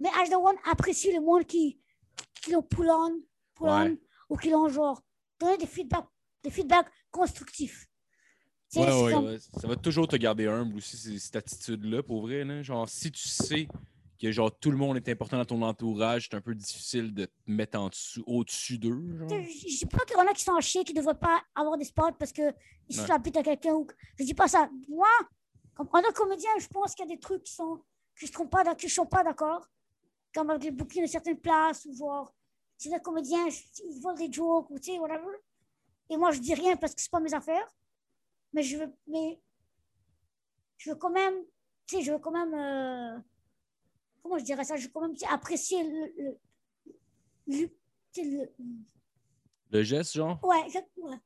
mais H the One apprécie le monde qui, qui l'ont pull on, pull on, Ouais. ou qui l'ont genre donné des feedbacks, des feedbacks constructifs. Ouais, ouais, comme-. Ça va toujours te garder humble aussi, cette attitude-là, pour vrai. Là. Genre, si tu sais que genre tout le monde est important dans ton entourage, c'est un peu difficile de te mettre en dessous, au-dessus d'eux. Je je dis pas qu'il y en a qui sont en chien, qui ne devraient pas avoir des spots parce qu'ils se Ouais. la à quelqu'un. Ou... Je dis pas ça. Moi, comme en tant que comédien, je pense qu'il y a des trucs qui sont je ne suis pas d'accord. Comme avec les booking de certaines places, ou genre, si les comédiens, ils volent des jokes, ou tu sais, whatever. Et moi, je dis rien parce que c'est pas mes affaires. Mais je veux, mais je veux quand même, tu sais, je veux quand même, euh, comment je dirais ça, je veux quand même apprécier le, le, le- le- geste, genre? Ouais, ouais.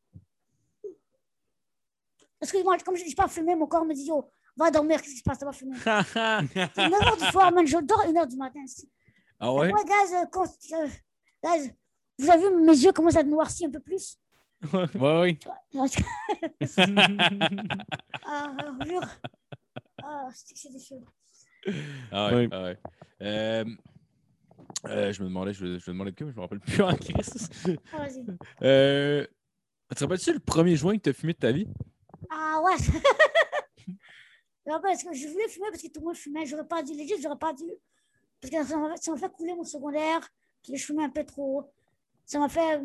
Parce que moi, comme je n'ai pas fumé, mon corps me dit, yo, va dormir, qu'est-ce qui se passe, ça va fumer. C'est 9h du soir, man, je dors 1h du matin. ah ouais? Guys, euh, quand, euh, guys, vous avez vu mes yeux commencent à noircir un peu plus Ouais, oui. Ah, euh, jure. Ah, c'est c'est des choses. Ah ouais, ah ouais. Euh, euh, je me demandais, je, me- je me demandais de quoi, mais je me rappelle plus en crise. Ah, vas-y. Euh, te rappelles-tu le premier joint que tu as fumé de ta vie? Ah, ouais. Parce que je voulais fumer parce que tout le monde fumait. J'aurais pas dû, legit, j'aurais pas dû. Parce que ça m'a m'a fait couler mon secondaire. Puis je fumais un peu trop. Ça m'a fait.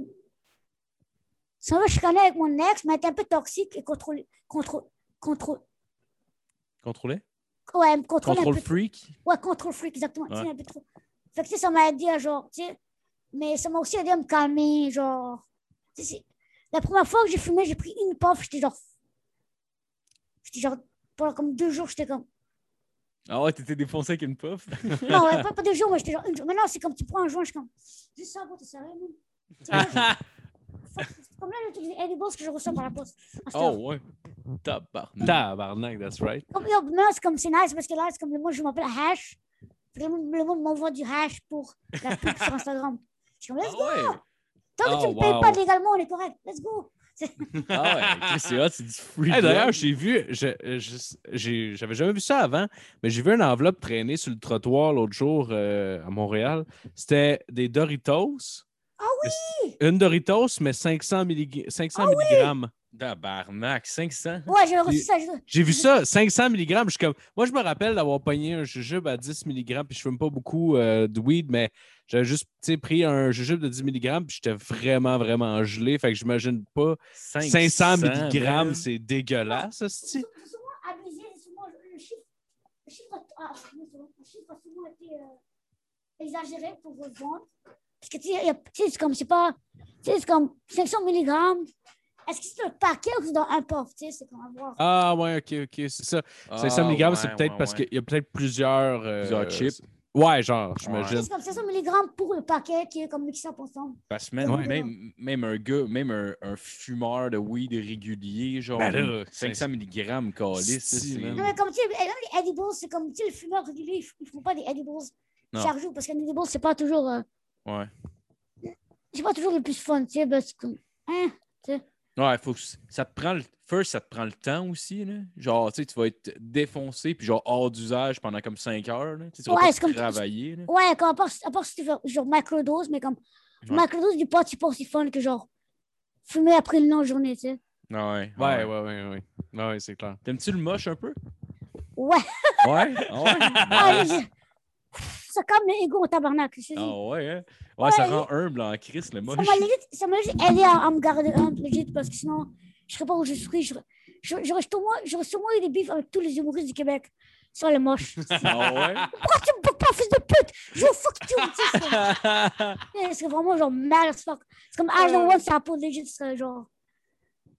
Ça m'a fait chicaner avec mon ex, mais elle était un peu toxique et contrôle. Contrôle. Contrôle. Contrôlé? Ouais, me contrôle un peu. freak? Ouais, contrôle freak, exactement. Ouais. un peu trop. Fait que tu sais, ça m'a aidé à genre, tu sais. Mais ça m'a aussi aidé à me calmer, genre. La première fois que j'ai fumé, j'ai pris une puff, j'étais genre. J'étais genre. Pendant comme deux jours, j'étais comme. Ah ouais, t'étais défoncé avec une puff? Non, ouais, pas, pas deux jours, mais j'étais genre une jour. Maintenant, c'est comme tu prends un joint, je suis comme. Juste ça, gros, t'es sérieux? C'est comme là, j'ai des edibles que je reçois par la poste. oh ouais. Tabarnak. Tabarnak, that's right. Comme, maintenant, c'est comme c'est nice parce que là, c'est comme le monde, je m'appelle Hash. Le monde, le monde m'envoie du hash pour la pub sur Instagram. Je suis comme, let's go! Ah ouais. Tant que tu ne payes wow. pas légalement, on est correct. Let's go! Ah ouais, c'est hot, c'est du free. Hey, D'ailleurs, j'ai vu, j'avais jamais vu ça avant, mais j'ai vu une enveloppe traîner sur le trottoir l'autre jour euh, à Montréal. C'était des Doritos. Ah oui! Une Doritos, mais 500, millig... 500 Ah milligrammes. Tabarnak, 500. Ouais, j'ai reçu ça. je- J'ai vu ça, 500 mg. Je suis comme, moi, je me rappelle d'avoir pogné un jujube à 10 mg, puis je fume pas beaucoup euh, de weed, mais j'avais juste tu sais, pris un jujube de 10 mg, puis j'étais vraiment, vraiment gelé. Fait que j'imagine pas 500 mg, c'est dégueulasse, ça, C'est c'est c'est souvent abusé, c'est souvent le chiffre. Le chiffre, a- ah, le chiffre a souvent été euh, exagéré pour vous vendre. Parce que tu sais, c'est comme, c'est pas. Tu sais, c'est comme 500 mg. Est-ce que c'est un paquet ou c'est dans un? Tu sais, c'est comme avoir. Ah, ouais, ok, ok, c'est ça. 500 Ah, mg, c'est ouais, peut-être ouais, parce ouais. qu'il y a peut-être plusieurs. euh, Plusieurs chips. Ouais, genre, Tu sais, j'imagine. c'est comme 500 mg pour le paquet qui est comme mixé up ensemble. Parce que man, Ouais. même, même un gars, même un, un fumeur de weed régulier, genre Ben là, 500 mg, calice, Si, c'est. Non, mais comme tu sais, même les edibles, c'est comme, tu sais, le fumeur régulier, ils font pas des edibles jour parce qu'un edible, c'est pas toujours. euh, Ouais. c'est pas toujours le plus fun, tu sais, parce que. Hein? Ouais, faut que ça te prend le. First, ça te prend le temps aussi, là. Genre, tu sais, tu vas être défoncé, puis genre hors d'usage pendant comme 5 heures, là. Tu sais, tu vas Ouais, c'est comme- travailler, là. Ouais, comme à part, à part si tu fais genre macrodose, mais comme. Ouais. Macrodose du pot, c'est pas aussi fun que genre. Fumer après une longue journée, tu sais. Ah Ouais, Ouais, ouais, ouais, ouais. Ouais, ouais, c'est clair. T'aimes-tu le moche un peu? Ouais. Ouais? Ah ouais? Je- Ça calme l'ego au tabarnak. je. Ah ouais, hein? Ouais, ça Ouais. rend humble en crise, le Ça moche. ça m'a legit aidé à, à me garder humble, legit, parce que sinon, je serais pas où je suis. je- je- J'aurais sûrement, j'aurais eu des bifs avec tous les humoristes du Québec sur les moches. Ah ouais? Pourquoi tu me bouges pas, fils de pute? Je fuck you! c'est- C'est vraiment genre mal as fuck. C'est comme I don't want ça pour legit, c'est genre.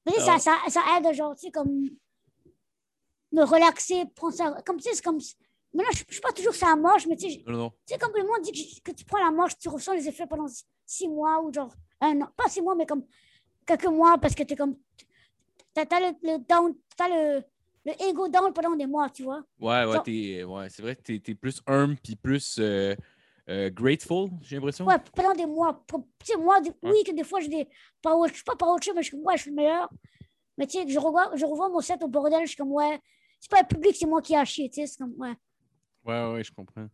Mais sais, Ah. ça, ça, ça aide, genre, tu sais, comme. Me relaxer, prendre ça. Comme tu sais, c'est comme. Mais là, je je suis pas toujours ça moche, mais tu sais, tu comme le monde dit que, que tu prends la marche, tu ressens les effets pendant six, mois ou genre un an. Pas six mois, mais comme quelques mois parce que tu es comme. T'as as le, le down, t'as le, le ego down pendant des mois, tu vois. Ouais, ouais, t'es, ouais, c'est vrai t'es, t'es plus humble puis plus euh, euh, grateful, j'ai l'impression. Ouais, pendant des mois. Tu sais, moi, des- oui, que des fois, j'ai des. Pas autre, je suis pas par autre chose, mais je suis comme, ouais, je suis le meilleur. Mais tu sais, je revois, je revois mon set au bordel, je suis comme, ouais, c'est pas le public, c'est moi qui ai chier, tu sais, c'est comme, ouais. Ouais, ouais, je comprends.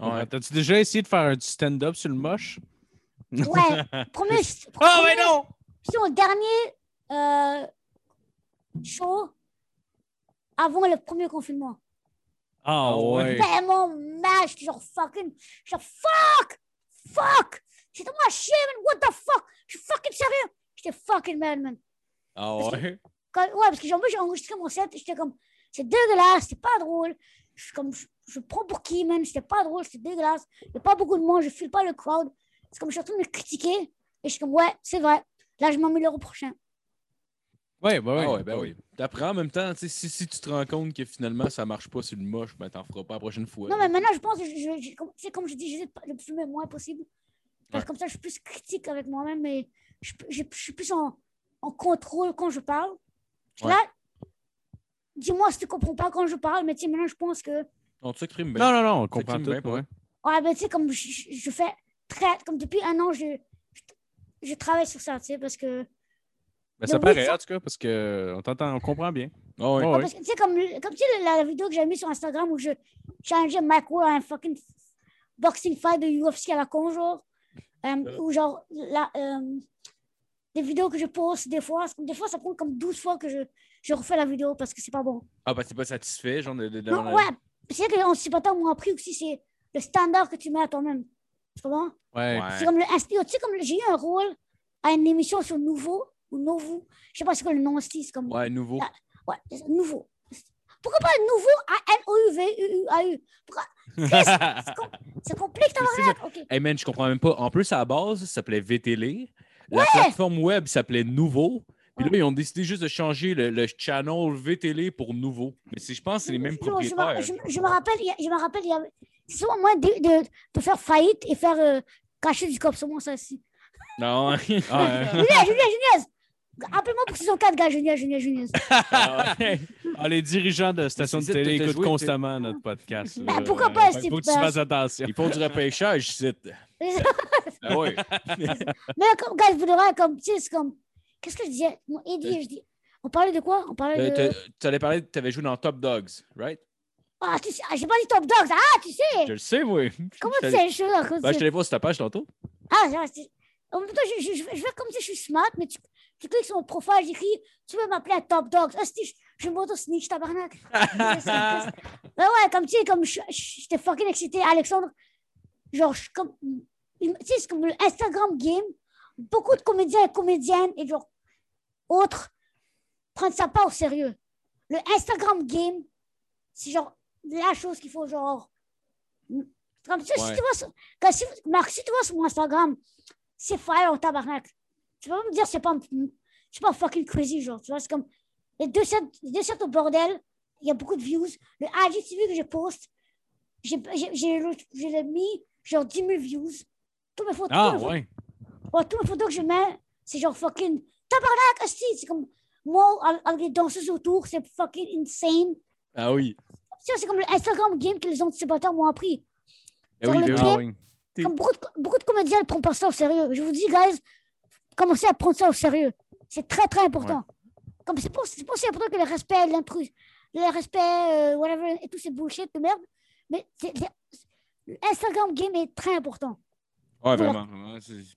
Ouais. T'as-tu déjà essayé de faire un du stand-up sur le moche? Ouais, premier. Ah, mais premier- non! C'est mon dernier euh, show avant le premier confinement. Ah Ah ouais. mad. J'étais genre fucking. J'étais genre fuck! Fuck! C'était moi chier, man. What the fuck? Je suis fucking sérieux. J'étais fucking mad, man. Ah ouais? Quand- ouais, parce que j'ai enregistré mon set. J'étais comme, c'est dégueulasse, c'est pas drôle. Je, suis comme, je, je prends pour qui, man? C'était pas drôle, c'était dégueulasse. Il n'y a pas beaucoup de monde, je file pas le crowd. C'est comme, je suis en train de me critiquer. Et je suis comme, ouais, c'est vrai. Là, je m'améliore au prochain. Ouais, bah ouais. Ah ouais, ben oui. T'apprends en même temps, tu sais, si, si tu te rends compte que finalement ça marche pas sur le moche, ben t'en feras pas la prochaine fois. Non, mais maintenant, je pense que, je, je- je- comme, tu sais, comme je dis, j'essaie de le filmer le moins possible. Parce que comme ça, je suis plus critique avec moi-même, mais je, je- je suis plus en, en contrôle quand je parle. Ouais. Là, dis-moi si tu comprends pas quand je parle, mais tu sais, maintenant, je pense que On t'exprime bien. Non, non, non, on comprend tout. pas. ouais. Ouais, ben tu sais, comme je, fais très. Comme depuis un an, je, je, je travaille sur ça, tu sais, parce que. Ben, ça paraît, en tout cas, parce qu'on t'entend, on comprend bien. Ah ouais. Ouais, Ouais, ouais. Parce que tu sais, comme, comme tu sais, la, la vidéo que j'ai mise sur Instagram où je challengeais Mike Ward à un fucking boxing fight de UFC à la con, genre. Euh, ou genre, la, euh, des vidéos que je poste des fois, des fois, ça prend comme 12 fois que je, je refais la vidéo parce que c'est pas bon. Ah, ben t'es pas satisfait, genre, de. de, de- Non, ouais, c'est que c'est pas tant m'ont appris aussi, c'est le standard que tu mets à toi-même. Tu comprends? Ouais. Ouais. C'est comme le, tu sais, comme j'ai eu un rôle à une émission sur Nouveau ou Novo. Je sais pas c'est quoi le nom aussi, c'est comme. Ouais, nouveau. Ah. Ouais, nouveau. Pourquoi pas nouveau à N-O-U-V-U-U-A-U? Pourquoi? C'est com- C'est compliqué, tabarnak. OK. Hey man, je comprends même pas. En plus, à la base, ça s'appelait VTL. La plateforme web s'appelait Nouveau. Puis là, ils ont décidé juste de changer le, le channel VTL pour Nouveau. Mais je pense que c'est les mêmes Je- je, me- propriétaires. je, je me rappelle, il y a- je me rappelle, il y. C'est souvent moins de, de, de faire faillite et faire euh, cacher du cop sur moi, ça aussi. Non. Ah, ouais. Juliette, Juliette, Juliette! Appelle-moi pour saison 4, gars, Juliette, Juliette, Juliette. Ah ouais. Ah, les dirigeants de stations de télé écoutent joué, constamment notre podcast. là. Ben, pourquoi pas, Il faut que tu fasses attention. Ils font du repêchage, c'est. Ah ouais. Mais comme, gars, vous devrez, comme, tu sais, c'est comme. Qu'est-ce que je disais? Eddie, je dis. On parlait de quoi? On parlait Euh, de. Tu allais parler, tu avais joué dans Top Dogs, right? Ah, tu sais, ah, j'ai pas dit Top Dogs. Ah, tu sais! Je le sais, oui. Comment tu sais, je suis Ben, je te l'ai pas sur ta page tantôt. Ah, c'est- en même temps, je, je, je, je fais comme si je suis smart, mais tu, tu cliques sur mon profil, j'écris, tu veux m'appeler top dog. Ah, si, je, je m'auto-snitch, tabarnak. Ben ouais, comme tu sais, comme j'étais fucking excité. Alexandre, genre, je, comme, tu sais, c'est comme le Instagram game. Beaucoup de comédiens et comédiennes et genre, autres prennent ça pas au sérieux. Le Instagram game, c'est genre la chose qu'il faut, genre. Comme si Ouais. tu vois, sur- quand si, Marc, si tu vois sur mon Instagram, c'est fire en tabarnak. Tu vas pas me dire, c'est pas, c'est pas fucking crazy, genre, tu vois, c'est comme les deux sets, les deux sets au bordel, il y a beaucoup de views. Le IGTV que je poste, j'ai, j'ai, j'ai, j'ai mis genre 10 000 views. Toutes mes photos, Ah, photos- toutes mes photos que je mets, c'est genre fucking tabarnak, asti, c'est comme moi avec- les danseuses autour, c'est fucking insane. Ah oui. C'est comme le Instagram game que les anticipateurs m'ont appris. Ah Sur oui, le clip, oui. Comme beaucoup de, beaucoup de comédiens ne prennent pas ça au sérieux. Je vous dis, guys, commencez à prendre ça au sérieux. C'est très, très important. Comme c'est pas, pas aussi important que le respect, l'intrus, le respect, euh, whatever, et tous ces bullshit de merde. Mais c'est- c'est- le Instagram game est très important. Ouais, vraiment.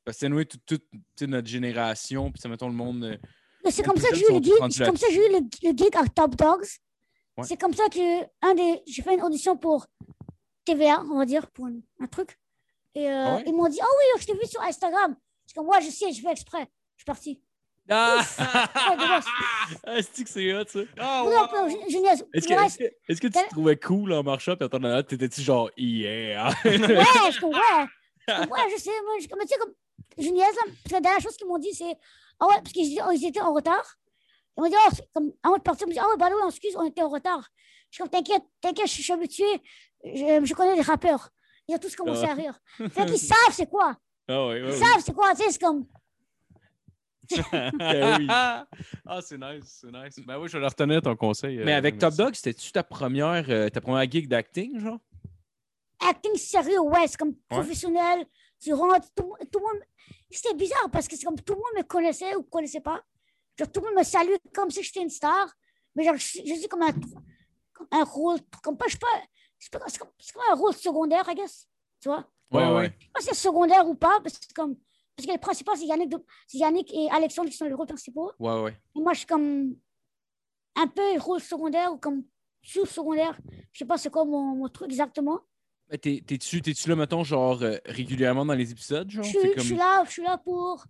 Parce que nous, toute, toute notre génération, puis ça, mettons le monde. euh, Mais c'est comme ça que j'ai eu le rendus C'est comme ça que j'ai eu le, le gig à Top Dogs. Ouais. C'est comme ça que un des, j'ai fait une audition pour TVA, on va dire, pour un, un truc. Et euh, Ah ouais? ils m'ont dit, ah oui, je t'ai vu sur Instagram. C'est comme, ouais, je sais, je fais exprès. Je suis parti. Ah! Ah, c'est que c'est hot, ça? Est-ce que, est-ce que, est-ce que tu te trouvais cool en marchant, puis en t'étais-tu genre, yeah? Ouais, je comprends. Ouais, Je sais. Moi, je, mais tu sais, comme, je niaise, là, parce que la dernière chose qu'ils m'ont dit, c'est, ah ouais, parce qu'ils étaient, ils étaient en retard. Ils m'ont dit, oh, comme, avant de partir, ils m'ont dit, ah ouais, bah oui, on excuse, on était en retard. Je suis comme, t'inquiète, t'inquiète, je suis habitué, je, je connais les rappeurs. Ils ont tous commencé Ah. à rire. Fait qu'ils savent c'est quoi. Ah ouais, Ils ouais, ouais. savent c'est quoi, tu sais, c'est comme, Ben oui. ah, c'est nice, c'est nice. Ben oui, je vais leur retenir ton conseil. Mais euh, avec Top. Dog, c'était-tu ta première, euh, ta première gig d'acting, genre? Acting sérieux, ouais, c'est comme professionnel. Tu rentres, tout, le monde- tout le monde. C'était bizarre parce que c'est comme tout le monde me connaissait ou connaissait pas. Genre, tout le monde me salue comme si j'étais une star. Mais genre, je, suis- je suis comme un, un rôle, comme pas, je sais pas, c'est comme, comme un rôle secondaire, I guess. Tu vois? Ouais, ouais. Je sais pas si c'est secondaire ou pas, parce que, comme, parce que les principaux, c'est Yannick, Yannick et Alexandre qui sont les rôles principaux. Ouais, ouais. Et moi, je suis comme un peu rôle secondaire ou comme sous secondaire. Je sais pas c'est quoi mon, mon truc exactement. Ben, t'es- T'es-tu là, mettons, genre, euh, régulièrement dans les épisodes, genre? Je suis, comme- je suis là, je suis là pour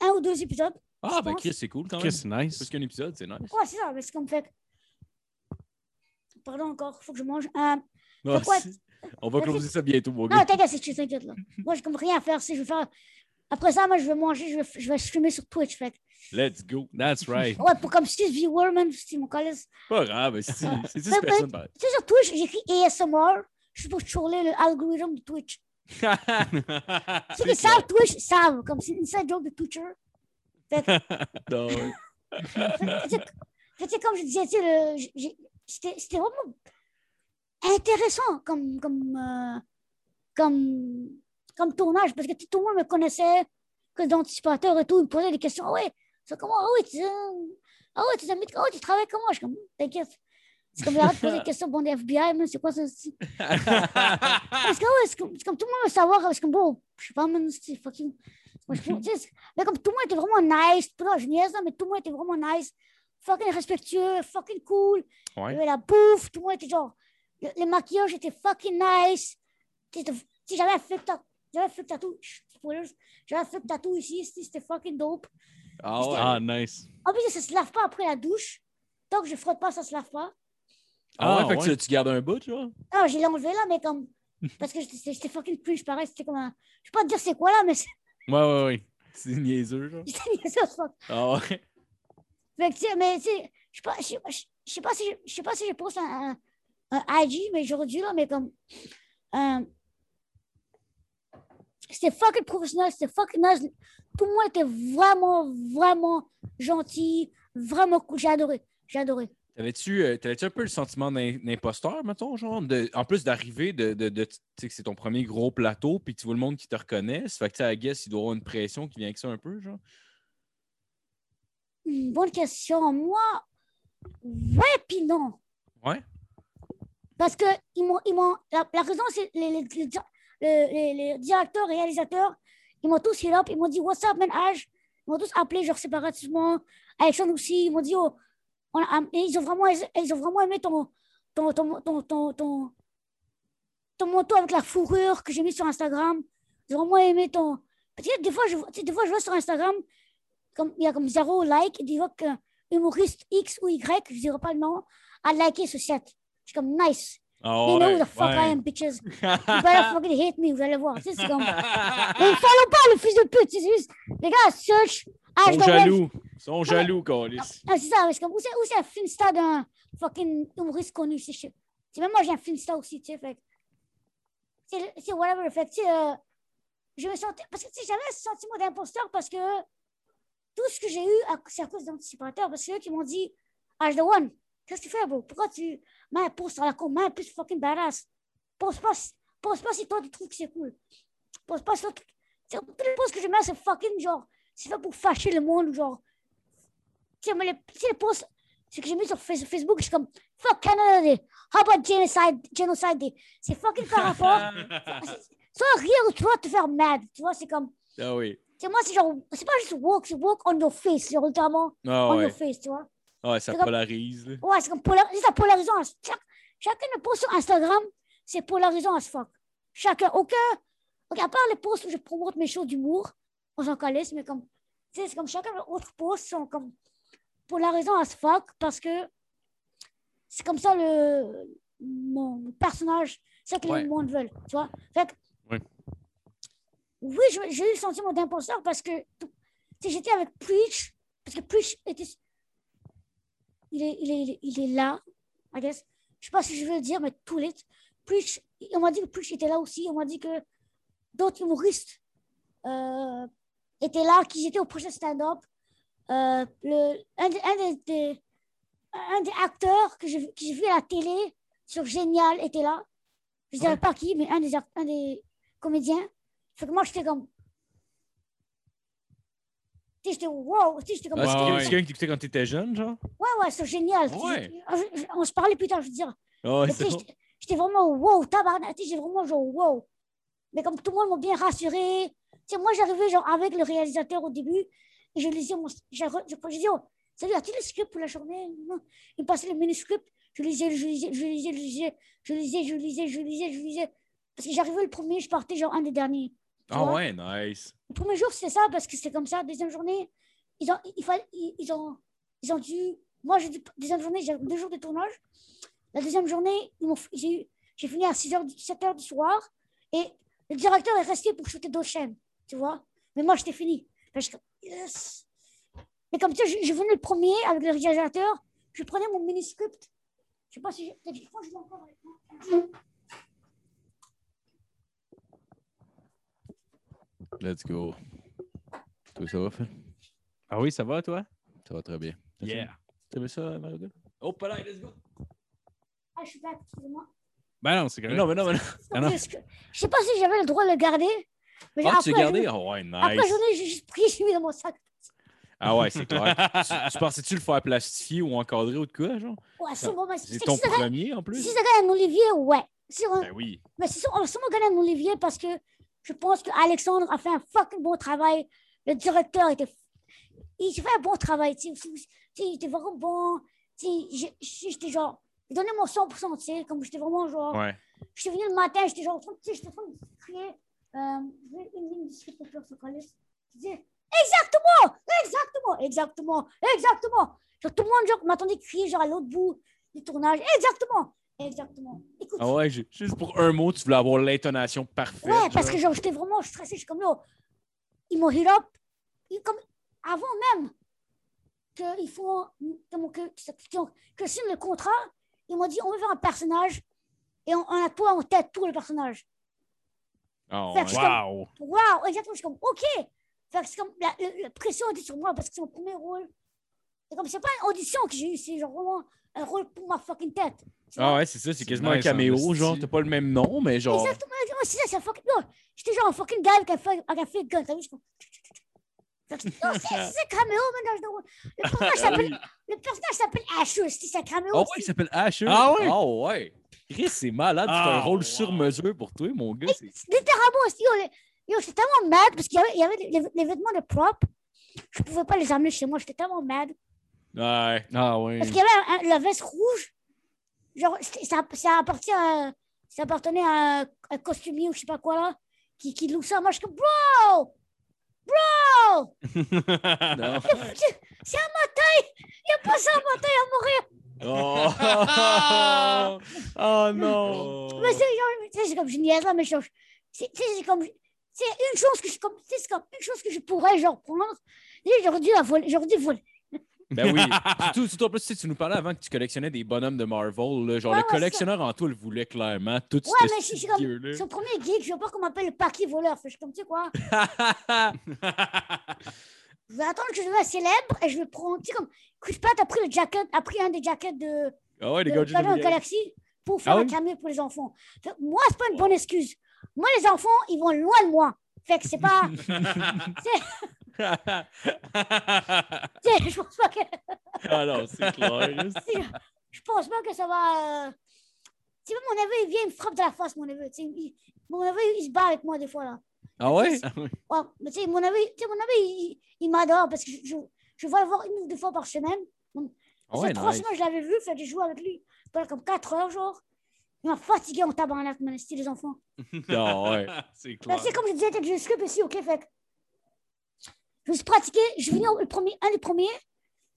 un ou deux épisodes. Ah, je ben, pense. Chris, c'est cool quand même. Chris, c'est nice. Plus qu'un épisode, c'est nice. Ouais, c'est ça, mais c'est comme fait. Pardon encore, faut que je mange. Euh, quoi? On va closer ça bientôt, mon Non, gars. t'inquiète, c'est chill, t'inquiète là. Moi, j'ai comme rien à faire. Si je vais faire. Après ça, moi, je vais manger, je vais, je vais streamer sur Twitch. Fait. Let's go. That's right. Ouais, pour comme 6 viewers, man, c'est mon collège. Pas grave, c'est c'est six Mais- personnes pareil. Tu sais, sur Twitch, j'écris ASMR. Je suis pour troller l'algorithme de Twitch. Ceux qui savent Twitch savent, comme c'est une inside joke de Twitcher. Non, comme je disais, c'était vraiment intéressant comme, comme, euh, comme, comme tournage parce que tout le monde me connaissait que d'anticipateur et tout. Ils me posaient des questions. Ah ouais, c'est comment? Ah ouais, tu, ah ouais, tu, ah ouais, tu travailles comment? Je suis comme, t'inquiète. C'est comme, j'arrête de poser des questions pour des FBI, mais c'est quoi ça? aussi? Parce que ouais, c'est comme, comme tout le monde veut savoir. Parce que bon, je sais pas, man, c'est fucking. Moi, je, mais comme tout le monde était vraiment nice. Là, je niaise, là, mais tout le monde était vraiment nice. Fucking respectueux, fucking cool. Il y Ouais. avait la bouffe, tout le monde était genre. Le, les maquillages étaient fucking nice. Sais, j'avais un fake tattoo. J'avais un fake Spoilers. J'avais un fake tattoo ici. c'était- C'était fucking dope. Ah ouais. Ah, nice. En plus, ça se lave pas après la douche. Tant que je frotte pas, ça se lave pas. Ah ouais, Ah, que tu, tu gardes un bout, genre? Non, j'ai enlevé là, mais comme. Parce que j'étais fucking cringe, pareil. C'était comme un. Je peux pas te dire c'est quoi là, mais c'est- Ouais, ouais, ouais. C'est niaiseux, genre. c'était niaiseux fuck. Ah ouais. Fait que, tu sais, mais tu sais, je sais pas, je je si je, je sais pas si je poste un, un, un IG, mais j'aurais dû là, mais comme. euh, c'était fucking professionnel, c'était fucking nice. Tout le monde était vraiment, vraiment gentil, vraiment cool. J'ai adoré, j'ai adoré. T'avais-tu euh, t'avais-tu un peu le sentiment d'im- d'imposteur, mettons, genre? De, en plus d'arriver, de, de, de- tu sais que c'est ton premier gros plateau, puis tu vois le monde qui te reconnaît. Ça fait que, tu sais, I guess, il doit y avoir une pression qui vient avec ça un peu, genre? Bonne question. Moi, ouais, puis non. Ouais. Parce que ils m'ont, ils m'ont, la, la raison, c'est les, les, les, di- le- les- les directeurs, réalisateurs, ils m'ont tous hit up, ils m'ont dit What's up, man, Ils m'ont tous appelé, genre séparativement. Alexandre aussi, ils m'ont dit oh, on a- et ils, ont vraiment, ils ont vraiment aimé ton, ton, ton, ton, ton, ton, manteau avec la fourrure que j'ai mis sur Instagram. Ils ont vraiment aimé ton. Peut-être des fois, je, vois- tu sais, des fois, je vois sur Instagram, comme, il y a comme zéro like, et des fois qu'un humoriste X ou Y, je ne dirais pas le nom, a liké ce set. Je suis comme nice. Ah They know who the fuck ouais. I am, bitches. You better fucking hate me, vous allez voir. Tu sais, c'est comme. Mais follow pas le fils de pute. C'est juste. Les gars, search. Ils H Web. Ils sont jaloux, Calis. Ah, c'est ça, c'est comme. Où c'est un Finsta d'un fucking humoriste connu, c'est shit. C'est même moi, j'ai un Finsta aussi, tu sais. Fait. que- C'est whatever. Fait que, tu sais, euh, je me sentais. Parce que, tu sais, j'avais ce sentiment d'imposteur parce que tout ce que j'ai eu, c'est à cause d'anticipateurs. Parce que eux qui m'ont dit H de One, qu'est-ce que tu fais, bro? Pourquoi tu mets un post sur la con, mets un plus fucking badass? Pose pas, pose pas si toi tu trouves que c'est cool. Pose pas si toi. tu- Tous les posts que je mets, c'est fucking genre. C'est fait pour fâcher le monde, genre. Tu sais, mais les, posts c'est que j'ai mis sur Face- Facebook, je suis comme Fuck Canada Day. How about Genocide, genocide Day? C'est fucking par rapport. Soit rire ou vas te faire mad. Tu vois, c'est comme. Ah oui. Sais, moi, c'est genre. C'est pas juste walk, c'est walk on your face, genre littéralement Ah on ouais. your face, tu vois. Ah ouais, ça C'est comme- polarise, là. Ouais, c'est comme polar... c'est ça, polarisant. Chaque... Chacun de posts sur Instagram, c'est polarisant as fuck. Chacun. Aucun. Ok, à part les posts où je promote mes shows d'humour, on s'en calisse, mais comme. Tu sais, c'est comme chacun de autres posts sont comme polarisants as fuck parce que c'est comme ça le. Mon personnage, c'est ça que Ouais. le monde veut, tu vois. Fait que. Oui, j'ai eu le sentiment d'imposteur parce que. j'étais avec Preach, parce que Preach était il est, il est, il est là, I guess. Je sais pas si je veux le dire, mais tout lit. Preach, on m'a dit que Preach était là aussi. On m'a dit que d'autres humoristes euh, étaient là, qu'ils étaient au prochain stand-up. Euh, le- un, des, un, des, des- un des acteurs que j'ai que j'ai vu à la télé sur Génial était là. Je ne dirais Ouais. pas qui, mais un des, un des comédiens. Fait que moi, j'étais comme. Tu sais, j'étais wow. Tu sais, j'étais comme. Ah, c'est Ouais, quelqu'un- quelqu'un qui t'écoutait quand t'étais jeune, genre? Ouais, ouais, c'est génial. Ouais. Je- je- on se parlait plus tard, je veux dire. Ah tu J'étais vraiment wow, tabarnak. Tu sais, J'ai vraiment genre wow. Mais comme tout le monde m'a bien rassuré. Tu sais, moi, j'arrivais genre avec le réalisateur au début et je lisais mon. J'ai re- j'ai- j'ai dit, oh, salut, as-tu le script pour la journée? Non. Il me passait le manuscript. je lisais, je lisais, je lisais, je lisais, je lisais, je lisais, je lisais, je lisais. Parce que j'arrivais le premier, je partais genre un des derniers. Ah vois? ouais, nice. Le premier jour, c'était ça, parce que c'était comme ça. Deuxième journée, ils ont, il fallait, ils, ils ont, ils ont dû. Moi, j'ai dû- deuxième journée, j'avais deux jours de tournage. La deuxième journée, j'ai j'ai fini à 6 heures, du- 7 heures du soir. Et le directeur est resté pour shooter d'autres chaînes, tu vois. Mais moi, j'étais fini. Fait que je yes. Mais comme ça, je, je venais le premier avec le réalisateur. Je prenais mon mini-script. Je sais pas si j'ai. Je crois que je l'ai encore avec moi. Let's go. Toi, ça va, Phil? Ah oui, ça va, toi? Ça va très bien. Yeah. T'as vu ça, Mario? Oh, pas là, let's go. Ah, je suis back, excusez-moi. Ben non, c'est correct. non, mais non, mais non. Ah non. Je sais pas si j'avais le droit de le garder. Mais Ah, tu gardé? Oh, ouais, Après la nice. journée, j'ai juste pris, j'ai mis dans mon sac. Ah ouais, c'est clair. tu, tu pensais-tu le faire plastifier ou encadrer ou de quoi, genre? Ouais, sûrement, C'est ton si gagne- premier, en plus? si ça gagne un Olivier, ouais. Si on- Ben oui. Mais c'est sûr, on va sûrement gagner un Olivier parce que je pense qu'Alexandre a fait un fucking bon travail. Le directeur était. Il fait un bon travail. Tu sais, il était vraiment bon. Tu sais, J'étais genre. J'ai donné mon 100%, tu sais, comme j'étais vraiment genre. Ouais. J'étais venu le matin, j'étais genre, tu sais, j'étais en train de crier. Euh, une ligne de. Je disais, exactement, exactement, exactement, exactement. Genre, tout le monde genre, m'attendait crier genre à l'autre bout du tournage. Exactement, exactement. Écoute, Ah ouais, ju- juste pour un mot, tu voulais avoir l'intonation parfaite. ouais, parce genre. que genre, j'étais vraiment stressé. Je suis comme, yo, ils m'ont hit up. Ils- comme, avant même qu'ils font, que, que, que signe le contrat, ils m'ont dit, on veut faire un personnage et on, on a toi en tête, tout le personnage. Ah Fait que je suis comme, Wow! Wow, exactement. Je suis comme, OK. Fait que c'est comme, la, la- la pression était sur moi parce que c'est mon premier rôle. Et comme, c'est pas une audition que j'ai eu, c'est genre vraiment un rôle pour ma fucking tête. Ah ouais, c'est ça, c'est C'est quasiment nice, un caméo, genre, t'as pas le même nom, mais genre. Exactement, c'est ça, c'est un fucking. Non, j'étais genre un fucking gars un feu de gun, t'as vu? Je suis comme. Fait Non, c'est c'est un caméo, maintenant. Le personnage s'appelle, le personnage s'appelle Asher, c'est c'est un caméo. Ah ouais, il s'appelle Asher. Ah ouais? Ah ouais. Chris, c'est malade, c'est un Ah, rôle wow. sur mesure pour toi, mon gars. c'est- Littéralement, aussi, yo, le- yo, j'étais tellement mad parce qu'il y avait, il y avait les, les vêtements de prop. Je pouvais pas les amener chez moi, j'étais tellement mad. Ouais. Ah oui. Parce qu'il y avait un- un- la veste rouge. Genre, ça, ça, appartient à- ça appartenait à un, un costumier ou je sais pas quoi là, qui, qui loue ça. Moi, je suis comme, bro! Bro! C'est à ma taille! Il n'y a pas ça à ma taille à mourir! Oh, oh non. Mais c'est genre, tu sais, c'est comme, je niaise là, mais genre, c'est tu sais, c'est comme, c'est une chose que je, comme, sais, c'est comme une chose que je pourrais genre prendre. J'aurais dû la voler, j'aurais dû voler. Ben oui. Surtout, surtout, en plus, tu sais, tu nous parlais avant que tu collectionnais des bonhommes de Marvel. là. Genre, Ouais, le ouais, collectionneur en toi le voulait clairement. Tout Ouais, mais ce je suis comme, son premier geek, je veux pas qu'on m'appelle le paquet voleur. Fait je suis comme, tu sais quoi? Je vais attendre que je devienne célèbre et je vais prendre, tu sais, comme Chris Pratt a pris le jacket, a pris un des jackets de, Ah ouais, les de gars, the Galaxy pour faire Ah un oui? camé pour les enfants. Fait moi, c'est pas une bonne excuse. Moi, les enfants, ils vont loin de moi. Fait que c'est pas. je pense pas que. ah non, c'est clair. Je pense pas que ça va. euh, Tu sais, mon neveu, il vient, il me frappe de la face, mon neveu. il- Mon neveu, il se bat avec moi des fois, là. Ah ouais? Ouais, mais tu sais, mon sais, mon neveu, il, il m'adore parce que je, je, je vais le voir une ou deux fois par semaine. Ah Ça ouais, trois nice. semaines que je l'avais vu, fait que j'ai joué avec lui pendant comme quatre heures, genre. Il m'a fatigué en tabarnak, man, c'était les enfants. Ah ouais. C'est Fait clair. que c'est comme je disais, t'as du script ici, ok, fait que je me suis pratiqué, je suis venu au- le premier, un des premiers,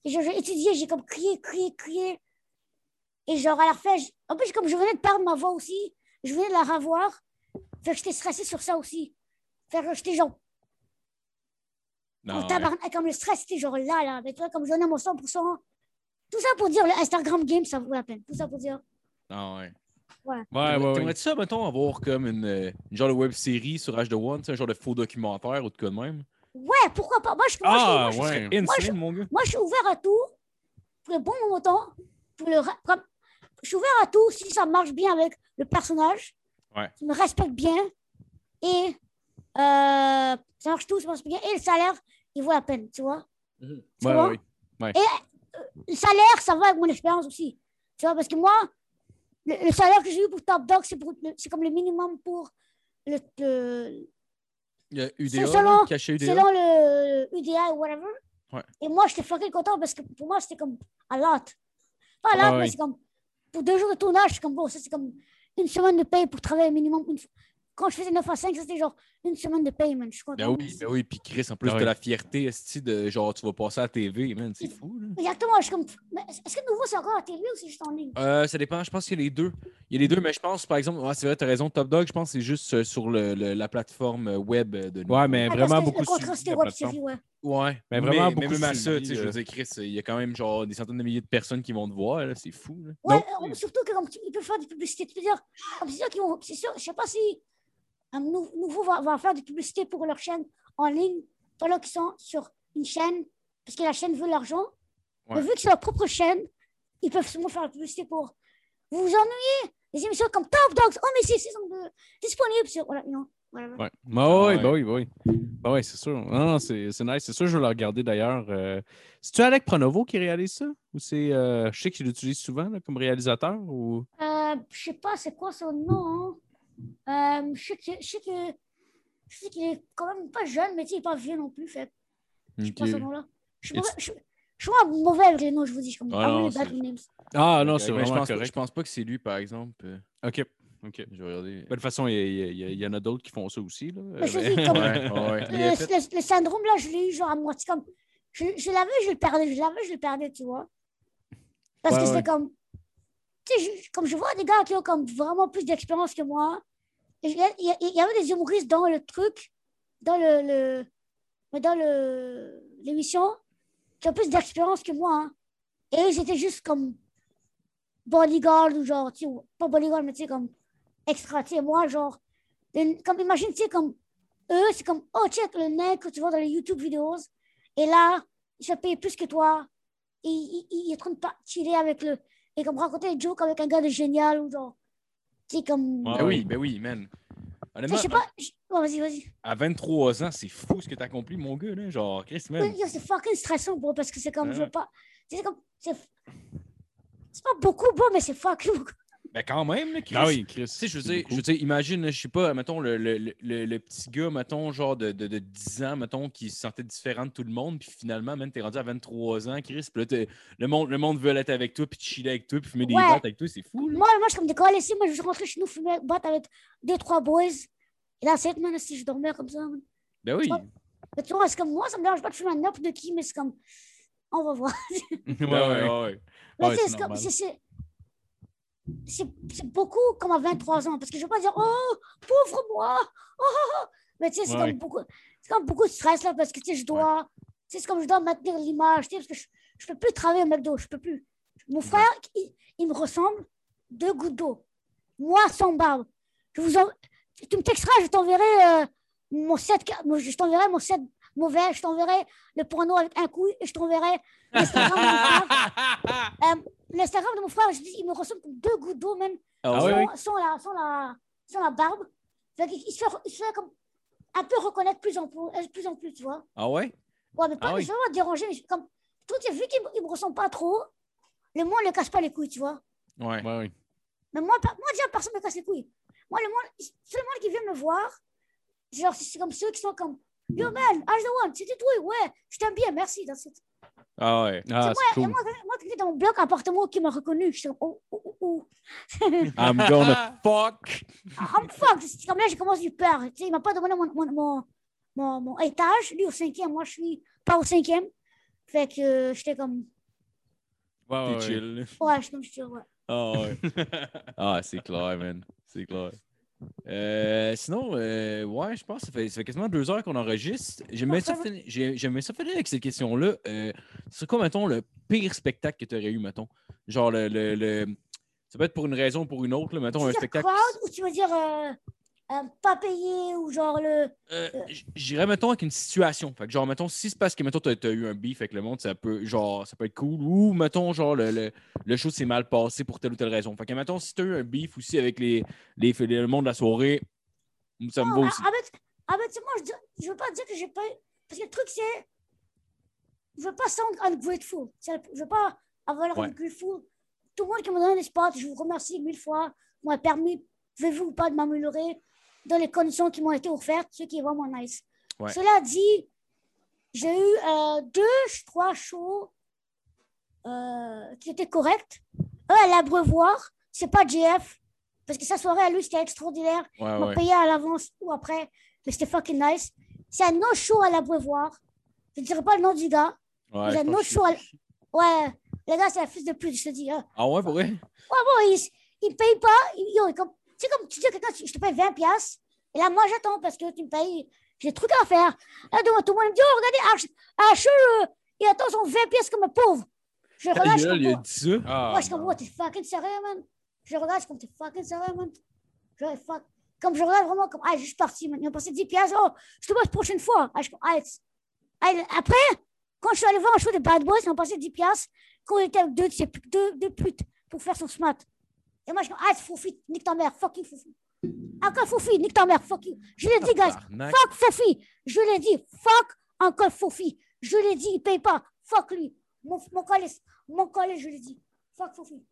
et je- j'ai étudié, j'ai comme crié, crié, crié. Et genre, à la fin, je- en plus, comme je venais de perdre ma voix aussi, je venais de la revoir, fait que j'étais stressé sur ça aussi. Fait que j'étais genre, Non, ouais. comme le stress, c'était genre là, là, mais toi, comme je donnais mon 100%. Tout ça pour dire, le Instagram Game, ça vaut la peine. Tout ça pour dire. Ah ouais. Ouais, ouais, ouais. T'aimerais-tu ça, mettons, avoir comme une, euh, une genre de web série sur H de One, tu sais, un genre de faux documentaire ou de quoi de même? Ouais, pourquoi pas? Moi, je, moi, je- Ah, moi, je- ouais. Insane, Moi, je- mon gars. Moi, je suis ouvert à tout pour le bon montant. Pour le, comme- je suis ouvert à tout si ça marche bien avec le personnage. Ouais. Qui me respecte bien. Et euh, ça marche tout, ça marche bien. Et le salaire, il vaut la peine, tu vois. Tu Ouais, vois? ouais, ouais. Le salaire, ça va avec mon expérience aussi. Tu vois, parce que moi, le, le salaire que j'ai eu pour Top Dog, c'est comme le minimum pour le, le- Il y a UDA, selon- caché UDA. selon le UDI ou whatever. Ouais. Et moi, j'étais fucking content parce que pour moi, c'était comme a lot. Pas a lot, Ouais, mais c'est comme pour deux jours de tournage, c'est comme bon, ça c'est comme une semaine de paye pour travailler minimum. Une... Quand je faisais 9 à 5, ça c'était genre une semaine de paye, man. Je suis content. Ben oui, ben oui, puis Chris, en plus, Ah t'as ouais. la fierté, esti, de genre, tu vas passer à la TV, man, c'est fou, là. Exactement, je suis comme. Mais Est-ce que de nouveau c'est encore à la télé ou c'est juste en ligne? Euh, ça dépend, je pense qu'il y a les deux. Il y a les deux, mais je pense, par exemple, ouais, c'est vrai, t'as raison, Top Dog, je pense que c'est juste euh, sur le, le- la plateforme euh, web euh, de nous. Ouais, mais Ah, vraiment parce que beaucoup Le web série, ouais. Ouais, Mais vraiment mais, beaucoup même à ça, sais, je veux euh. dire, Chris, il y a quand même genre des centaines de milliers de personnes qui vont te voir, là, c'est fou, là. Ouais, Donc, euh, surtout que comme tu- ils peuvent faire des publicités. Tu peux dire, comme c'est sûr qu'ils vont. C'est sûr, je sais pas si un nou- nouveau va, va faire des publicités pour leur chaîne en ligne pendant qu'ils sont sur une chaîne, parce que la chaîne veut l'argent. Ouais. Mais vu que c'est leur propre chaîne, ils peuvent seulement faire la publicité pour. Vous vous ennuyez Des émissions comme Top Dogs, oh mais c'est saison 2, disponible sur. Voilà, non. Voilà. Ouais. Bah oui, ouais. bah oui, bah oui. Bah oui, c'est sûr. Non, non, c'est c'est nice. C'est sûr, je vais le regarder d'ailleurs. Euh, C'est-tu Alec Pronovo qui réalise ça? Ou c'est. euh, je sais qu'il l'utilise souvent là, comme réalisateur ou? Euh, je sais pas c'est quoi son nom. hein? Euh, je sais que. Je sais que. Je sais qu'il est quand même pas jeune, mais il est pas vieux non plus. Fait. Je sais pas Ok. ce nom-là. Je suis It's- mauvais- je- je suis mauvais avec les noms, je vous dis. Je comme. Ah Ah, non, names. Ah non, c'est mais je pense, je pense pas que c'est lui, par exemple. OK. OK. Je vais regarder. Ben, De toute façon, il y, y y en a d'autres qui font ça aussi. Là. Mais je dis, comme- Ouais, ouais, Le, le- le syndrome, là, je l'ai eu genre à moitié comme. Je, je l'avais, je le perdais, je l'avais, je le perdais, tu vois. Parce Ouais, que ouais. c'était comme. Je- comme je vois des gars qui ont comme vraiment plus d'expérience que moi. Il y, avait des humoristes dans le truc, dans le. dans l'émission, qui ont plus d'expérience que moi. hein. Et étaient juste comme. bodyguard ou genre, tu sais, pas bodyguard, mais tu sais, comme. extra, tu sais, moi, genre. comme imagine, tu sais, comme eux, c'est comme, oh, check le mec que tu vois dans les YouTube vidéos. Et là, il se payer plus que toi. Et il, il- il est en train de chiller avec le. Et comme raconter des jokes avec un gars de génial ou genre. Tu sais, comme. Ben oui, ben oui, man. Honnêtement, je sais pas. je- ouais, vas-y, vas-y. à 23 ans, c'est fou ce que t'as accompli, mon gars, là. Genre, Chris, man. Oui, C'est fucking stressant, bro, parce que c'est comme, je veux pas. C'est comme. C'est c'est pas beaucoup, bro, mais c'est fucking beaucoup. Ben quand même, là, Chris. Ah oui, Chris. Tu sais, je veux dire, je veux dire, imagine, je sais pas, mettons, le, le, le, le- petit gars, mettons, genre de, de, de 10 ans, mettons, qui se sentait différent de tout le monde, puis finalement, man, t'es rendu à 23 ans, Chris, puis là, le monde, le monde veut être avec toi, puis chiller avec toi, puis fumer des battes avec toi, c'est fou, là. Moi, moi, je suis comme décollé ici. Moi, je suis rentré chez nous, fumer, battre avec deux, trois boys. Et là, c'est man, si je dormais comme ça. man. Ben oui. Mais tu vois, c'est comme moi, ça me dérange pas de fumer un n'importe de qui, mais c'est comme. On va voir. Ouais, Ben ouais. ouais, ouais. Mais Ouais, c'est c'est beaucoup comme à 23 ans. Parce que je veux pas dire, oh, pauvre moi. oh, oh, oh. Mais tu sais, c'est Ouais. comme beaucoup, comme beaucoup de stress là, parce que tu sais, je dois, tu sais, c'est comme je dois maintenir l'image, tu sais, parce que je, je peux plus travailler au McDo, je peux plus. Mon frère, il, il me ressemble deux gouttes d'eau. Moi, sans barbe. Je vous en... Tu me texteras, je t'enverrai euh, mon set, je t'enverrai mon set mauvais, je t'enverrai le porno avec un coup et je t'enverrai l'Instagram de mon frère. Euh, L'Instagram de mon frère, je dis, il me ressemble comme deux gouttes d'eau, même, Ah sans, ouais? oui, sans la, sans, la, sans la barbe. Fait il, se fait, il se fait comme un peu reconnaître plus en plus, euh, plus, en plus tu vois. Ah ouais? Ouais, mais pas Ah oui. te déranger, mais comme, vu qu'il me, il me ressemble pas trop, le monde ne casse pas les couilles, tu vois. Ouais. Ouais, ouais. Mais moi, moi déjà, personne ne me casse les couilles. Moi, le monde, c'est le monde qui vient me voir. Genre, c'est comme ceux qui sont comme Yo, man, H the One, c'était toi, ouais, je t'aime bien, merci. That's it. Ah ouais. Ah, c'est cool. moi, moi, qui était dans mon bloc appartement qui m'a reconnu, je suis comme, oh, oh, oh, oh. I'm gonna fuck. Ah, I'm fucked. C'est comme là, j'ai commencé du peur. Tu sais, il m'a pas demandé mon, mon, mon, mon, mon étage. Lui, au cinquième, moi, je suis pas au cinquième. Fait que euh, j'étais comme, Ouais, ouais, ouais. chill. ouais, j'étais comme, je suis ouais. Ah ouais. ah, c'est clair, man. C'est clair. Euh, sinon, euh, ouais, je pense que ça fait, ça fait quasiment deux heures qu'on enregistre. J'aimais ça, finir- ça finir avec cette question-là. Euh, c'est quoi, mettons, le pire spectacle que tu aurais eu, mettons? Genre, le, le, le- Ça peut être pour une raison ou pour une autre, là, mettons, Tu un spectacle. crowd ou tu veux dire euh, euh, pas payé ou genre le. Euh, j- J'irais, mettons, avec une situation. Fait que, genre, mettons, si c'est parce que, mettons, t'as as eu un beef avec le monde, ça peut, genre, ça peut être cool. Ou, mettons, genre, le, le, le show s'est mal passé pour telle ou telle raison. Fait que, mettons, si t'as eu un beef aussi avec les, les, le monde de la soirée, ça me va ah, aussi. ah, ben, moi, je, dis- je veux pas dire que j'ai pas. Parce que le truc, c'est. Je veux pas sound ungrateful. Je veux pas avoir l'air Ouais. ungrateful. Tout le monde qui m'a donné des spots, je vous remercie mille fois. m'a permis, pouvez-vous ou pas, de m'améliorer? Dans les conditions qui m'ont été offertes, ce qui est vraiment nice. Ouais. Cela dit, j'ai eu euh, deux, trois shows euh, qui étaient corrects. eux, à l'abreuvoir, c'est pas JF. Parce que sa soirée à lui, c'était extraordinaire. Ouais, m'ont ouais. payé à l'avance ou après, mais c'était fucking nice. C'est un no-show à l'abreuvoir. Je ne dirais pas le nom du gars. Je un autre que show. à- je- Ouais, le gars, c'est un fils de pute, je te dis. hein. Ah ouais, pour vrai? Ouais, bon, il, il paye pas. Il, yo, il sais, comme tu dis à quelqu'un, je te paye 20 piastres. Et là, moi, j'attends parce que tu me payes. J'ai des trucs à faire. Là, devant tout le monde, me dit, oh, regardez, Arch, Archer, euh, il attend son 20 piastres comme un pauvre. Je je gueule, il a comme, dit ça. Ah, moi, je suis comme, oh, t'es fucking sérieux, man. Je regarde, je suis comme, t'es fucking sérieux, man. Je fuck. Comme je regarde vraiment comme, ah, je suis parti, man. Ils m'ont passé 10 piastres. Oh, je te vois la prochaine fois. Ah, je ah, ah, après, quand je suis allé voir un show de Bad Boys, ils m'ont passé 10 piastres quand il était avec deux, deux, deux putes pour faire son smart. Et moi, je comme, ah, c'est Foufi, nique ta mère, fuck you, Foufi. Encore Foufi, nique ta mère, fuck you. Je l'ai dit, guys, fuck Foufi. Je l'ai dit, fuck encore Foufi. Je l'ai dit, il paye pas, fuck lui. Mon, mon collège, mon collège, je l'ai dit, fuck Foufi.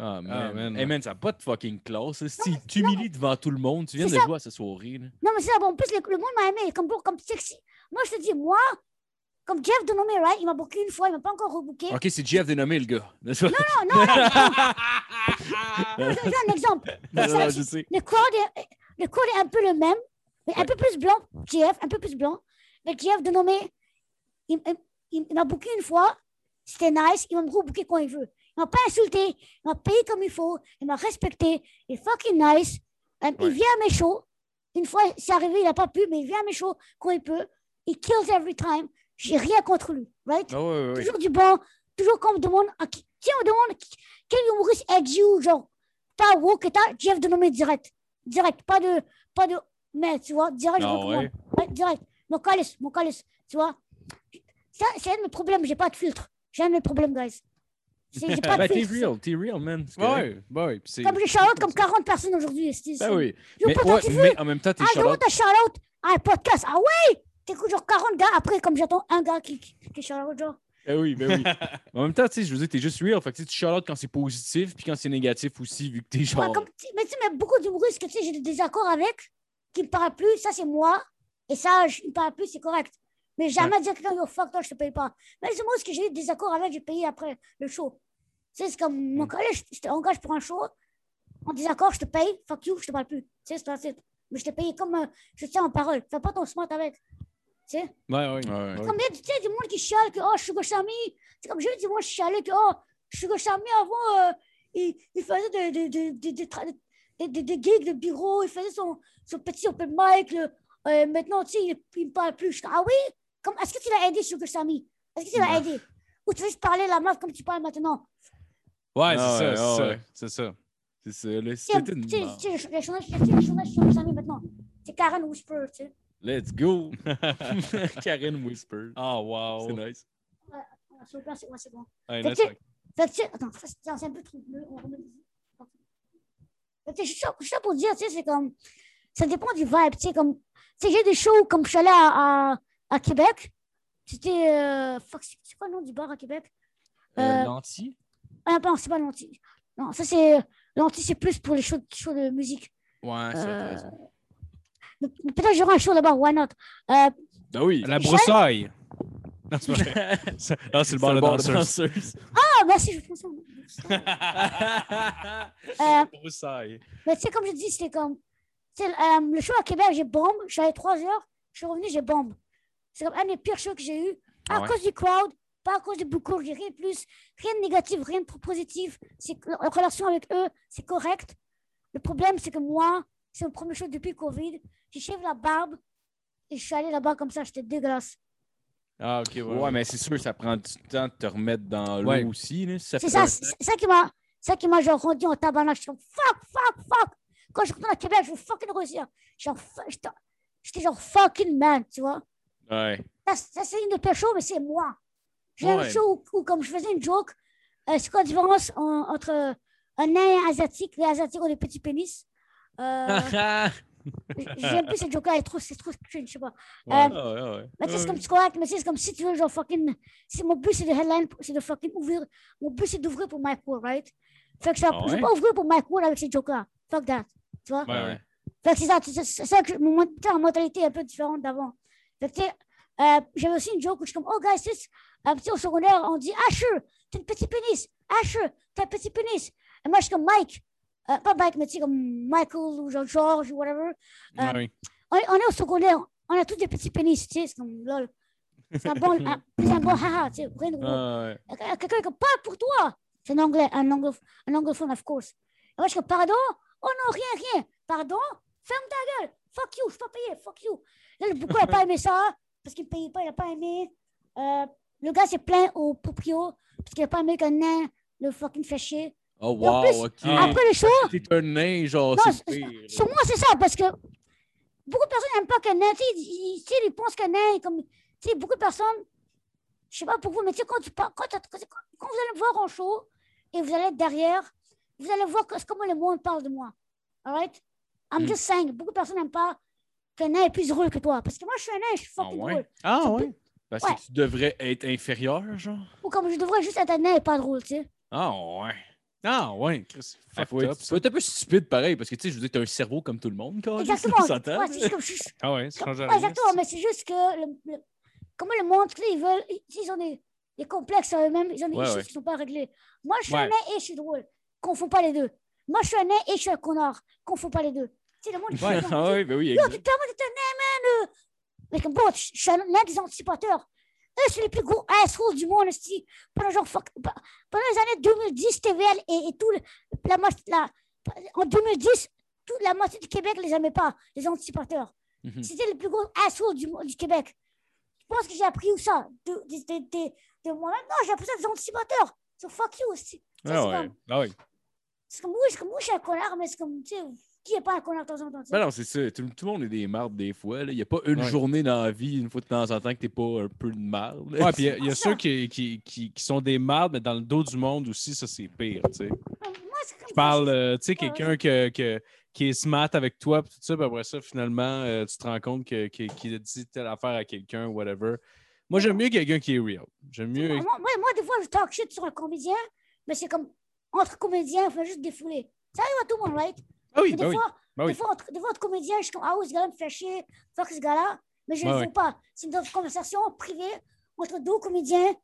Ah, man. Ah, man. Hey, man, ça n'a pas de fucking classe. Si tu t'humilies devant tout le monde, tu viens de ça. jouer à cette soirée. là. Non, mais c'est ça, bon, en plus, le, le monde m'a aimé, comme, comme sexy. Moi, je te dis, moi, comme Jeff Denomé, right, il m'a booké une fois, il m'a pas encore rebooké. Ok, c'est Jeff dénommé, le gars. Non, non, non, non, donne un exemple. Non, Ça, non, je sais. Le crowd est, le est un peu le même, mais un peu plus blanc. JF, un peu plus blanc. Mais JF de nommer, il, il- il- il m'a booké une fois, c'était nice, il va me rebooker quand il veut. Il m'a pas insulté, il m'a payé comme il faut, il m'a respecté, il est fucking nice. Euh, Ouais. Il vient à mes shows. Une fois, c'est arrivé, il n'a pas pu, mais il vient à mes shows quand il peut. Il kills every time. J'ai rien contre lui, right? Ah ouais, ouais, ouais. Toujours du bon, toujours qu'on me demande, à qui, tiens, on me demande quel humoriste aide you, genre, pas woke et t'as Jeff de nommer direct. Direct, pas de, pas de, mais tu vois, direct, je Ah recommande. ouais? Ouais, direct. Mon calice, mon calice, tu vois. Ça, c'est un de mes problèmes, j'ai pas de filtre. J'ai un de mes problèmes, guys. C'est- J'ai pas de Ben, t'es real, t'es real, man. Ouais, ouais, Comme j'ai Charlotte, comme 40 personnes aujourd'hui. c'est- Ben c'est- oui. Mais, ouais, mais en même temps, t'es Ah, je Charlotte. à Charlotte, à un podcast. Ah ouais! T'écoutes genre 40 gars, après, comme j'attends un gars qui, qui, qui est Charlotte, genre. Ben oui, ben oui. Mais en même temps, tu sais, je veux dire, t'es juste real. Fait que tu sais, tu Charlotte quand c'est positif, puis quand c'est négatif aussi, vu que t'es Ouais, genre. comme, tu- mais tu sais, mais beaucoup d'humoristes que tu sais, j'ai des désaccords avec, qui me parlent plus, ça c'est moi, et ça, je ne parle plus, c'est correct. Mais jamais dire à quelqu'un, yo, fuck toi, je te paye pas. Mais les humoristes que j'ai eu des accords avec, j'ai payé après le show. Tu sais, c'est comme mon Mm. collège, je t'engage pour un show, en désaccord, je te paye, fuck you, je te parle plus. Tu sais, c'est. Mais je te paye comme euh, je tiens en parole. Fais pas ton smart avec. Tu sais? Ouais, ouais. Ouais. Comme il y a tu sais, du monde qui chiale que, oh, Sugar Sammy. C'est comme j'ai vu du monde chialer que, oh, Sugar Sammy, avant, euh, il, il faisait des, des, des, des, des, tra- des, des- des gigs de bureau, il faisait son, son petit open mic. le- euh, maintenant, tu sais, il, il me parle plus. Je ah oui? Comme, est-ce que tu l'as aidé, Sugar Sammy? Est-ce que tu l'as Non. aidé? Ou tu veux juste parler la comme tu parles maintenant? Ouais, c'est Ah ouais, ça, ah c'est ça, c'est ça. C'est ça, C'était une. tu sais, merde. tu sais, les journalistes tu sais, les journalistes Sugar Sammy maintenant. C'est Karen Whisper, tu sais. Let's go! Karen Whisper. Oh, wow. C'est nice. Ah, plaît, c'est ouais, c'est bon. Hey, Fait nice. que, tu sais, fait que, tu sais, attends, c'est c'est un peu trop bleu, on remet ici. Fait que, je suis ça- pour dire, tu sais, c'est comme, ça dépend du vibe, tu sais, comme, tu sais, j'ai des shows comme je suis allé à, à, à Québec, c'était, euh, fuck, c'est c'est quoi le nom du bar à Québec? Euh, Euh, Lanty? Ah, non, c'est pas l'anti. Non, ça c'est, l'anti c'est plus pour les shows, shows de musique. Ouais, t'as Euh, Peut-être j'aurai un show là-bas, why not? Euh, Ben oui. La broussaille. Non, c'est. Ça- Ah, le bar de danseuse. ah, merci, je pense. Euh, broussaille. Mais tu sais, comme je dis, c'était comme. euh, le show à Québec, j'ai bombe. Je suis allé trois heures. Je suis revenu, j'ai bombe. C'est comme un des pires shows que j'ai eu. Pas Ah à ouais? cause du crowd, pas à cause de beaucoup, j'ai rien de plus. Rien de négatif, rien de positif. La relation avec eux, c'est correct. Le problème, c'est que moi, c'est mon premier show depuis le Covid. J'ai shave la barbe et je suis allé là-bas comme ça, j'étais dégueulasse. Ah, ok, ouais. Ouais, mais c'est sûr, ça prend du temps de te remettre dans l'eau Ouais. aussi. là. Ça C'est fait ça, un- c'est ça qui m'a, c'est ça qui m'a genre rendu en tabarnak. Je suis comme fuck, fuck, fuck. Quand je retourne à Québec, je veux fucking réussir. Genre, fu- J'étais j'étais genre fucking man, tu vois. Ouais. Ça, ça, c'est une de shows, mais c'est moi. J'ai un Ouais. show où, où, comme je faisais une joke, euh, c'est quoi la différence en- entre un nain et un asiatique? Les asiatiques ont des petits pénis? Euh, J'aime plus cette joke-là, elle est trop, c'est trop cringe, je sais pas. Ouais, Euh, ouais, ouais. mais tu sais, c'est comme c'est correct, mais c'est comme si tu veux, genre, fucking. si mon but, c'est de headline, c'est de fucking ouvrir. Mon but, c'est d'ouvrir pour Mike Ward, right? Fait que ça, Ah je vais pas ouvrir pour Mike Ward avec ces jokes-là. Fuck that. Tu vois? Ouais, ouais. Fait que c'est ça, c'est ça que mon mentalité est un peu différente d'avant. Fait que tu sais, euh, j'avais aussi une joke où je suis comme, oh, guys, c'est, tu sais, au secondaire, on dit, ah, sure, t'as une petite pénis. Asher, t'as un petit pénis. Et moi, je suis comme Mike. Euh, pas Mike, mais tu sais, comme Michael ou George ou whatever. Ah Euh, oui. On, on est au secondaire, on a tous des petits pénis, tu sais, c'est comme lol. C'est un bon, un, bon haha, tu sais. Ah, ouais. Euh, Quelqu'un qui parle pour toi. C'est un anglais, un, anglof- un anglophone, of course. Et moi, je comme, pardon? Oh non, rien, rien. Pardon? Ferme ta gueule. Fuck you, je suis pas payé, fuck you. Là, le beaucoup n'a pas aimé ça, parce qu'il ne payait pas, il n'a pas aimé. Euh, le gars s'est plaint au proprio, parce qu'il n'a pas aimé qu'un nain le fucking fait chier. Oh, wow, plus, ok. Ah. Après le show, T'es un nain, genre, c'est c'est- pire. sur moi, c'est ça, parce que beaucoup de personnes n'aiment pas qu'un nain, tu sais, ils, pensent qu'un nain, est comme, tu sais, beaucoup de personnes, je sais pas pour vous, mais tu sais, quand, tu quand, quand, quand- quand vous allez me voir en show et vous allez être derrière, vous allez voir que- comment le monde parle de moi. All right? I'm Mm. just saying, beaucoup de personnes n'aiment pas qu'un nain est plus drôle que toi. Parce que moi, je suis un nain, je suis Ah fucking ouais? drôle. Ah C'est oui. Parce Ouais. que tu devrais être inférieur, genre? Ou comme je devrais juste être un nain et pas drôle, tu sais. Ah, ouais. Ah oui. Chris, Ah, fucked faut, être, ça. faut être un peu stupide pareil, parce que tu sais, je veux dire, t'as un cerveau comme tout le monde, quand Exactement. Ouais, c'est comme je Ah ouais, ça change Ouais, rien. exactement, mais c'est juste que le, le- comment le monde, tu sais, ils veulent, ils, ont des, des complexes à eux-mêmes, ils ont des Ouais, issues ouais. qui ne sont pas réglées. Moi, je suis un Ouais. nain et je suis drôle. Confonds pas les deux. Moi, je suis un nain et je suis un connard. Confonds pas les deux. Tu sais, le monde, il Ouais, fait ah ouais, ben oui, Yo, tu t'es un nain, man! euh. Mais comme, bon, je je suis un nain des anticipateurs. Eux, c'est les plus gros assholes du monde, esti. Pendant, genre, fuck- pe- pendant les années 2010, TVL et, et tout, le- la, la, en 2010, toute la moitié du Québec ne les aimait pas, les anticipateurs. Mhm. C'était le plus gros asshole du, du Québec. Je pense que j'ai appris où ça? De, de, de, de, de moi-même? Non, j'ai appris ça des anticipateurs. So fuck you aussi. Ça, Ah ouais. comme- Ah oui. C'est comme, oui, c'est comme, oui, je suis un connard, mais c'est comme, tu sais, qui est pas un connard de temps en temps? tu sais? Ben non, c'est ça. Tout, tout le monde est des mardes des fois. Il n'y a pas une Ouais. journée dans la vie, une fois de temps en temps, que t'es pas un peu de marde. Ouais, puis il y a- ceux qui, qui, qui, qui sont des mardes, mais dans le dos du monde aussi, ça c'est pire, tu sais. Moi, c'est comme Je parle, euh, tu sais, quelqu'un que, que- qui est smart avec toi, puis tout ça, puis après ça, finalement, euh, tu te rends compte que- que- qu'il a dit telle affaire à quelqu'un, whatever. Moi, j'aime mieux quelqu'un qui est real. J'aime mieux. Moi, moi, moi, des fois, je talk shit sur un comédien, mais c'est comme entre comédiens, il faut juste défouler. Ça arrive à tout le monde, right? Ah oui, des, bah oui. fois, bah oui. des, fois, entre, des fois, entre comédiens, je suis comme, ah oui, ce gars-là me fait chier, fuck ce gars-là, mais je ne Ouais, le fais pas. C'est une conversation privée entre deux comédiens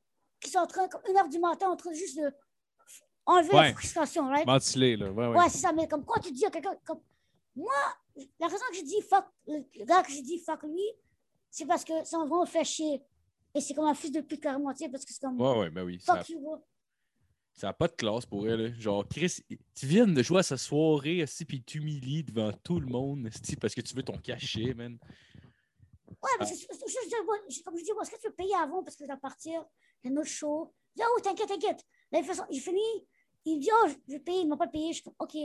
qui sont en train, comme une heure du matin, en train juste de enlever Ouais. la frustration, right? Ventilé, là. Ouais, ouais. Ouais, c'est ça, mais comme quand tu dis à quelqu'un, comme moi, la raison que je dis fuck, le, gars que j'ai dit fuck lui, c'est parce que ça vraiment fait chier. Et c'est comme un fils de pute carrément, tu sais, parce que c'est comme Ouais, ouais, ben oui. Ça fuck you, bro. N'a pas de classe pour elle. là. Genre, Chris, tu viens de jouer à sa soirée, esti, puis t'humilies devant tout le monde, parce que tu veux ton cachet, man. Ouais, mais c'est- je- je- comme je dis, est-ce que tu veux payer avant parce que je dois partir? Il y a un autre show? Je dis, oh, t'inquiète, t'inquiète. Là, il fait il finit, il me dit, oh, je vais payer, il m'a pas payé. Je suis comme, ok.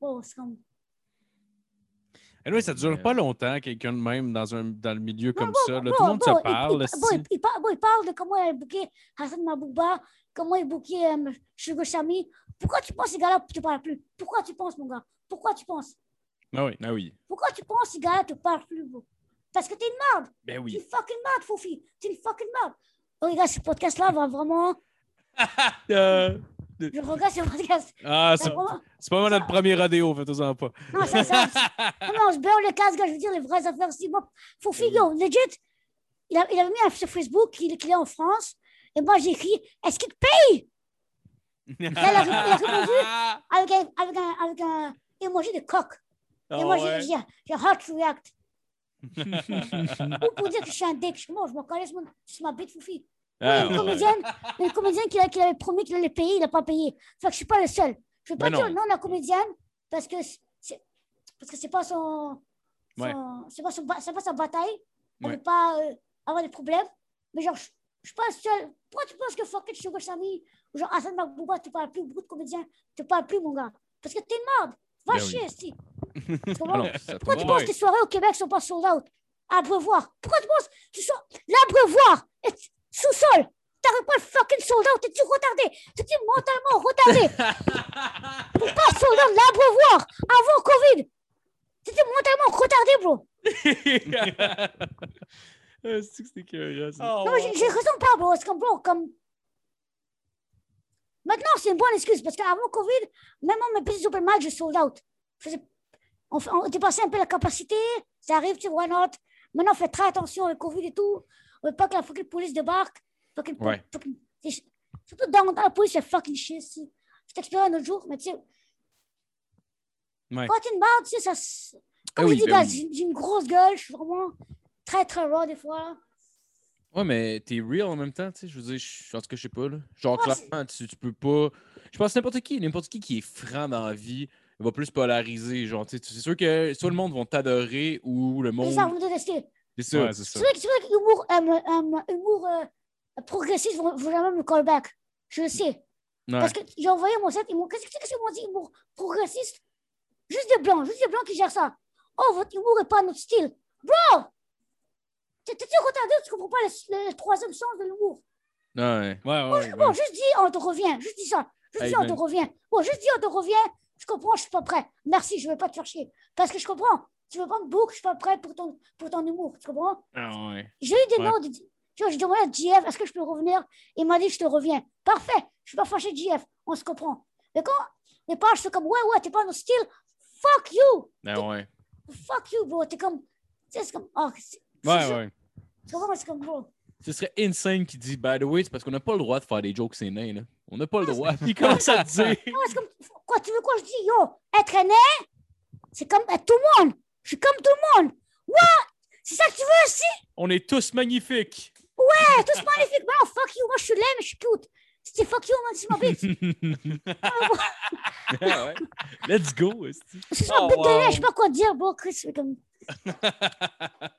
Bon, c'est comme. Anyway, ça dure Mais- pas longtemps, quelqu'un de même dans, un, dans le milieu comme ça. là. Bon, Tout le monde bon, se parle. Il, il, il par- bon, il parle de comment il a booké Hassan Mabouba, comment il a booké euh, Sugar Shami. Pourquoi tu penses ces gars-là ne te parlent plus? Pourquoi tu penses, mon gars? Pourquoi tu penses? Ah oui. Ah oui. Pourquoi tu penses ces gars-là te parlent plus, bro? Parce que t'es une merde. Ben T'es oui. une fucking merde, Fofi. T'es une fucking merde. Oh, les gars, ce podcast-là va vraiment. Euh, Je regarde ce podcast. Ah, c'est vraiment- c'est pas notre premier rodéo, faites-en pas. Non, ça, ça. non, non, on se beurre le casque, je veux dire les vraies affaires. Si, moi, Fofi, yo, legit, il, a- il avait mis un- sur Facebook qu'il qu'il est en France. Et moi, j'ai écrit Est-ce qu'il te paye? Il a- il a répondu. avec un, avec un, avec un emoji de coq. ah Et moi, j'ai- ouais. j'ai heart react. Ou pour dire que je suis un dick. Je moi, je m'en connais sur ma bite, Fofi. Ah une ouais. comédienne, une comédienne qui, qui avait promis qu'il allait payer, il n'a pas payé. Que je suis pas le seul. Je ne vais pas Ben dire non. de la comédienne parce que c'est parce que c'est pas son, son- Ouais. c'est pas sa bataille. Elle Ouais. veut pas euh, avoir des problèmes. Mais genre, je, je suis pas le seul. Pourquoi tu penses que fucking Sugar Sammy ou genre Hassan Makbouba te parle plus, beaucoup de comédiens te parlent plus, mon gars? Parce que t'es une merde. Va Ben oui. chier, si. Non, Pourquoi tu penses que les soirées au Québec sont pas sold out? Abreuvoir. Pourquoi tu penses que sont... l'abreuvoir? Est sous-sol? T'arrives pas le fucking sold out, t'es-tu retardé? T'es-tu mentalement retardé? Pour pas sold out l'abreuvoir avant Covid. T'étais mentalement retardé, bro? C'est curieux. Oh, Non, mais raison pas, bro. C'est comme, bro, comme... Maintenant, c'est une bonne excuse parce qu'avant Covid, même en mes petits open mic, je sold out. Je faisais- On, dépassait un peu la capacité, ça arrive, tu vois, not. Maintenant, on fait très attention avec Covid et tout. Pas que la fucking police débarque. Fucking, Ouais. fucking- c'est- Surtout dans, dans la police, c'est fucking shit. si. Je t'expliquerai un autre jour, mais tu sais. Ouais. Fucking bad, tu sais, ça. s- Comme Ah je dis, ben oui. j'ai une grosse gueule, je suis vraiment très, très raw des fois. Ouais, mais t'es real en même temps, tu sais. Je veux dire, je- en tout cas, je sais pas, là. Genre, Ouais, c'est- clairement, tu, tu peux pas. Je pense que n'importe qui, n'importe qui qui est franc dans la vie va plus polariser. Genre, tu sais, c'est sûr que soit le monde va t'adorer ou le C'est monde. ça, vous me détestez. C'est. Ouais, c'est C'est vrai que c'est vrai que l'humour euh, euh, humour, euh, progressiste vont vont jamais me callback. Je le sais. Ouais. Parce que j'ai envoyé mon set, ils m'ont. Qu'est-ce que qu'est-ce qu'ils m'ont dit, humour progressiste? Juste des blancs, juste des blancs qui gèrent ça. Oh, votre humour n'est pas notre style. Bro T'es t'es retardé, tu comprends pas le, le troisième sens de l'humour? Ouais. Ouais, ouais, Bon, ouais. juste dis, on te revient. Juste dis ça. Juste Hey, dis, on te revient. Bon, juste dis, on te revient. Je comprends, je suis pas prêt. Merci, je vais pas te faire chier. Parce que je comprends. Tu veux pas me book, je suis pas prêt pour ton, pour ton humour. Tu comprends? Ah, ouais. J'ai eu des Ouais. noms. De, tu vois, j'ai demandé à JF, est-ce que je peux revenir? Il m'a dit, je te reviens. Parfait. Je suis pas fâché de JF. On se comprend. Mais quand les pages sont comme, ouais, ouais, t'es pas dans le style, fuck you. Ah, ouais. Fuck you, bro. T'es comme. Tu sais, c'est comme. Oh, c'est- Ouais, ouais. Tu comprends, c'est comme, bro. Ce serait insane qui dit, by the way, c'est parce qu'on n'a pas le droit de faire des jokes sénins, là. On n'a pas le droit. Puis il commence à dire. Ouais, c'est comme, quoi, tu veux quoi, je dis, yo, être aîné, c'est comme être tout le monde. Je suis comme tout le monde. What? C'est ça que tu veux aussi? On est tous magnifiques. Ouais, tous magnifiques. Mais non, fuck you. Moi, je suis laid, mais je suis cute. C'est fuck you, man, c'est ma bitch. Ah ouais. Let's go. C'est ma Oh, bite de lait, je sais pas quoi dire, bro, Chris. c'est Comme...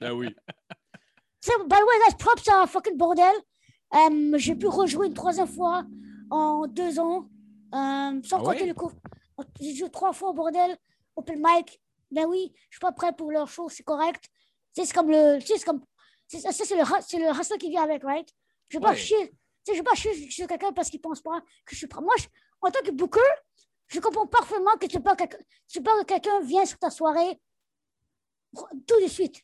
Ah oui. By the way, guys, props à fucking bordel. Euh, J'ai pu rejouer une troisième fois en deux ans, euh, sans Ah compter ouais? le coup. J'ai joué trois fois au bordel, open mic. Ben oui, je suis pas prêt pour leur show, c'est correct. C'est comme le. C'est comme. Ça, c'est le, le qui vient avec, right? Je vais pas Ouais. chier. Je vais pas chier sur quelqu'un parce qu'il pense pas que je suis prêt. Moi, je- en tant que booker, je comprends parfaitement que tu pas, que, quelqu'un vienne sur ta soirée tout de suite.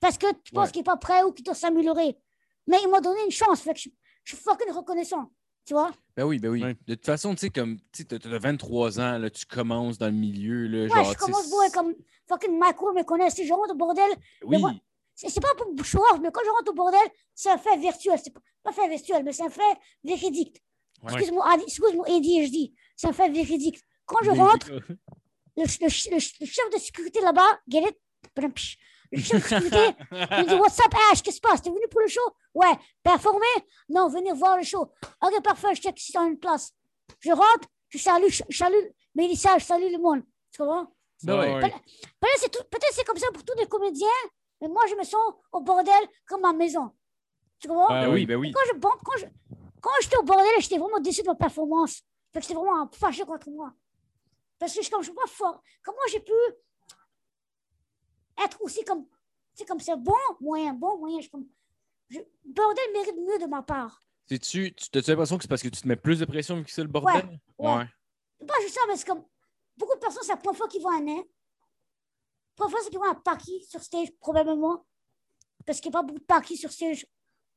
Parce que tu penses Ouais. qu'il est pas prêt ou qu'il doit s'améliorer. Mais il m'a donné une chance, fait que je, je suis fucking reconnaissant. Tu vois? Ben oui, ben oui. Ouais. De toute façon, tu sais, comme, tu t'as 23 ans, là, tu commences dans le milieu, là, Ouais, genre, je commence beau et comme fucking Macro me connaît. Si je rentre au bordel, Oui, moi- c'est pas pour off, mais quand je rentre au bordel, c'est un fait virtuel. C'est pas, pas fait virtuel, mais c'est un fait véridique. Ouais. Excuse-moi, excuse-moi, Eddie, je dis. C'est un fait véridique. Quand je rentre, le, le- le- le chef de sécurité là-bas, get sécurité, il me dit What's up, Ash? Qu'est-ce qui se passe? T'es venu pour le show? Ouais. Performer? Non, venir voir le show. Ok, parfait, je check si t'as une place. Je rentre, je salue, je salue Mélissa, je salue le monde. Tu comprends? Ben. Peut-être c'est c'est comme ça pour tous les comédiens, mais moi, je me sens au bordel comme à la maison. Tu comprends? Ben oui, ben oui. Quand je bon, quand je quand j'étais au bordel, j'étais vraiment déçu de ma performance. Fait que j'étais vraiment fâché contre moi. Parce que je comme je suis pas fort. Comment j'ai pu être aussi comme c'est comme c'est bon, moyen, bon, moyen. Je, comme, je, bordel mérite mieux de ma part. Sais-tu, tu t'as-tu l'impression que c'est parce que tu te mets plus de pression vu que c'est le bordel? ouais. C'est pas juste ça, mais c'est comme beaucoup de personnes, c'est la première fois qu'ils voient un nain. Première fois, c'est qu'ils voient un parquis sur stage, probablement. Parce qu'il n'y a pas beaucoup de parquis sur stage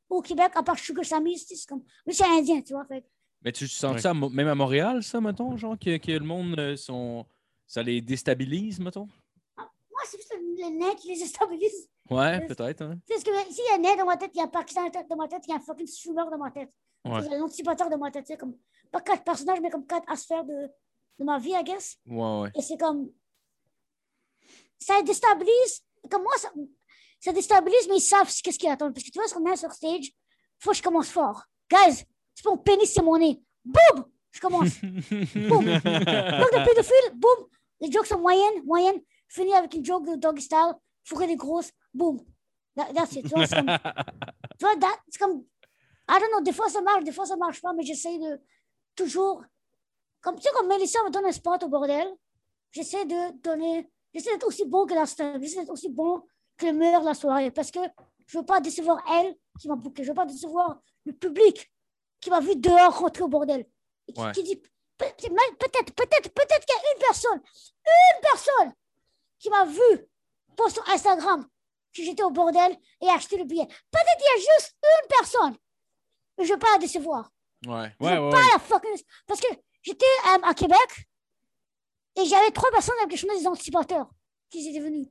au Québec, à part Sugar Sammy. C'est comme, lui, c'est indien, tu vois. Fait. Mais tu sens Ouais. ça même à Montréal, ça, mettons, genre, que, que le monde, euh, sont... ça les déstabilise, mettons? Moi, c'est juste le, le qui les stabilise. Ouais, Euh, peut-être, hein? Tu sais, parce que s'il y a un nez dans ma tête, il y a un parquis dans, ma tête, il y a un fucking fumeur dans ma tête. Ouais. Il y a un anticipateur dans ma tête. Sais, comme, pas quatre personnages, mais comme quatre aspects de, de ma vie, I guess. Ouais, ouais. Et c'est comme. Ça déstabilise. Comme moi, ça, ça déstabilise, mais ils savent ce- qu'est-ce qu'ils attendent. Parce que tu vois, ce qu'on est sur stage, faut que je commence fort. Guys, c'est mon pénis, c'est mon nez. Boum! Je commence. boum! Joke de pédophile, boum! Les jokes sont moyennes, moyennes. Je finis avec une joke de doggy style, fourré des grosses, boum! That- That's it. Tu vois, c'est comme. comme. I don't know, des fois ça marche, des fois ça marche pas, mais j'essaie de toujours. Comme tu sais, comme Mélissa me donne un spot au bordel, j'essaie de donner. J'essaie d'être aussi bon que la star, j'essaie d'être aussi bon que le meilleur de la soirée, parce que je veux pas décevoir elle qui m'a booké, je veux pas décevoir le public qui m'a vu dehors rentrer au bordel. Et qui, Ouais. qui dit peut-être, peut-être, peut-être qu'il y a une personne, une personne qui m'a vu poster sur Instagram que j'étais au bordel et acheté le billet. Peut-être qu'il y a juste une personne. Mais je veux pas la décevoir. Ouais. Je Ouais, veux ouais, pas ouais. la fucking... Parce que j'étais euh, à Québec et j'avais trois personnes avec je faisais des anticipateurs qui étaient venus.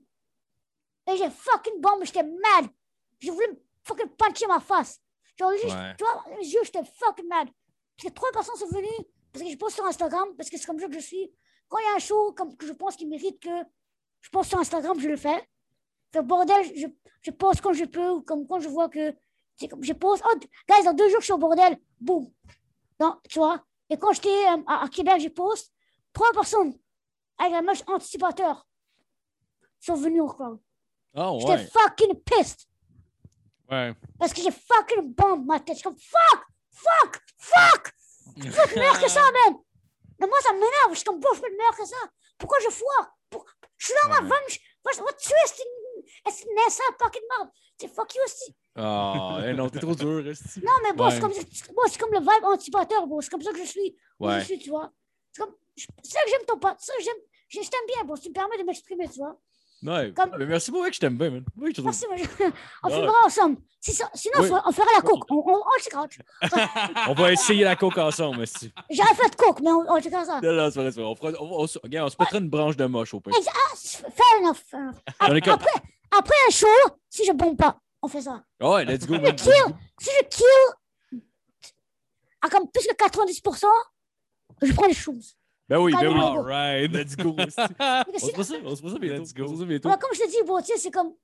Et j'ai fucking bombe, j'étais mad. Je voulais me fucking puncher ma face. Genre, juste, tu vois, j'étais fucking mad. Parce que trois personnes sont venues parce que je poste sur Instagram, parce que c'est comme ça que je suis. Quand il y a un show comme que je pense qu'il mérite que je poste sur Instagram, je le fais. Fait bordel, je, je poste quand je peux, ou comme quand je vois que. comme je poste. Oh, guys, dans deux jours, je suis au bordel. Boum. Non, tu vois. Et quand j'étais euh, à, à Québec, je poste. Trois personnes avec la mèche anticipateur sont venues au crowd. J'étais ouais. fucking pissed. Ouais. Parce que j'ai fucking bombe ma tête. Je suis comme fuck, fuck, fuck. Je peux être meilleur que ça, man. Mais moi, ça m'énerve. Je suis comme, bon, je peux être meilleur que ça. Pourquoi je foire? Pour- Je suis dans ma Ouais. vanne. Je je vais te tuer. C'est une naissance fucking merde. C'est fuck you aussi. Ah, eh non, t'es trop dur, esti. Non, mais bon, Ouais. c'est comme, c'est- comme le vibe anticipateur, bon. C'est comme ça que je suis. Ouais. Je suis, tu vois. C'est comme, c'est ça que j'aime ton pote. C'est ça que j'aime. Je je t'aime bien, bon. Tu me permets de m'exprimer, tu vois. Ouais. Comme- Ah, mais merci beaucoup, mec, je t'aime bien, man. Oui, je. Merci, moi, on Ouais. filmera ensemble. Ça- sinon, Oui. on fera- la coke. On, on, on. On va essayer la coke ensemble, esti. J'aurais fait de coke, mais on, on checkera ça. Non, non, c'est vrai. On, fera, on, se- regarde, on se mettra une branche de moche au pire. Ah, fair enough, fair Après, après, après un show, si je bombe pas, on fait ça. Ouais, let's go, Si je kill, si je kill à comme plus que 90%, je prends les choses. Ben oui, ben oui. Allez, Alright. Let's go, On se c'est- fera ça, on se fera ça bientôt. Let's go. On se ça comme je te dis, bon, tu sais, c'est comme.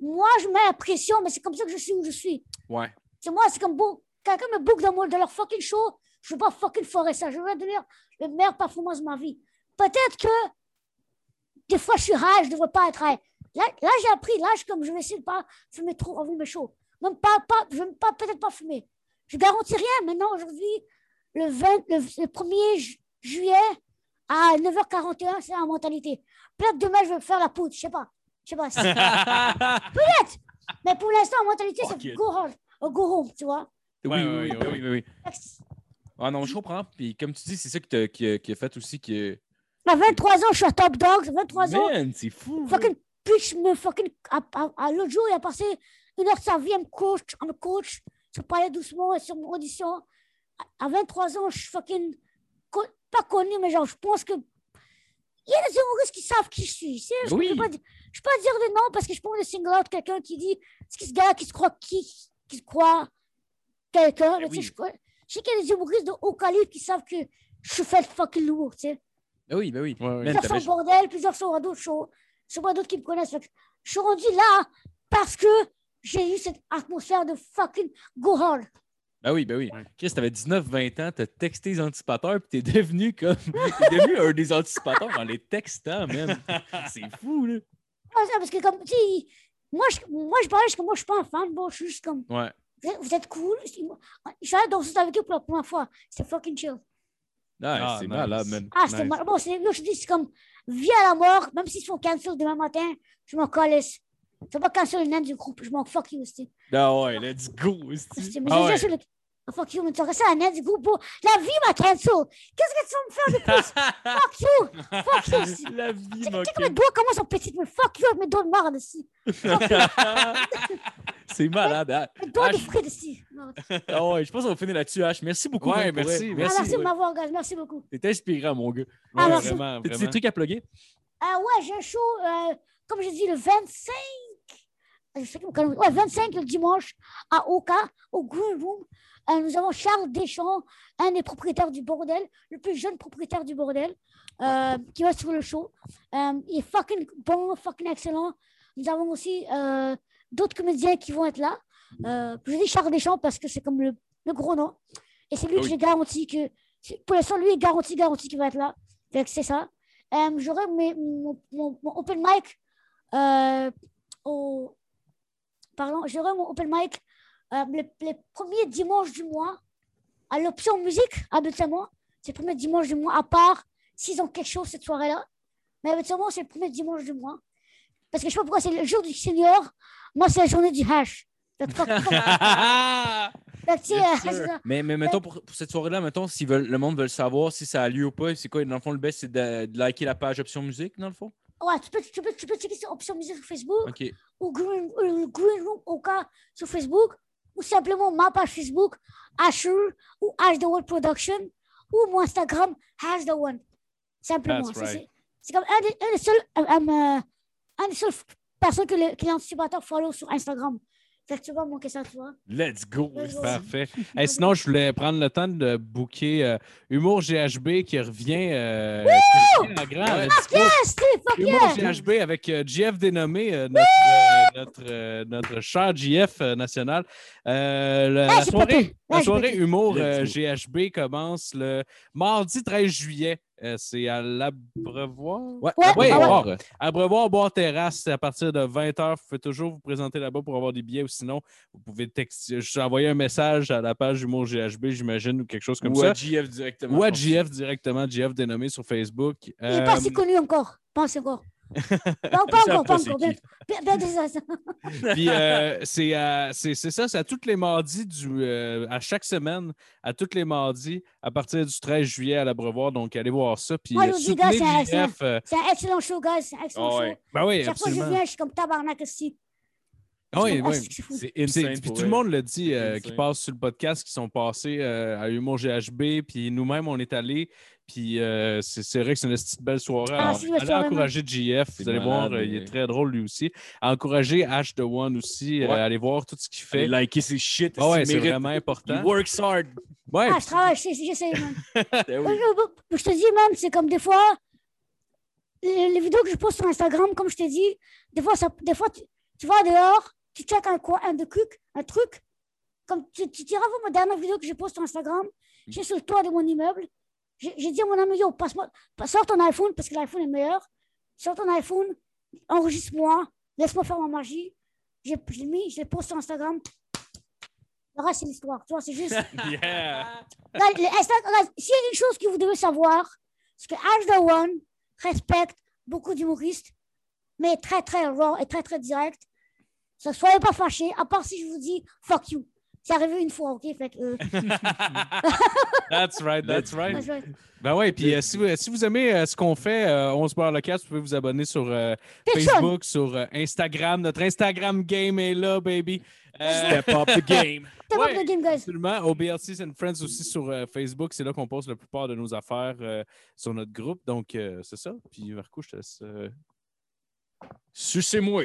Moi, je mets la pression, mais c'est comme ça que je suis où je suis. Ouais. C'est moi, c'est comme bon, quelqu'un me book dans, mon, dans leur fucking show, je veux pas fucking forer ça. Je veux donner le meilleur performance de ma vie. Peut-être que des fois je suis high, je devrais pas être high. Là, là j'ai appris, là, je, comme je vais essayer de pas fumer trop avant mes shows. Même pas, pas, je vais pas, peut-être pas fumer. Je garantis rien. Maintenant, aujourd'hui, le, 20, le, le 1er ju- juillet à 9h41, c'est la mentalité. Peut-être demain, je vais faire la poudre, je sais pas. Je sais pas. Peut-être. Mais pour l'instant, la mentalité, c'est it. go hard, or go home, tu vois. Oui, oui, oui, oui, oui, que Ah non, je comprends. Puis comme tu dis, c'est ça qui, t'a- qui, a- qui a fait aussi que. À 23 ans, je suis à Top Dogs. À 23 ans, Man, c'est fou. fucking pitch me fucking. À, à- à l'autre jour, il a passé une heure de sa vie à me coach, à me coach, se parler doucement sur mon audition. À, à 23 ans, je suis fucking. Pas connu, mais genre, je pense que. Il y a des humoristes qui savent qui je suis. tu sais, Je ne Oui. peux pas, je peux pas dire de nom parce que je pense de single out quelqu'un qui dit. C'est ce gars qui se croit qui, qui se croit quelqu'un. mais tu sais, oui. Je, sais qu'il y a des humoristes de haut calibre qui savent que je suis fait fucking lourd, tu sais. Ben oui, ben oui. Ouais, Plusieurs sont bordel, plusieurs sont à d'autres shows. Je pas d'autres qui me connaissent. Je suis rendu là parce que j'ai eu cette atmosphère de fucking go hard. Ben oui, ben oui. Ouais. Chris, t'avais 19-20 ans, t'as texté les anticipateurs, puis t'es devenu comme. T'es devenu un des anticipateurs en les textant, man. C'est fou, là. Ah, ça, parce que comme, tu sais, moi je, moi, je parlais, je, suis comme, moi, je suis pas un fan. Bon, je suis juste comme, Ouais. vous êtes, vous êtes cool. Je suis allé danser avec eux pour la première fois. C'était fucking chill. Ah, Ah, c'est nice. malade, man. Ah, c'était Nice. mal. Bon, c'est, là, je dis, c'est comme, vie à la mort, même s'ils se font cancel demain matin, je m'en calisse. C'est pas cancel le nain du groupe, je m'en fuck you aussi. Ah ouais, let's go, Mais Ah je ouais. le. Ah, fuck you, mais tu ça, nain du groupe. bon, La vie m'a cancel. Qu'est-ce que tu vas me faire de plus? fuck you. Fuck you aussi. La vie, m'a tu sais que mes doigts comment sont petits, mais fuck you avec mes doigts de marde ici. C'est malade. hein. Mes doigts de H. frites ici. Non. Ah ouais, je pense qu'on va finir là-dessus, H. Merci beaucoup. Ouais, pour merci. Ah, merci. merci de m'avoir, gars. Merci beaucoup. T'es inspirant, mon gars. Ah, Ouais, merci. vraiment, T'as-tu des vraiment. trucs à plugger? Ah ouais, j'ai un show, euh, comme j'ai dit, le 25. euh, je sais pas comment- Ouais, 25 le dimanche à Oka, au Green Room. Euh, nous avons Charles Deschamps, un des propriétaires du bordel, le plus jeune propriétaire du bordel, euh, qui va sur le show. Euh, il est fucking bon, fucking excellent. Nous avons aussi d'autres comédiens qui vont être là. Je dis Charles Deschamps parce que c'est comme le, le gros nom. Et c'est lui Ah que j'ai garanti que. Pour l'instant, lui est garanti, garanti qu'il va être là. C'est ça. J'aurai mon, mon- open mic euh, Pardon, j'aurai mon open mic euh, les, les premiers dimanches du mois à l'option musique, habituellement. C'est le premier dimanche du mois, à part s'ils ont quelque chose cette soirée-là. Mais habituellement, c'est le premier dimanche du mois. Parce que je sais pas pourquoi c'est le jour du Seigneur. Moi, c'est la journée du hash. Euh. Mais, mais mettons, pour, pour cette soirée-là, mettons, si le monde veut savoir, si ça a lieu ou pas, c'est quoi? Dans le fond, le best, c'est de, de liker la page Option Musique, dans le fond? Ouais, tu peux, tu peux, tu peux checker sur option sur Facebook. OK. ou Green, ou Green Room au cas sur Facebook, ou simplement ma page Facebook, Asher, ou Hash the One Production, ou mon Instagram, Hash the One. Simplement. C'est- right. comme un des, un des seuls, euh, euh, un des seules personnes que le- que l'anticipateur follow sur Instagram. Fait que tu vas manquer ça, tu vois. Let's go. Let's go. Parfait. Hey, sinon, je voulais prendre le temps de booker euh, Humour GHB qui revient, euh, qui revient en grand. Ah, Steve, fuck Humour yeah! GHB avec euh, GF dénommé, euh, notre, euh, notre, euh, notre cher GF euh, national. Le- la soirée, la soirée. Humour euh. GHB commence le mardi 13 juillet. Euh, c'est à l'Abreuvoir? Ouais, Ouais, Oui, ah ouais. Abreuvoir. Abreuvoir, Boire Terrasse, c'est à partir de 20h. Vous pouvez toujours vous présenter là-bas pour avoir des billets ou sinon, vous pouvez texter, envoyer un message à la page Humour GHB, j'imagine, ou quelque chose comme Ou ça. à GF directement. Ou à pense. GF directement, GF dénommé sur Facebook. Il n'est pas Euh, si connu encore. Pas assez encore. Pas, pas encore, pas encore. Puis euh, c'est euh, c'est- c'est ça, c'est à tous les mardis, du, euh, à chaque semaine, à tous les mardis, à partir du 13 juillet à l'Abreuvoir. Donc, allez voir ça. Puis Moi, euh, c'est euh, C'est un excellent show, guys. C'est un excellent ouais. show. ben oui, Chaque fois que je absolument. viens, je suis comme tabarnak aussi. Ah oui, oui. C'est insane. puis tout le monde le dit, euh, qui passent sur le podcast, qui sont passés euh, à Humour GHB, puis nous-mêmes, on est allés. Puis euh, c'est vrai que c'est une petite belle soirée. Ah, Alors, allez encourager GF. C'est Vous allez malade, voir, il est très drôle lui aussi. Encourager H The One aussi. euh, Ouais. allez voir tout ce qu'il fait. Allez liker ses shit. Ah ouais, c'est vraiment important. He works hard. Ouais, Ah, je travaille, je sais- j'essaie, man. Oui. Je je te dis même, c'est comme des fois, les, les vidéos que je poste sur Instagram, comme je t'ai dit, des fois, ça, des fois tu, tu vas dehors, tu checkes un coin, un, de truc, un truc, comme tu, tu diras, vous, ma dernière vidéo que j'ai postée sur Instagram, j'ai sur le toit de mon immeuble, j'ai dit à mon ami, yo, passe-moi, passe- sors ton iPhone, parce que l'iPhone est meilleur, sors ton iPhone, enregistre-moi, laisse-moi faire ma magie, je l'ai mis, je l'ai posté sur Instagram, le reste, c'est l'histoire, tu vois, c'est juste... yeah. S'il y a une chose que vous devez savoir, c'est que Ash the One respecte beaucoup d'humoristes, mais très, très raw et très, très direct. Ne soyez pas fâchés, à part si je vous dis fuck you. C'est arrivé une fois, OK? Fait que, euh, That's right, that's right. that's right. Ben ouais, puis euh, si, vous, si vous aimez euh, ce qu'on fait, euh, 11 barres le casque, vous pouvez vous abonner sur euh, Facebook, sur euh, Instagram. Notre Instagram game est là, baby. Euh, Step up the game. step ouais. up the game, guys. Absolument. OBLCs and Friends aussi sur euh, Facebook. C'est là qu'on poste la plupart de nos affaires euh, sur notre groupe. Donc, euh, c'est ça. Puis, Marco, je te laisse. euh, Sucez-moi.